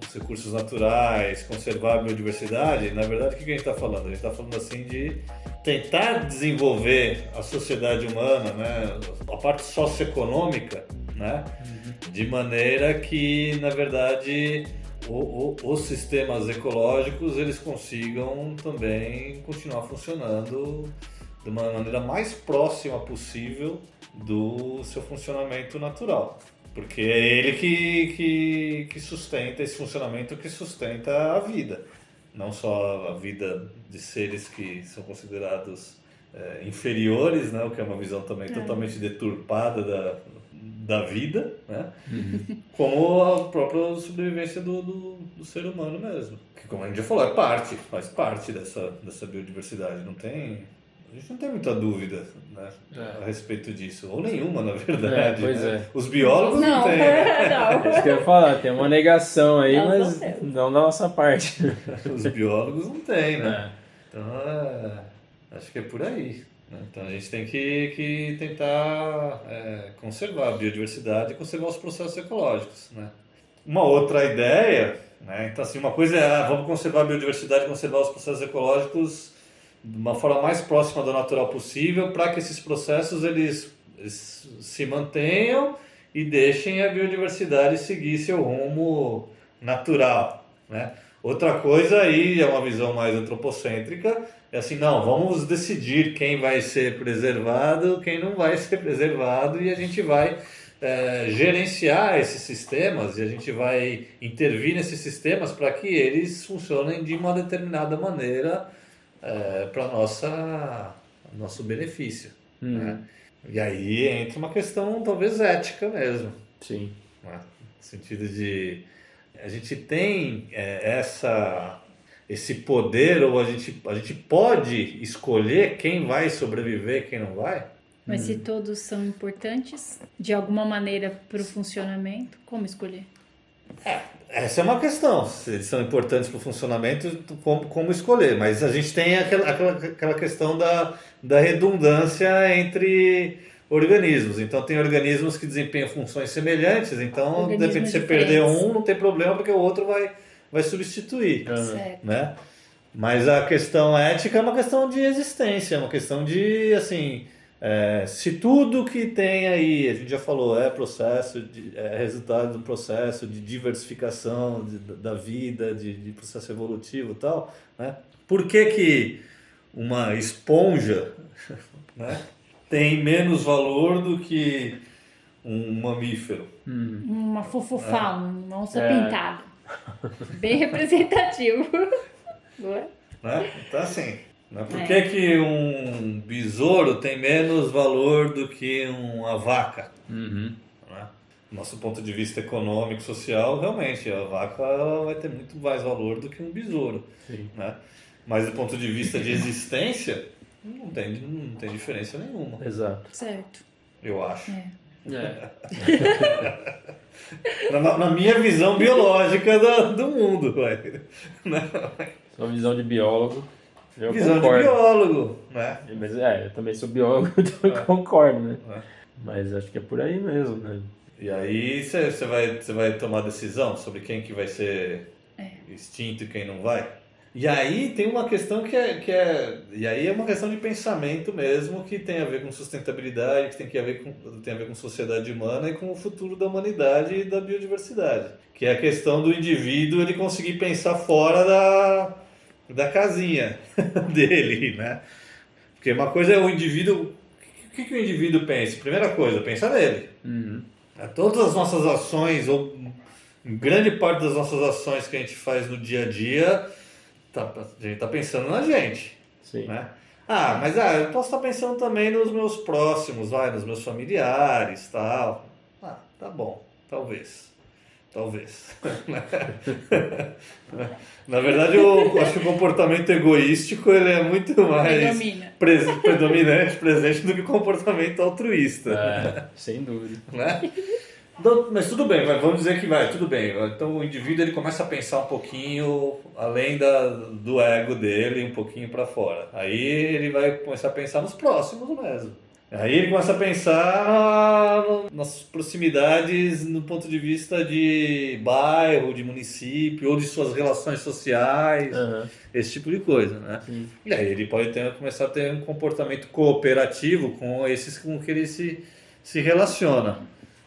[SPEAKER 3] os recursos naturais, conservar a biodiversidade, na verdade, o que a gente está falando? A gente está falando assim de tentar desenvolver a sociedade humana, né, a parte socioeconômica, né, uhum. de maneira que, na verdade, o, o, os sistemas ecológicos eles consigam também continuar funcionando de uma maneira mais próxima possível do seu funcionamento natural. Porque é ele que, que, que sustenta esse funcionamento que sustenta a vida. Não só a vida de seres que são considerados é, inferiores, né? o que é uma visão também é. totalmente deturpada da, da vida, né? Uhum. como a própria sobrevivência do, do, do, ser humano mesmo. Que, como a gente já falou, é parte, faz parte dessa, dessa biodiversidade. Não tem a gente não tem muita dúvida né, é. a respeito disso, ou nenhuma, na verdade. É,
[SPEAKER 1] pois
[SPEAKER 3] né?
[SPEAKER 1] é.
[SPEAKER 3] Os biólogos não,
[SPEAKER 2] não *laughs*
[SPEAKER 3] têm.
[SPEAKER 2] Não.
[SPEAKER 1] É isso que eu ia falar, tem uma negação aí, não, mas não da nossa parte. *laughs*
[SPEAKER 3] Os biólogos não têm, né? É. Então, é, acho que é por aí. Né? Então a gente tem que, que tentar é, conservar a biodiversidade e conservar os processos ecológicos. Né? Uma outra ideia, né? então assim, uma coisa é ah, vamos conservar a biodiversidade, conservar os processos ecológicos de uma forma mais próxima do natural possível para que esses processos eles, eles, se mantenham e deixem a biodiversidade seguir seu rumo natural, né? Outra coisa aí é uma visão mais antropocêntrica, é assim, não, vamos decidir quem vai ser preservado, quem não vai *laughs* ser preservado e a gente vai é, gerenciar esses sistemas e a gente vai intervir nesses sistemas para que eles funcionem de uma determinada maneira é, para nossa nosso benefício. Hum. Né? E aí entra uma questão talvez ética mesmo.
[SPEAKER 1] Sim.
[SPEAKER 3] Né? No sentido de a gente tem é, essa esse poder ou a gente a gente pode escolher quem vai sobreviver, quem não vai.
[SPEAKER 2] Mas hum. se todos são importantes de alguma maneira para o funcionamento, como escolher?
[SPEAKER 3] É, essa é uma questão. Se eles são importantes para o funcionamento, como, como, escolher. Mas a gente tem aquela, aquela, aquela questão da, da redundância entre organismos. Então, tem organismos que desempenham funções semelhantes. Então, de repente, você perder um, não tem problema, porque o outro vai, vai substituir.
[SPEAKER 2] Certo.
[SPEAKER 3] Né? Mas a questão ética é uma questão de existência, é uma questão de, assim é, se tudo que tem aí, a gente já falou, é processo, de, é resultado de um processo de diversificação de, da vida, de, de, processo evolutivo e tal, né? por que, que uma esponja *laughs* né, tem menos valor do que um mamífero?
[SPEAKER 2] Hum. Uma fufufá, é. uma onça é. pintada. Bem representativo. *laughs*
[SPEAKER 3] Né? Então, assim, né? Por é. que, que um besouro tem menos valor do que uma vaca?
[SPEAKER 1] Uhum.
[SPEAKER 3] Né? Nosso ponto de vista econômico, social, realmente, a vaca vai ter muito mais valor do que um besouro. Né? Mas do ponto de vista de existência, não tem, não tem diferença nenhuma.
[SPEAKER 1] Exato.
[SPEAKER 2] Certo.
[SPEAKER 3] Eu acho.
[SPEAKER 2] É.
[SPEAKER 1] É. *laughs*
[SPEAKER 3] na, na, minha visão biológica do, do mundo.
[SPEAKER 1] Sua visão de biólogo.
[SPEAKER 3] Eu Visão concordo. de biólogo, né?
[SPEAKER 1] Mas é, eu também sou biólogo, *laughs* então é. concordo, né? É. Mas acho que é por aí mesmo, né?
[SPEAKER 3] E aí você vai, vai tomar decisão sobre quem que vai ser é. extinto e quem não vai? E aí tem uma questão que é, que é. E aí é uma questão de pensamento mesmo que tem a ver com sustentabilidade, que tem, que a ver com, tem a ver com sociedade humana e com o futuro da humanidade e da biodiversidade. Que é a questão do indivíduo ele conseguir pensar fora da, da casinha *laughs* dele, né? Porque uma coisa é o indivíduo. O que, que o indivíduo pensa? Primeira coisa, pensa nele.
[SPEAKER 1] Uhum.
[SPEAKER 3] É, todas as nossas ações, ou grande parte das nossas ações que a gente faz no dia a dia, tá, a gente tá pensando na gente,
[SPEAKER 1] Sim.
[SPEAKER 3] né? Ah, mas ah, eu posso estar pensando também nos meus próximos, vai, nos meus familiares, tal. Ah, tá bom, talvez. Talvez. Na verdade, eu acho que o comportamento egoístico ele é muito mais
[SPEAKER 2] Predomina.
[SPEAKER 3] pres- predominante, presente do que o comportamento altruísta.
[SPEAKER 1] É, sem dúvida.
[SPEAKER 3] né? Então, Mas tudo bem, vamos dizer que vai, tudo bem. Então o indivíduo ele começa a pensar um pouquinho além da, do ego dele, um pouquinho para fora. Aí ele vai começar a pensar nos próximos mesmo. Aí ele começa a pensar na- nas proximidades no ponto de vista de bairro, de município, ou de suas relações sociais,
[SPEAKER 1] Aham.
[SPEAKER 3] esse tipo de coisa, né?
[SPEAKER 1] Sim.
[SPEAKER 3] E aí ele pode ter, começar a ter um comportamento cooperativo com esses com que ele se, se relaciona,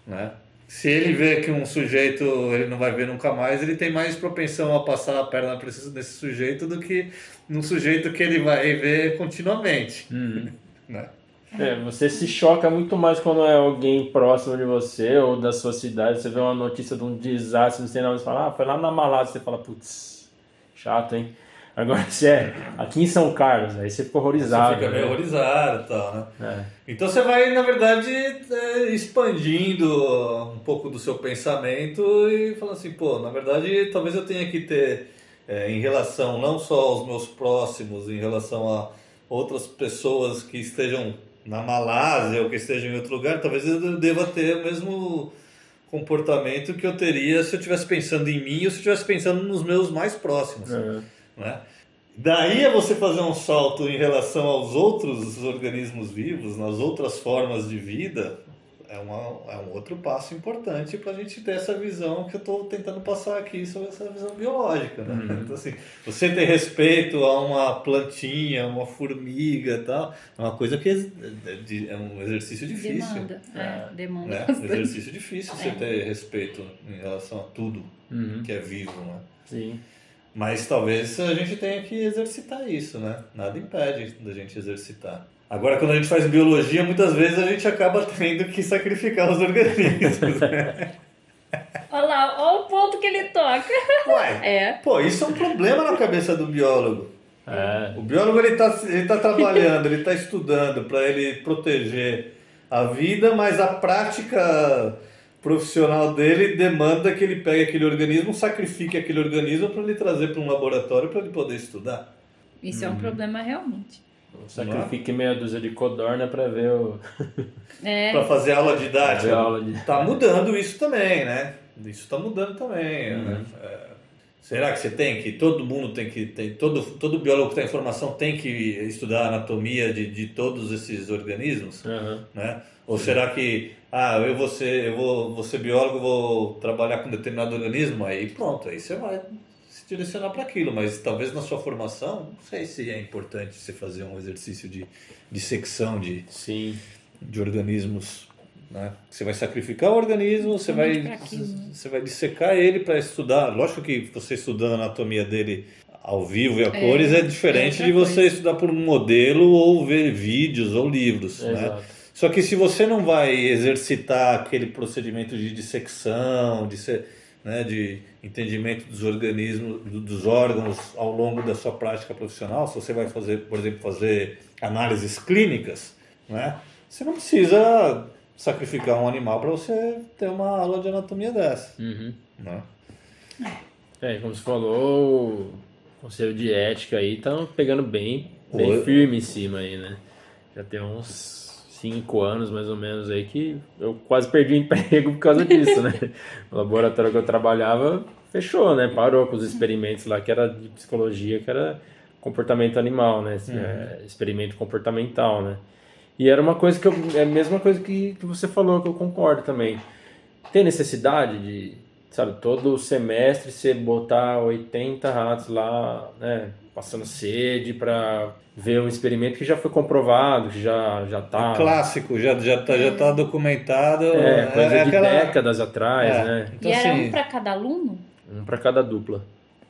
[SPEAKER 3] né? Se ele vê que um sujeito ele não vai ver nunca mais, ele tem mais propensão a passar a perna esse- nesse sujeito do que num sujeito que ele vai ver continuamente,
[SPEAKER 1] Uhum. *laughs*
[SPEAKER 3] né?
[SPEAKER 1] É, você se choca muito mais quando é alguém próximo de você ou da sua cidade. Você vê uma notícia de um desastre, não sei nada, você fala, ah, foi lá na Malásia. Você fala, putz, chato, hein? Agora, se é aqui em São Carlos, aí você fica horrorizado.
[SPEAKER 3] Você fica meio
[SPEAKER 1] né?
[SPEAKER 3] horrorizado e tal, né?
[SPEAKER 1] É.
[SPEAKER 3] Então você vai, na verdade, é, expandindo um pouco do seu pensamento e falando assim, pô, na verdade, talvez eu tenha que ter, é, em relação não só aos meus próximos, em relação a outras pessoas que estejam na Malásia ou que estejam em outro lugar, talvez eu deva ter o mesmo comportamento que eu teria se eu estivesse pensando em mim ou se eu estivesse pensando nos meus mais próximos
[SPEAKER 1] É.
[SPEAKER 3] né? Daí é você fazer um salto em relação aos outros organismos vivos, nas outras formas de vida, é, uma, é um outro passo importante para a gente ter essa visão que eu estou tentando passar aqui sobre essa visão biológica. Né? Então, assim, você ter respeito a uma plantinha, uma formiga tal, é uma coisa que é, é um exercício difícil.
[SPEAKER 2] Demanda. É, demanda
[SPEAKER 3] Né? Um exercício difícil você
[SPEAKER 2] É.
[SPEAKER 3] ter respeito em relação a tudo
[SPEAKER 1] Uhum.
[SPEAKER 3] que é vivo. Né?
[SPEAKER 1] Sim.
[SPEAKER 3] Mas talvez a gente tenha que exercitar isso, né? Nada impede da gente exercitar. Agora, quando a gente faz biologia, muitas vezes a gente acaba tendo que sacrificar os organismos. né? *laughs*
[SPEAKER 2] Olha lá, olha o ponto que ele toca.
[SPEAKER 3] Uai, *laughs*
[SPEAKER 2] É.
[SPEAKER 3] pô, isso é um problema na cabeça do biólogo.
[SPEAKER 1] É.
[SPEAKER 3] O biólogo ele está ele tá trabalhando, ele está estudando para ele proteger a vida, mas a prática profissional dele demanda que ele pegue aquele organismo, sacrifique aquele organismo para ele trazer para um laboratório para ele poder estudar.
[SPEAKER 2] Isso é
[SPEAKER 3] Uhum.
[SPEAKER 2] um problema realmente.
[SPEAKER 1] Sacrifique meia dúzia de codorna pra ver o. *laughs*
[SPEAKER 2] É.
[SPEAKER 3] Para fazer aula didática.
[SPEAKER 1] a aula de.
[SPEAKER 3] Tá mudando isso também, né? Isso tá mudando também. né? É, será que você tem que. Todo mundo tem que. Tem, todo, todo biólogo que tem informação tem que estudar a anatomia de, de todos esses organismos?
[SPEAKER 1] Aham.
[SPEAKER 3] Né? Ou será que. Ah, eu vou ser, eu vou, vou ser biólogo, vou trabalhar com determinado organismo, aí pronto, aí você vai se direcionar para aquilo, mas talvez na sua formação, não sei se é importante você fazer um exercício de dissecção de,
[SPEAKER 1] Sim.
[SPEAKER 3] de organismos. Né? Você vai sacrificar o organismo, você vai,
[SPEAKER 2] Somente né?
[SPEAKER 3] você vai dissecar ele para estudar. Lógico que você estudando a anatomia dele ao vivo e a
[SPEAKER 2] É,
[SPEAKER 3] cores é
[SPEAKER 2] é
[SPEAKER 3] diferente
[SPEAKER 2] outra
[SPEAKER 3] de você
[SPEAKER 2] coisa.
[SPEAKER 3] estudar por um modelo ou ver vídeos ou livros. Né?
[SPEAKER 1] Exato.
[SPEAKER 3] Só que se você não vai exercitar aquele procedimento de dissecção, de, ser, né, de entendimento dos organismos, do- dos órgãos ao longo da sua prática profissional, se você vai fazer, por exemplo, fazer análises clínicas, né, você não precisa sacrificar um animal para você ter uma aula de anatomia dessa.
[SPEAKER 1] Uhum.
[SPEAKER 3] Né?
[SPEAKER 1] É, como você falou, o conselho de ética aí tá pegando bem, bem
[SPEAKER 3] Oi.
[SPEAKER 1] firme em cima aí, né? Já tem uns cinco anos mais ou menos aí que eu quase perdi o emprego por causa disso, né? *laughs* O laboratório que eu trabalhava fechou, né? Parou com os experimentos lá que era de psicologia, que era comportamento animal, né? É, experimento comportamental, né? E era uma coisa que eu, é a mesma coisa que, que você falou, que eu concordo também. Tem necessidade de, sabe, todo semestre você botar 80 ratos lá, né, passando sede para ver um experimento que já foi comprovado, que já já tá
[SPEAKER 3] Clássico, já já tá, já tá documentado.
[SPEAKER 1] é, coisa de
[SPEAKER 3] aquela-
[SPEAKER 1] décadas atrás,
[SPEAKER 3] É.
[SPEAKER 1] né?
[SPEAKER 3] Então,
[SPEAKER 2] e era
[SPEAKER 3] assim,
[SPEAKER 2] um para cada aluno?
[SPEAKER 1] Um para cada dupla.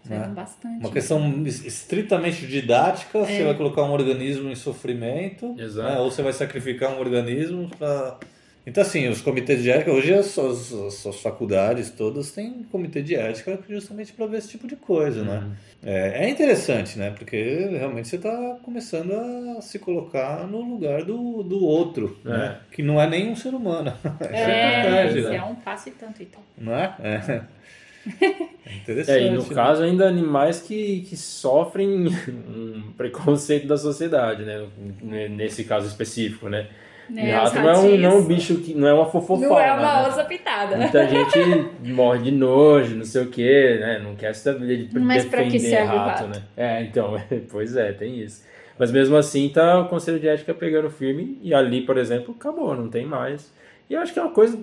[SPEAKER 3] Né?
[SPEAKER 2] bastante.
[SPEAKER 3] Uma questão es- estritamente didática, você
[SPEAKER 2] É.
[SPEAKER 3] vai colocar um organismo em sofrimento,
[SPEAKER 1] Exato.
[SPEAKER 3] né? ou você vai sacrificar um organismo para Então, assim, os comitês de ética, hoje as, as, as, as faculdades todas têm comitê de ética justamente para ver esse tipo de coisa, né?
[SPEAKER 1] Uhum.
[SPEAKER 3] É, é interessante, né? Porque realmente você está começando a se colocar no lugar do, do outro,
[SPEAKER 1] É.
[SPEAKER 3] né? Que não é nem um ser humano. *laughs*
[SPEAKER 2] É, esse
[SPEAKER 3] né?
[SPEAKER 2] é um passo e tanto, então.
[SPEAKER 3] Não é? É. *laughs* É interessante.
[SPEAKER 1] É, e no
[SPEAKER 3] né?
[SPEAKER 1] caso ainda animais que, que sofrem *laughs* um preconceito da sociedade, né? Nesse caso específico, né?
[SPEAKER 2] Né,
[SPEAKER 1] E rato não é, um, não é um bicho que não é uma fofofada.
[SPEAKER 2] Não é uma
[SPEAKER 1] né?
[SPEAKER 2] onça pitada.
[SPEAKER 1] Muita gente *laughs* morre de nojo, não sei o que, né? Não quer saber de
[SPEAKER 2] Mas pra que
[SPEAKER 1] defender
[SPEAKER 2] serve o
[SPEAKER 1] rato,
[SPEAKER 2] rato?
[SPEAKER 1] né? É, então, *laughs* pois é, tem isso. Mas mesmo assim, tá o Conselho de Ética pegando firme e ali, por exemplo, acabou, não tem mais. E eu acho que é uma coisa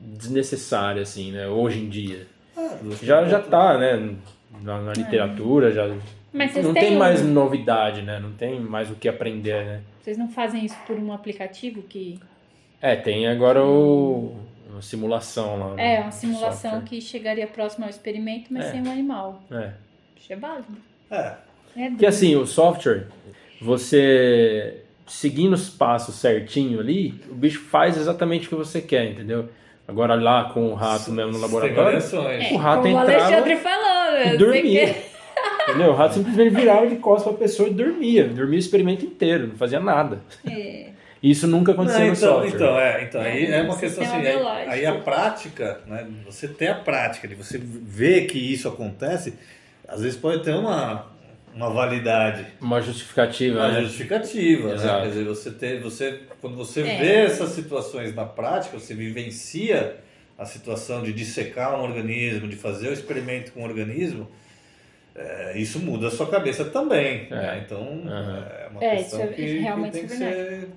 [SPEAKER 1] desnecessária, assim, né? Hoje em dia.
[SPEAKER 3] Ah,
[SPEAKER 1] Já, já tá, né? Na, na literatura, já.
[SPEAKER 2] Mas vocês
[SPEAKER 1] Não tem
[SPEAKER 2] um-
[SPEAKER 1] mais novidade, né? Não tem mais o que aprender, né?
[SPEAKER 2] Vocês não fazem isso por um aplicativo que.
[SPEAKER 1] É, tem agora o. a simulação lá.
[SPEAKER 2] É,
[SPEAKER 1] no
[SPEAKER 2] uma simulação
[SPEAKER 1] software.
[SPEAKER 2] que chegaria próximo ao experimento, mas
[SPEAKER 1] É.
[SPEAKER 2] sem o animal.
[SPEAKER 1] É.
[SPEAKER 2] Isso é válido.
[SPEAKER 3] É.
[SPEAKER 2] É
[SPEAKER 1] Porque assim, o software, você seguindo os passos certinho ali, o bicho faz exatamente o que você quer, entendeu? Agora lá com o rato mesmo no laboratório, o rato
[SPEAKER 2] Como o
[SPEAKER 1] entrava
[SPEAKER 2] Alexandre falou, né?
[SPEAKER 1] e
[SPEAKER 2] Você
[SPEAKER 1] dormia. Entendeu? O rato simplesmente virava de costas pra pessoa e dormia. Dormia o experimento inteiro, não fazia nada.
[SPEAKER 2] É.
[SPEAKER 1] Isso nunca aconteceu
[SPEAKER 3] Não,
[SPEAKER 1] no
[SPEAKER 3] então,
[SPEAKER 1] software.
[SPEAKER 3] então, é, então aí
[SPEAKER 2] É,
[SPEAKER 3] é uma
[SPEAKER 2] um
[SPEAKER 3] questão assim, aí, aí a prática, né, você ter a prática de você ver que isso acontece, às vezes pode ter uma, uma validade,
[SPEAKER 1] Uma justificativa,
[SPEAKER 3] uma
[SPEAKER 1] né?
[SPEAKER 3] justificativa, né?
[SPEAKER 1] Exato.
[SPEAKER 3] Quer dizer, você ter, você, quando você
[SPEAKER 2] É.
[SPEAKER 3] vê essas situações na prática, você vivencia a situação de dissecar um organismo, de fazer o experimento com um organismo, é, isso muda a sua cabeça também.
[SPEAKER 1] É.
[SPEAKER 3] né? Então,
[SPEAKER 1] Aham.
[SPEAKER 3] é uma
[SPEAKER 2] É,
[SPEAKER 3] questão
[SPEAKER 2] isso é-
[SPEAKER 3] que,
[SPEAKER 2] isso realmente
[SPEAKER 3] que tem que ser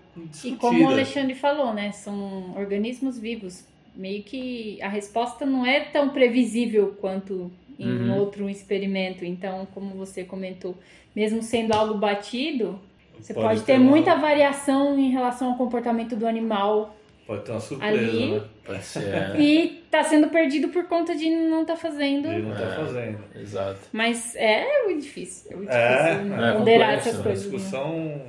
[SPEAKER 2] E como o Alexandre falou, né? São organismos vivos. Meio que a resposta não é tão previsível quanto em
[SPEAKER 1] Uhum.
[SPEAKER 2] outro experimento. Então, como você comentou, mesmo sendo algo batido, você pode,
[SPEAKER 3] Pode
[SPEAKER 2] ter,
[SPEAKER 3] ter uma-
[SPEAKER 2] muita variação em relação ao comportamento do animal
[SPEAKER 3] Pode ter uma surpresa,
[SPEAKER 2] Ali-
[SPEAKER 3] né?
[SPEAKER 1] Pode ser. *laughs* é.
[SPEAKER 2] e tá sendo perdido por conta de não estar fazendo.
[SPEAKER 3] Ele não tá
[SPEAKER 1] É.
[SPEAKER 3] fazendo.
[SPEAKER 2] né?
[SPEAKER 1] Exato.
[SPEAKER 2] Mas é muito difícil. É muito
[SPEAKER 3] É,
[SPEAKER 2] difícil
[SPEAKER 1] é
[SPEAKER 2] ponderar
[SPEAKER 1] complexo,
[SPEAKER 2] essas
[SPEAKER 1] né?
[SPEAKER 2] coisas. né?
[SPEAKER 3] Discussão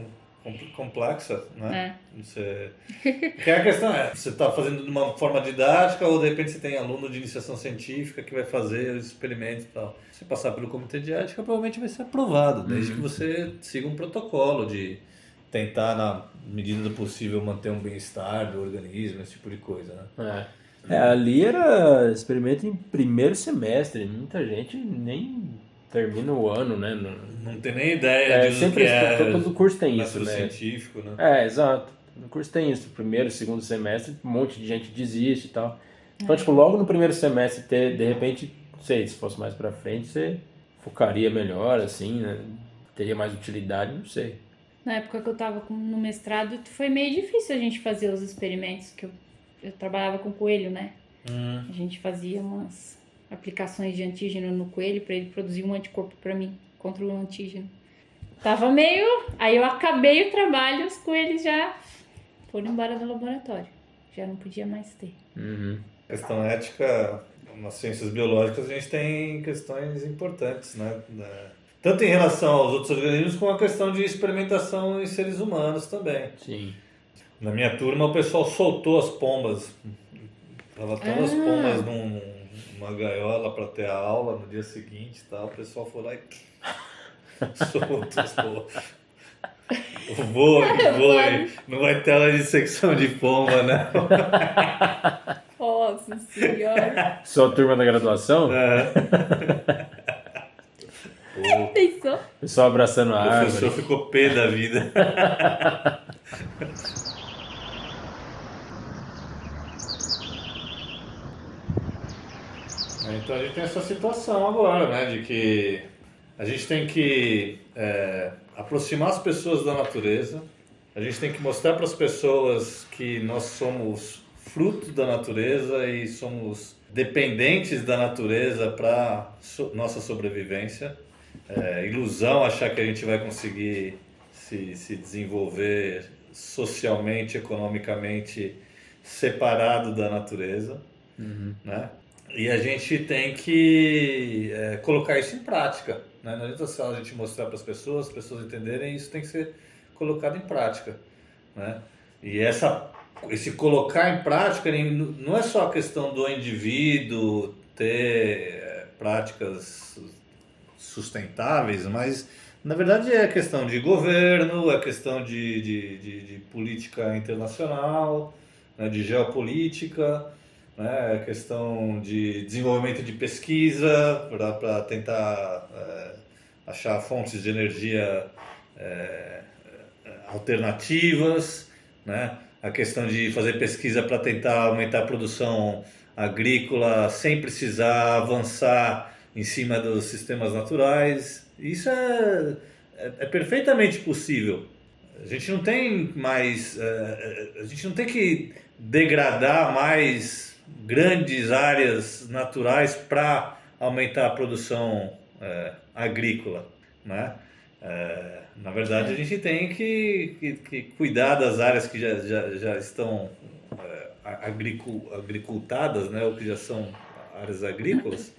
[SPEAKER 3] com- complexa, né?
[SPEAKER 2] É.
[SPEAKER 3] Você... *laughs* Porque a questão é, você está fazendo de uma forma didática ou de repente você tem aluno de iniciação científica que vai fazer os experimentos e tal. Se passar pelo comitê de ética, provavelmente vai ser aprovado, desde que você siga um protocolo de tentar, na medida do possível, manter um bem-estar do organismo, esse tipo de coisa, né?
[SPEAKER 1] É. É, ali era experimento em primeiro semestre. Muita gente nem termina o ano, né? Não-
[SPEAKER 3] Não tem nem ideia
[SPEAKER 1] É,
[SPEAKER 3] de
[SPEAKER 1] sempre
[SPEAKER 3] que é
[SPEAKER 1] todo, todo curso tem isso, né?
[SPEAKER 3] científico, né?
[SPEAKER 1] É, exato. No curso tem isso. Primeiro, segundo semestre, um monte de gente desiste e tal. Então, tipo, logo no primeiro semestre, ter, de repente, não sei, se fosse mais pra frente, você focaria melhor, assim, né? Teria mais utilidade, não sei.
[SPEAKER 2] Na época que eu tava com- no mestrado, foi meio difícil a gente fazer os experimentos, que eu, eu trabalhava com coelho, né?
[SPEAKER 3] Hum.
[SPEAKER 2] A gente fazia umas aplicações de antígeno no coelho para ele produzir um anticorpo para mim contra o antígeno. Tava meio. Aí eu acabei o trabalho, os coelhos já foram embora do laboratório. Já não podia mais ter.
[SPEAKER 1] Uhum.
[SPEAKER 3] questão ética nas ciências biológicas a gente tem questões importantes, né? Da- Tanto em relação aos outros organismos, como a questão de experimentação em seres humanos também.
[SPEAKER 1] Sim.
[SPEAKER 3] Na minha turma, o pessoal soltou as pombas. Tava todas as
[SPEAKER 2] Ah.
[SPEAKER 3] pombas num- numa gaiola para ter a aula no dia seguinte e tal. O pessoal foi lá e *laughs* soltou as pombas. Voe, *laughs* voe. Não vai ter aula de secção de pomba, né? *laughs*
[SPEAKER 2] Nossa senhora!
[SPEAKER 1] Sua turma da graduação,
[SPEAKER 3] É. O
[SPEAKER 2] Pensou?
[SPEAKER 1] pessoal abraçando a
[SPEAKER 3] professor
[SPEAKER 1] árvore.
[SPEAKER 3] ficou pé da vida. *laughs* Então a gente tem essa situação agora, né? De que a gente tem que é, aproximar as pessoas da natureza, a gente tem que mostrar para as pessoas que nós somos fruto da natureza e somos dependentes da natureza para nossa sobrevivência. É, ilusão achar que a gente vai conseguir se, se desenvolver socialmente, economicamente separado da natureza, né? E a gente tem que é, colocar isso em prática. Né? Não adianta só a gente mostrar para as pessoas, as pessoas entenderem, isso tem que ser colocado em prática. Né? E essa esse colocar em prática não é só a questão do indivíduo ter é, práticas sustentáveis, mas na verdade é questão de governo, é questão de, de, de, de política internacional, né, de geopolítica, né, é questão de desenvolvimento de pesquisa para tentar é, achar fontes de energia é, alternativas, né? a questão de fazer pesquisa para tentar aumentar a produção agrícola sem precisar avançar em cima dos sistemas naturais. Isso é, é, é perfeitamente possível. A gente não tem mais. É, é, a gente não tem que degradar mais grandes áreas naturais para aumentar a produção é, agrícola. Né? É, na verdade, a gente tem que, que, que, cuidar das áreas que já, já, já estão é, agricultadas, né, ou que já são áreas agrícolas,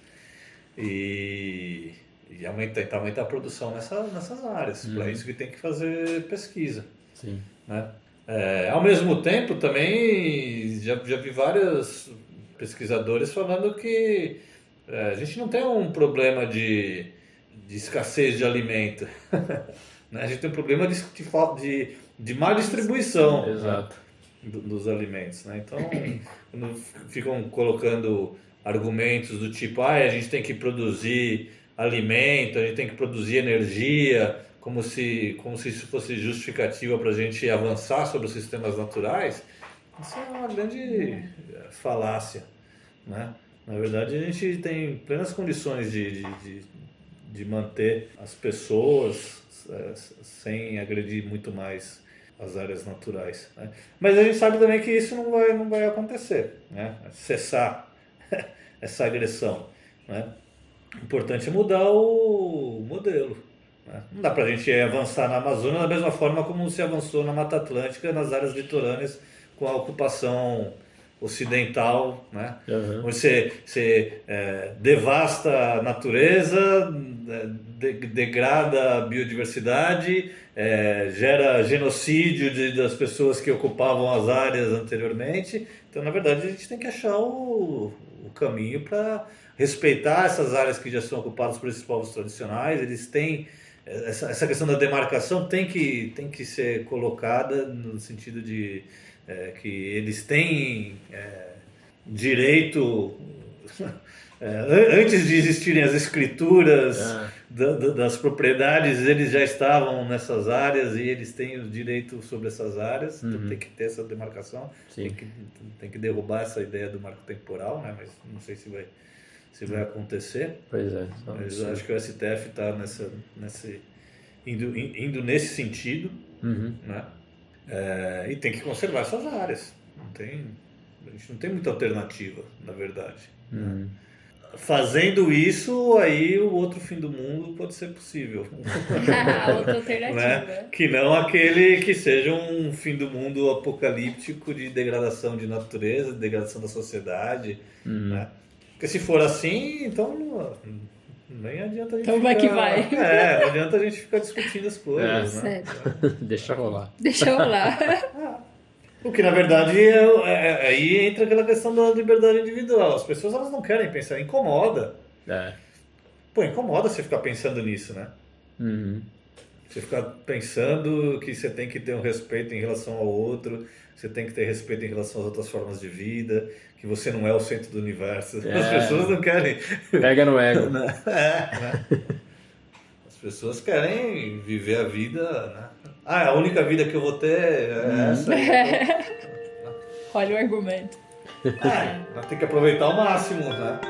[SPEAKER 3] e, e aumentar, tentar aumentar a produção nessa, nessas áreas. Uhum. Para isso que tem que fazer pesquisa.
[SPEAKER 1] Sim.
[SPEAKER 3] Né? É, ao mesmo tempo, também já, já vi vários pesquisadores falando que é, a gente não tem um problema de de escassez de alimento. *laughs* né? A gente tem um problema de, de, de má distribuição
[SPEAKER 1] Exato.
[SPEAKER 3] Do, dos alimentos. Né? Então, quando ficam colocando argumentos do tipo, ah, a gente tem que produzir alimento, a gente tem que produzir energia, como se, como se isso fosse justificativa para a gente avançar sobre os sistemas naturais, isso é uma grande falácia. Né? Na verdade, a gente tem plenas condições de, de, de manter as pessoas é, sem agredir muito mais as áreas naturais. Né? Mas a gente sabe também que isso não vai, não vai acontecer, né? cessar *laughs* essa agressão. Né? O importante é mudar o modelo. Né? Não dá para a gente avançar na Amazônia da mesma forma como se avançou na Mata Atlântica, nas áreas litorâneas, com a ocupação ocidental, né? Uhum. Você, você é, devasta a natureza, de, degrada a biodiversidade, é, gera genocídio de, das pessoas que ocupavam as áreas anteriormente. Então, na verdade, a gente tem que achar o, o caminho para respeitar essas áreas que já são ocupadas por esses povos tradicionais. Eles têm essa, essa questão da demarcação tem que, tem que ser colocada no sentido de é, que eles têm é, direito, *laughs* é, antes de existirem as escrituras da, das propriedades, eles já estavam nessas áreas e eles têm o direito sobre essas áreas, então uhum. então tem que ter essa demarcação, tem que, tem que derrubar essa ideia do marco temporal, né? mas não sei se vai, se vai acontecer.
[SPEAKER 1] Pois é.
[SPEAKER 3] Mas acho que o STF está nessa, nessa, indo, indo nesse sentido, uhum. né? É, e tem que conservar essas áreas. Não tem, a gente não tem muita alternativa, na verdade. Uhum. Fazendo isso, aí o outro fim do mundo pode ser possível. *laughs* *laughs*
[SPEAKER 2] Outra alternativa. Né?
[SPEAKER 3] Que não aquele que seja um fim do mundo apocalíptico de degradação de natureza, de degradação da sociedade. Uhum. Né? Porque se for assim, então nem adianta a gente.
[SPEAKER 2] Então vai que vai.
[SPEAKER 3] É, não adianta a gente ficar discutindo as coisas, é. né? *laughs*
[SPEAKER 1] Deixa rolar.
[SPEAKER 2] Deixa rolar.
[SPEAKER 3] O que na verdade é, é, é, aí entra aquela questão da liberdade individual. As pessoas elas não querem pensar, incomoda.
[SPEAKER 1] É.
[SPEAKER 3] Pô, incomoda você ficar pensando nisso, né?
[SPEAKER 1] Uhum.
[SPEAKER 3] Você ficar pensando que você tem que ter um respeito em relação ao outro, você tem que ter respeito em relação às outras formas de vida, que você não é o centro do universo. É. As pessoas não querem.
[SPEAKER 1] Pega no ego. *laughs*
[SPEAKER 3] Né? é, né? As pessoas querem viver a vida. Né? Ah, a única vida que eu vou ter é hum. essa. *laughs*
[SPEAKER 2] Olha o argumento.
[SPEAKER 3] É, tem que aproveitar ao máximo, né?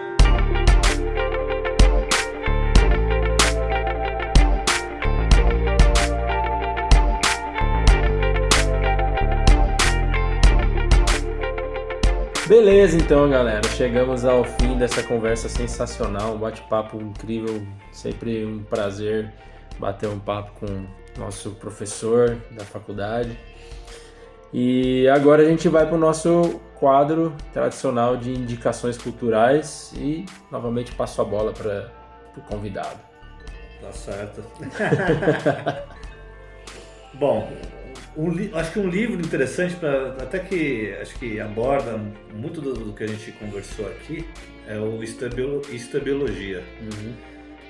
[SPEAKER 1] Beleza, então, galera. Chegamos ao fim dessa conversa sensacional, um bate-papo incrível. Sempre um prazer bater um papo com nosso professor da faculdade. E agora a gente vai para o nosso quadro tradicional de indicações culturais e novamente passo a bola para o convidado.
[SPEAKER 3] Tá certo. *laughs* Bom, um, acho que um livro interessante para até que acho que aborda muito do, do, que a gente conversou aqui é o Isto é Biologia. Uhum.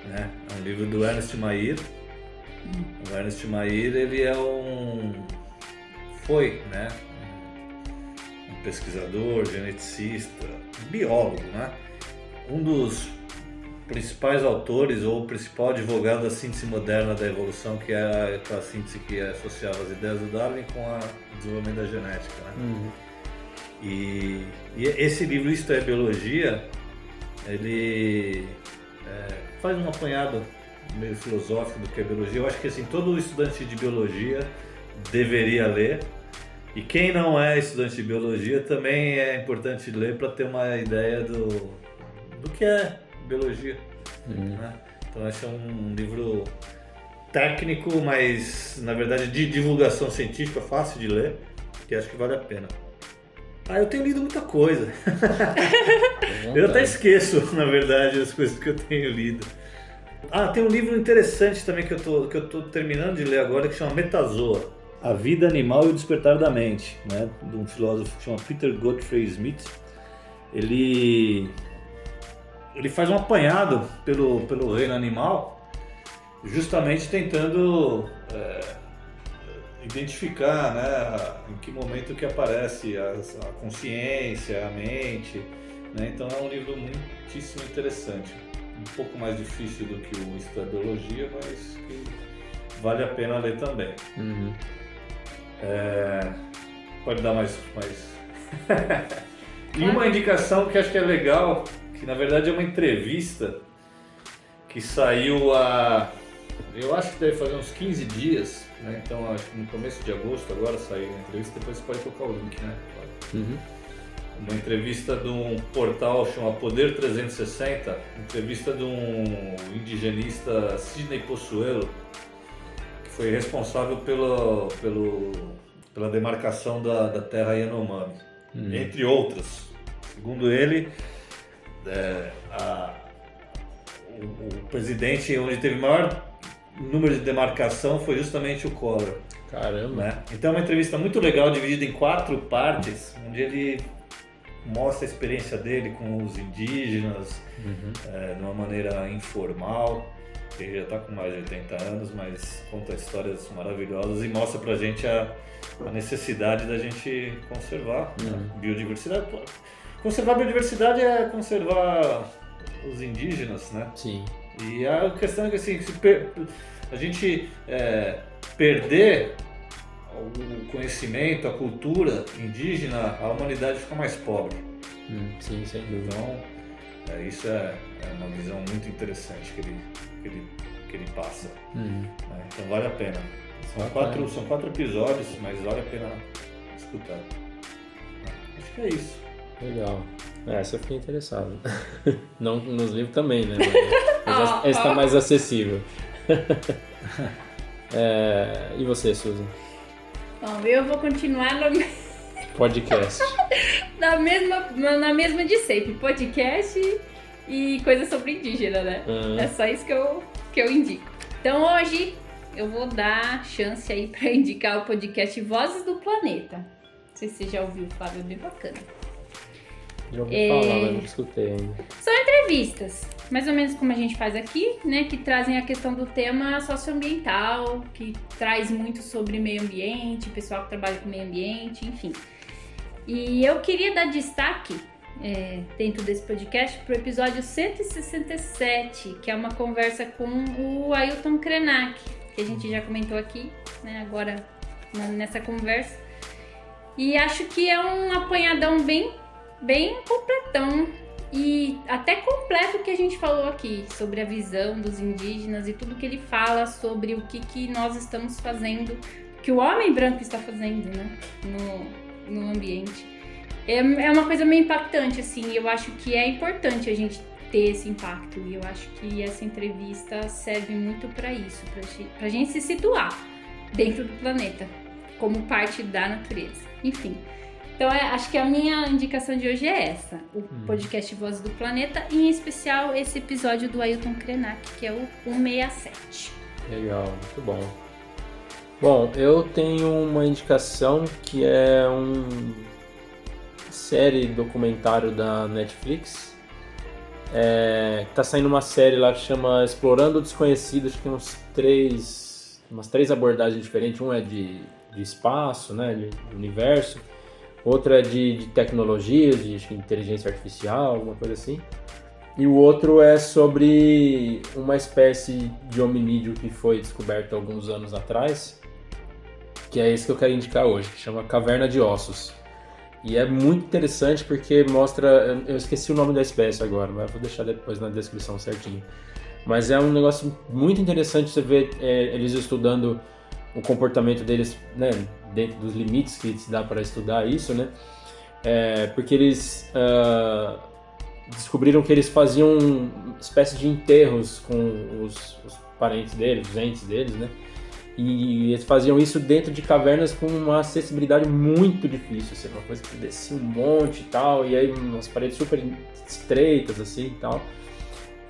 [SPEAKER 3] Né? É um livro do Ernest Mayr. O Ernest Mayr ele é um foi, né? Um pesquisador, geneticista, biólogo, né? Um dos principais autores ou principal advogado da síntese moderna da evolução, que é aquela síntese que associava as ideias do Darwin com o desenvolvimento da genética. Né? Uhum. E, e, esse livro, Isto é Biologia, ele é, faz um apanhado meio filosófico do que é biologia. Eu acho que assim, todo estudante de biologia deveria ler. E quem não é estudante de biologia também é importante ler para ter uma ideia do, do que é biologia. Uhum. Né? Então esse é um livro técnico, mas na verdade de divulgação científica, fácil de ler, que acho que vale a pena. Ah, eu tenho lido muita coisa. *laughs* eu até esqueço, na verdade, as coisas que eu tenho lido. Ah, tem um livro interessante também que eu tô, que eu tô terminando de ler agora que chama Metazoa. A Vida Animal e o Despertar da Mente, né? De um filósofo que chama Peter Godfrey Smith. Ele ele faz um apanhado pelo, pelo reino animal, justamente tentando é, identificar né, em que momento que aparece a, a consciência, a mente. Né? Então é um livro muitíssimo interessante. Um pouco mais difícil do que o Isto Biologia, mas que vale a pena ler também. Uhum. É, pode dar mais. mais... *laughs* e uma indicação que acho que é legal que na verdade é uma entrevista que saiu a. Eu acho que deve fazer uns 15 dias, né? Então acho que no começo de agosto agora saiu a entrevista, depois você pode colocar o link, né? Uhum. Uma entrevista de um portal chamado Poder 360, entrevista de um indigenista Sidney Possuelo, que foi responsável pelo, pelo, pela demarcação da, da terra Yanomami, uhum. entre outras. Segundo ele, é, a, o, o, presidente onde teve maior número de demarcação foi justamente o Collor.
[SPEAKER 1] Caramba!
[SPEAKER 3] Né? Então é uma entrevista muito legal, dividida em quatro partes, onde ele mostra a experiência dele com os indígenas uhum. é, de uma maneira informal. Ele já está com mais de 80 anos, mas conta histórias maravilhosas e mostra pra gente a, a necessidade da gente conservar uhum. a biodiversidade. Conservar a biodiversidade é conservar os indígenas, né?
[SPEAKER 1] Sim.
[SPEAKER 3] E a questão é que assim, a gente é, perder o conhecimento, a cultura indígena, a humanidade fica mais pobre.
[SPEAKER 1] Hum, sim, sem dúvida.
[SPEAKER 3] Então, é, isso é, é, uma visão muito interessante que ele, que ele, que ele passa. Hum. É, então vale a pena. São quatro, são quatro episódios, mas vale a pena escutar. Acho que é isso.
[SPEAKER 1] Legal. É, essa eu fiquei interessado. *laughs* Não nos livros também, né? Mas *laughs* esse está mais acessível. *laughs* É, e você, Susan?
[SPEAKER 2] Bom, eu vou continuar no *laughs*
[SPEAKER 1] podcast.
[SPEAKER 2] na, mesma, na mesma de sempre, podcast e coisa sobre indígena, né? Uhum. É só isso que eu, que eu indico. Então hoje eu vou dar chance aí para *laughs* indicar o podcast Vozes do Planeta. Não sei se você já ouviu, Flávio, é bem bacana.
[SPEAKER 1] Já ouvi é... falar, mas não escutei ainda.
[SPEAKER 2] São entrevistas, mais ou menos como a gente faz aqui, né? Que trazem a questão do tema socioambiental, que traz muito sobre meio ambiente, pessoal que trabalha com meio ambiente, enfim. E eu queria dar destaque é, dentro desse podcast para o episódio 167, que é uma conversa com o Ailton Krenak, que a gente já comentou aqui, né, agora nessa conversa. E acho que é um apanhadão bem bem completão e até completo o que a gente falou aqui sobre a visão dos indígenas e tudo que ele fala sobre o que, que nós estamos fazendo, que o homem branco está fazendo né, no, no ambiente. É, é uma coisa meio impactante, assim, eu acho que é importante a gente ter esse impacto e eu acho que essa entrevista serve muito para isso, para gente se situar dentro do planeta como parte da natureza. Enfim. Então, é, acho que a minha indicação de hoje é essa: o hum. podcast Vozes do Planeta, e em especial esse episódio do Ailton Krenak, que é o 167.
[SPEAKER 1] Legal, muito bom. Bom, eu tenho uma indicação que é um série documentário da Netflix. É, tá saindo uma série lá que chama Explorando o Desconhecido, acho que tem uns três, umas três abordagens diferentes. Um é de, de espaço, né, de, de universo. Outro é de, de tecnologias, de de inteligência artificial, alguma coisa assim. E o outro é sobre uma espécie de hominídeo que foi descoberto alguns anos atrás, que é esse que eu quero indicar hoje, que chama Caverna de Ossos. E é muito interessante porque mostra. Eu esqueci o nome da espécie agora, mas vou deixar depois na descrição certinho. Mas é um negócio muito interessante você ver é, eles estudando o comportamento deles, né, dentro dos limites que se dá para estudar isso, né? É, porque eles uh, descobriram que eles faziam espécie de enterros com os, os parentes deles, os entes deles, né? E eles faziam isso dentro de cavernas com uma acessibilidade muito difícil, assim, uma coisa que descia um monte e tal, e aí umas paredes super estreitas assim e tal.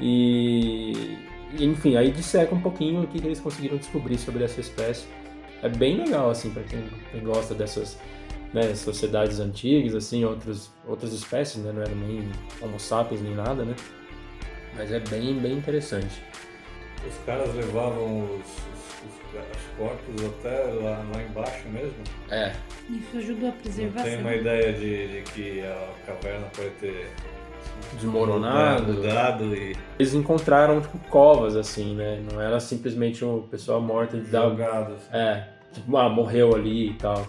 [SPEAKER 1] E enfim, aí disseca um pouquinho o que eles conseguiram descobrir sobre essa espécie. É bem legal assim para quem, quem, gosta dessas né, sociedades antigas, assim, outros, outras espécies, né, não era nem Homo sapiens nem nada, né? Mas é bem, bem interessante.
[SPEAKER 3] Os caras levavam os, os corpos até lá, lá embaixo mesmo?
[SPEAKER 1] É.
[SPEAKER 2] Isso ajudou a preservação.
[SPEAKER 3] Tem uma ideia de, de que a caverna pode ter
[SPEAKER 1] desmoronado.
[SPEAKER 3] Mudado e...
[SPEAKER 1] Eles encontraram tipo, covas assim, né? Não era simplesmente um pessoal morto de
[SPEAKER 3] Jogado. Assim.
[SPEAKER 1] É, tipo, ah, morreu ali e tal.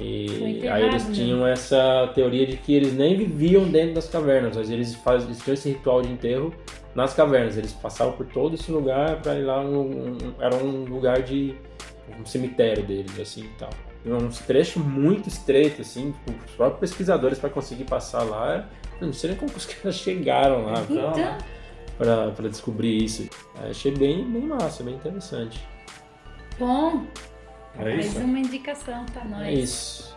[SPEAKER 1] E aí eles né? tinham essa teoria de que eles nem viviam dentro das cavernas, mas eles, faz, eles tinham esse ritual de enterro nas cavernas. Eles passavam por todo esse lugar para ir lá, um, um, era um lugar de um cemitério deles, assim e tal. E uns trechos muito estreitos, assim, tipo, os próprios pesquisadores para conseguir passar lá, não sei nem como os *laughs* caras chegaram lá
[SPEAKER 2] então...
[SPEAKER 1] para descobrir isso. achei bem, bem massa, bem interessante.
[SPEAKER 2] Bom,
[SPEAKER 3] é
[SPEAKER 2] mais uma indicação para nós.
[SPEAKER 1] É isso.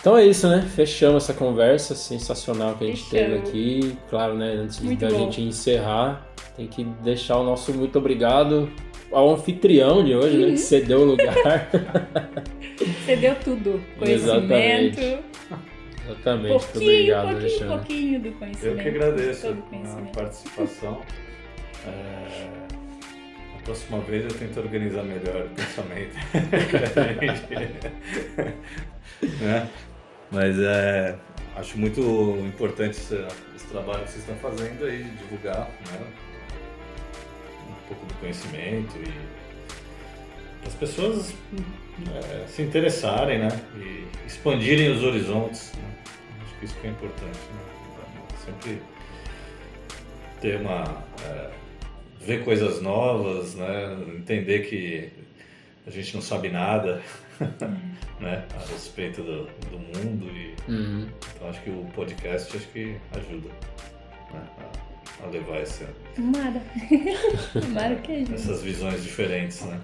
[SPEAKER 1] Então é isso, né? Fechamos essa conversa sensacional que a gente
[SPEAKER 2] Fechamos.
[SPEAKER 1] teve aqui. Claro, né? Antes
[SPEAKER 2] Muito
[SPEAKER 1] da
[SPEAKER 2] bom.
[SPEAKER 1] gente encerrar, tem que deixar o nosso muito obrigado ao anfitrião de hoje, né? Que cedeu o lugar. *laughs*
[SPEAKER 2] Você deu tudo.
[SPEAKER 1] Exatamente.
[SPEAKER 2] Conhecimento.
[SPEAKER 1] Exatamente. Muito
[SPEAKER 2] Pouquinho,
[SPEAKER 1] obrigado,
[SPEAKER 2] pouquinho,
[SPEAKER 1] Alexandre.
[SPEAKER 2] pouquinho do
[SPEAKER 3] Eu
[SPEAKER 2] conhecimento.
[SPEAKER 3] que agradeço a participação. É, A próxima vez eu tento organizar melhor o pensamento. *laughs* Né? Mas é, acho muito importante esse, esse trabalho que vocês estão fazendo aí, de divulgar né? um pouco do conhecimento e as pessoas é, se interessarem né? e expandirem os horizontes. né? Acho que isso que é importante. Né? Sempre ter uma. é, ver coisas novas, né? entender que a gente não sabe nada *laughs* né? a respeito do, do mundo. E,
[SPEAKER 1] Uhum.
[SPEAKER 3] então acho que o podcast acho que ajuda né? a, a levar essa,
[SPEAKER 2] Tomara. *laughs* Tomara que
[SPEAKER 3] essas visões diferentes. Né?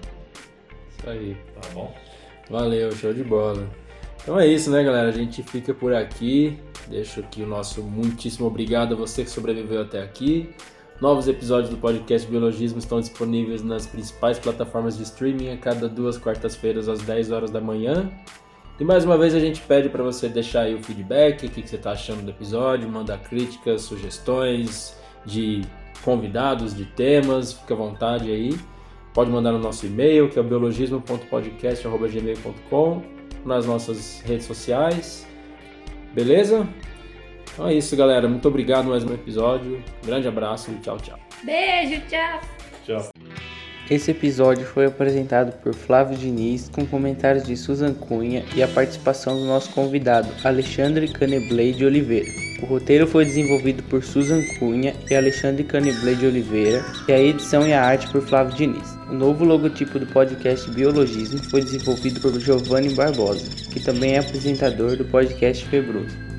[SPEAKER 1] Isso aí.
[SPEAKER 3] Tá bom?
[SPEAKER 1] Valeu, show de bola. Então é isso, né, galera? A gente fica por aqui. Deixo aqui o nosso muitíssimo obrigado a você que sobreviveu até aqui. Novos episódios do podcast Biologismo estão disponíveis nas principais plataformas de streaming a cada duas quartas-feiras às 10 horas da manhã. E mais uma vez a gente pede para você deixar aí o feedback, o que, que você está achando do episódio, mandar críticas, sugestões de convidados, de temas, fica à vontade aí. Pode mandar no nosso e-mail, que é o biologismo.podcast.gmail.com, nas nossas redes sociais. Beleza? Então é isso, galera. Muito obrigado mais um episódio. Grande abraço e tchau, tchau.
[SPEAKER 2] Beijo, tchau.
[SPEAKER 3] Tchau.
[SPEAKER 4] Esse episódio foi apresentado por Flávio Diniz, com comentários de Susan Cunha e a participação do nosso convidado, Alexandre Caneblay de Oliveira. O roteiro foi desenvolvido por Susan Cunha e Alexandre Caneblay de Oliveira, e a edição e a arte por Flávio Diniz. O novo logotipo do podcast Biologismo foi desenvolvido por Giovanni Barbosa, que também é apresentador do podcast Febroso.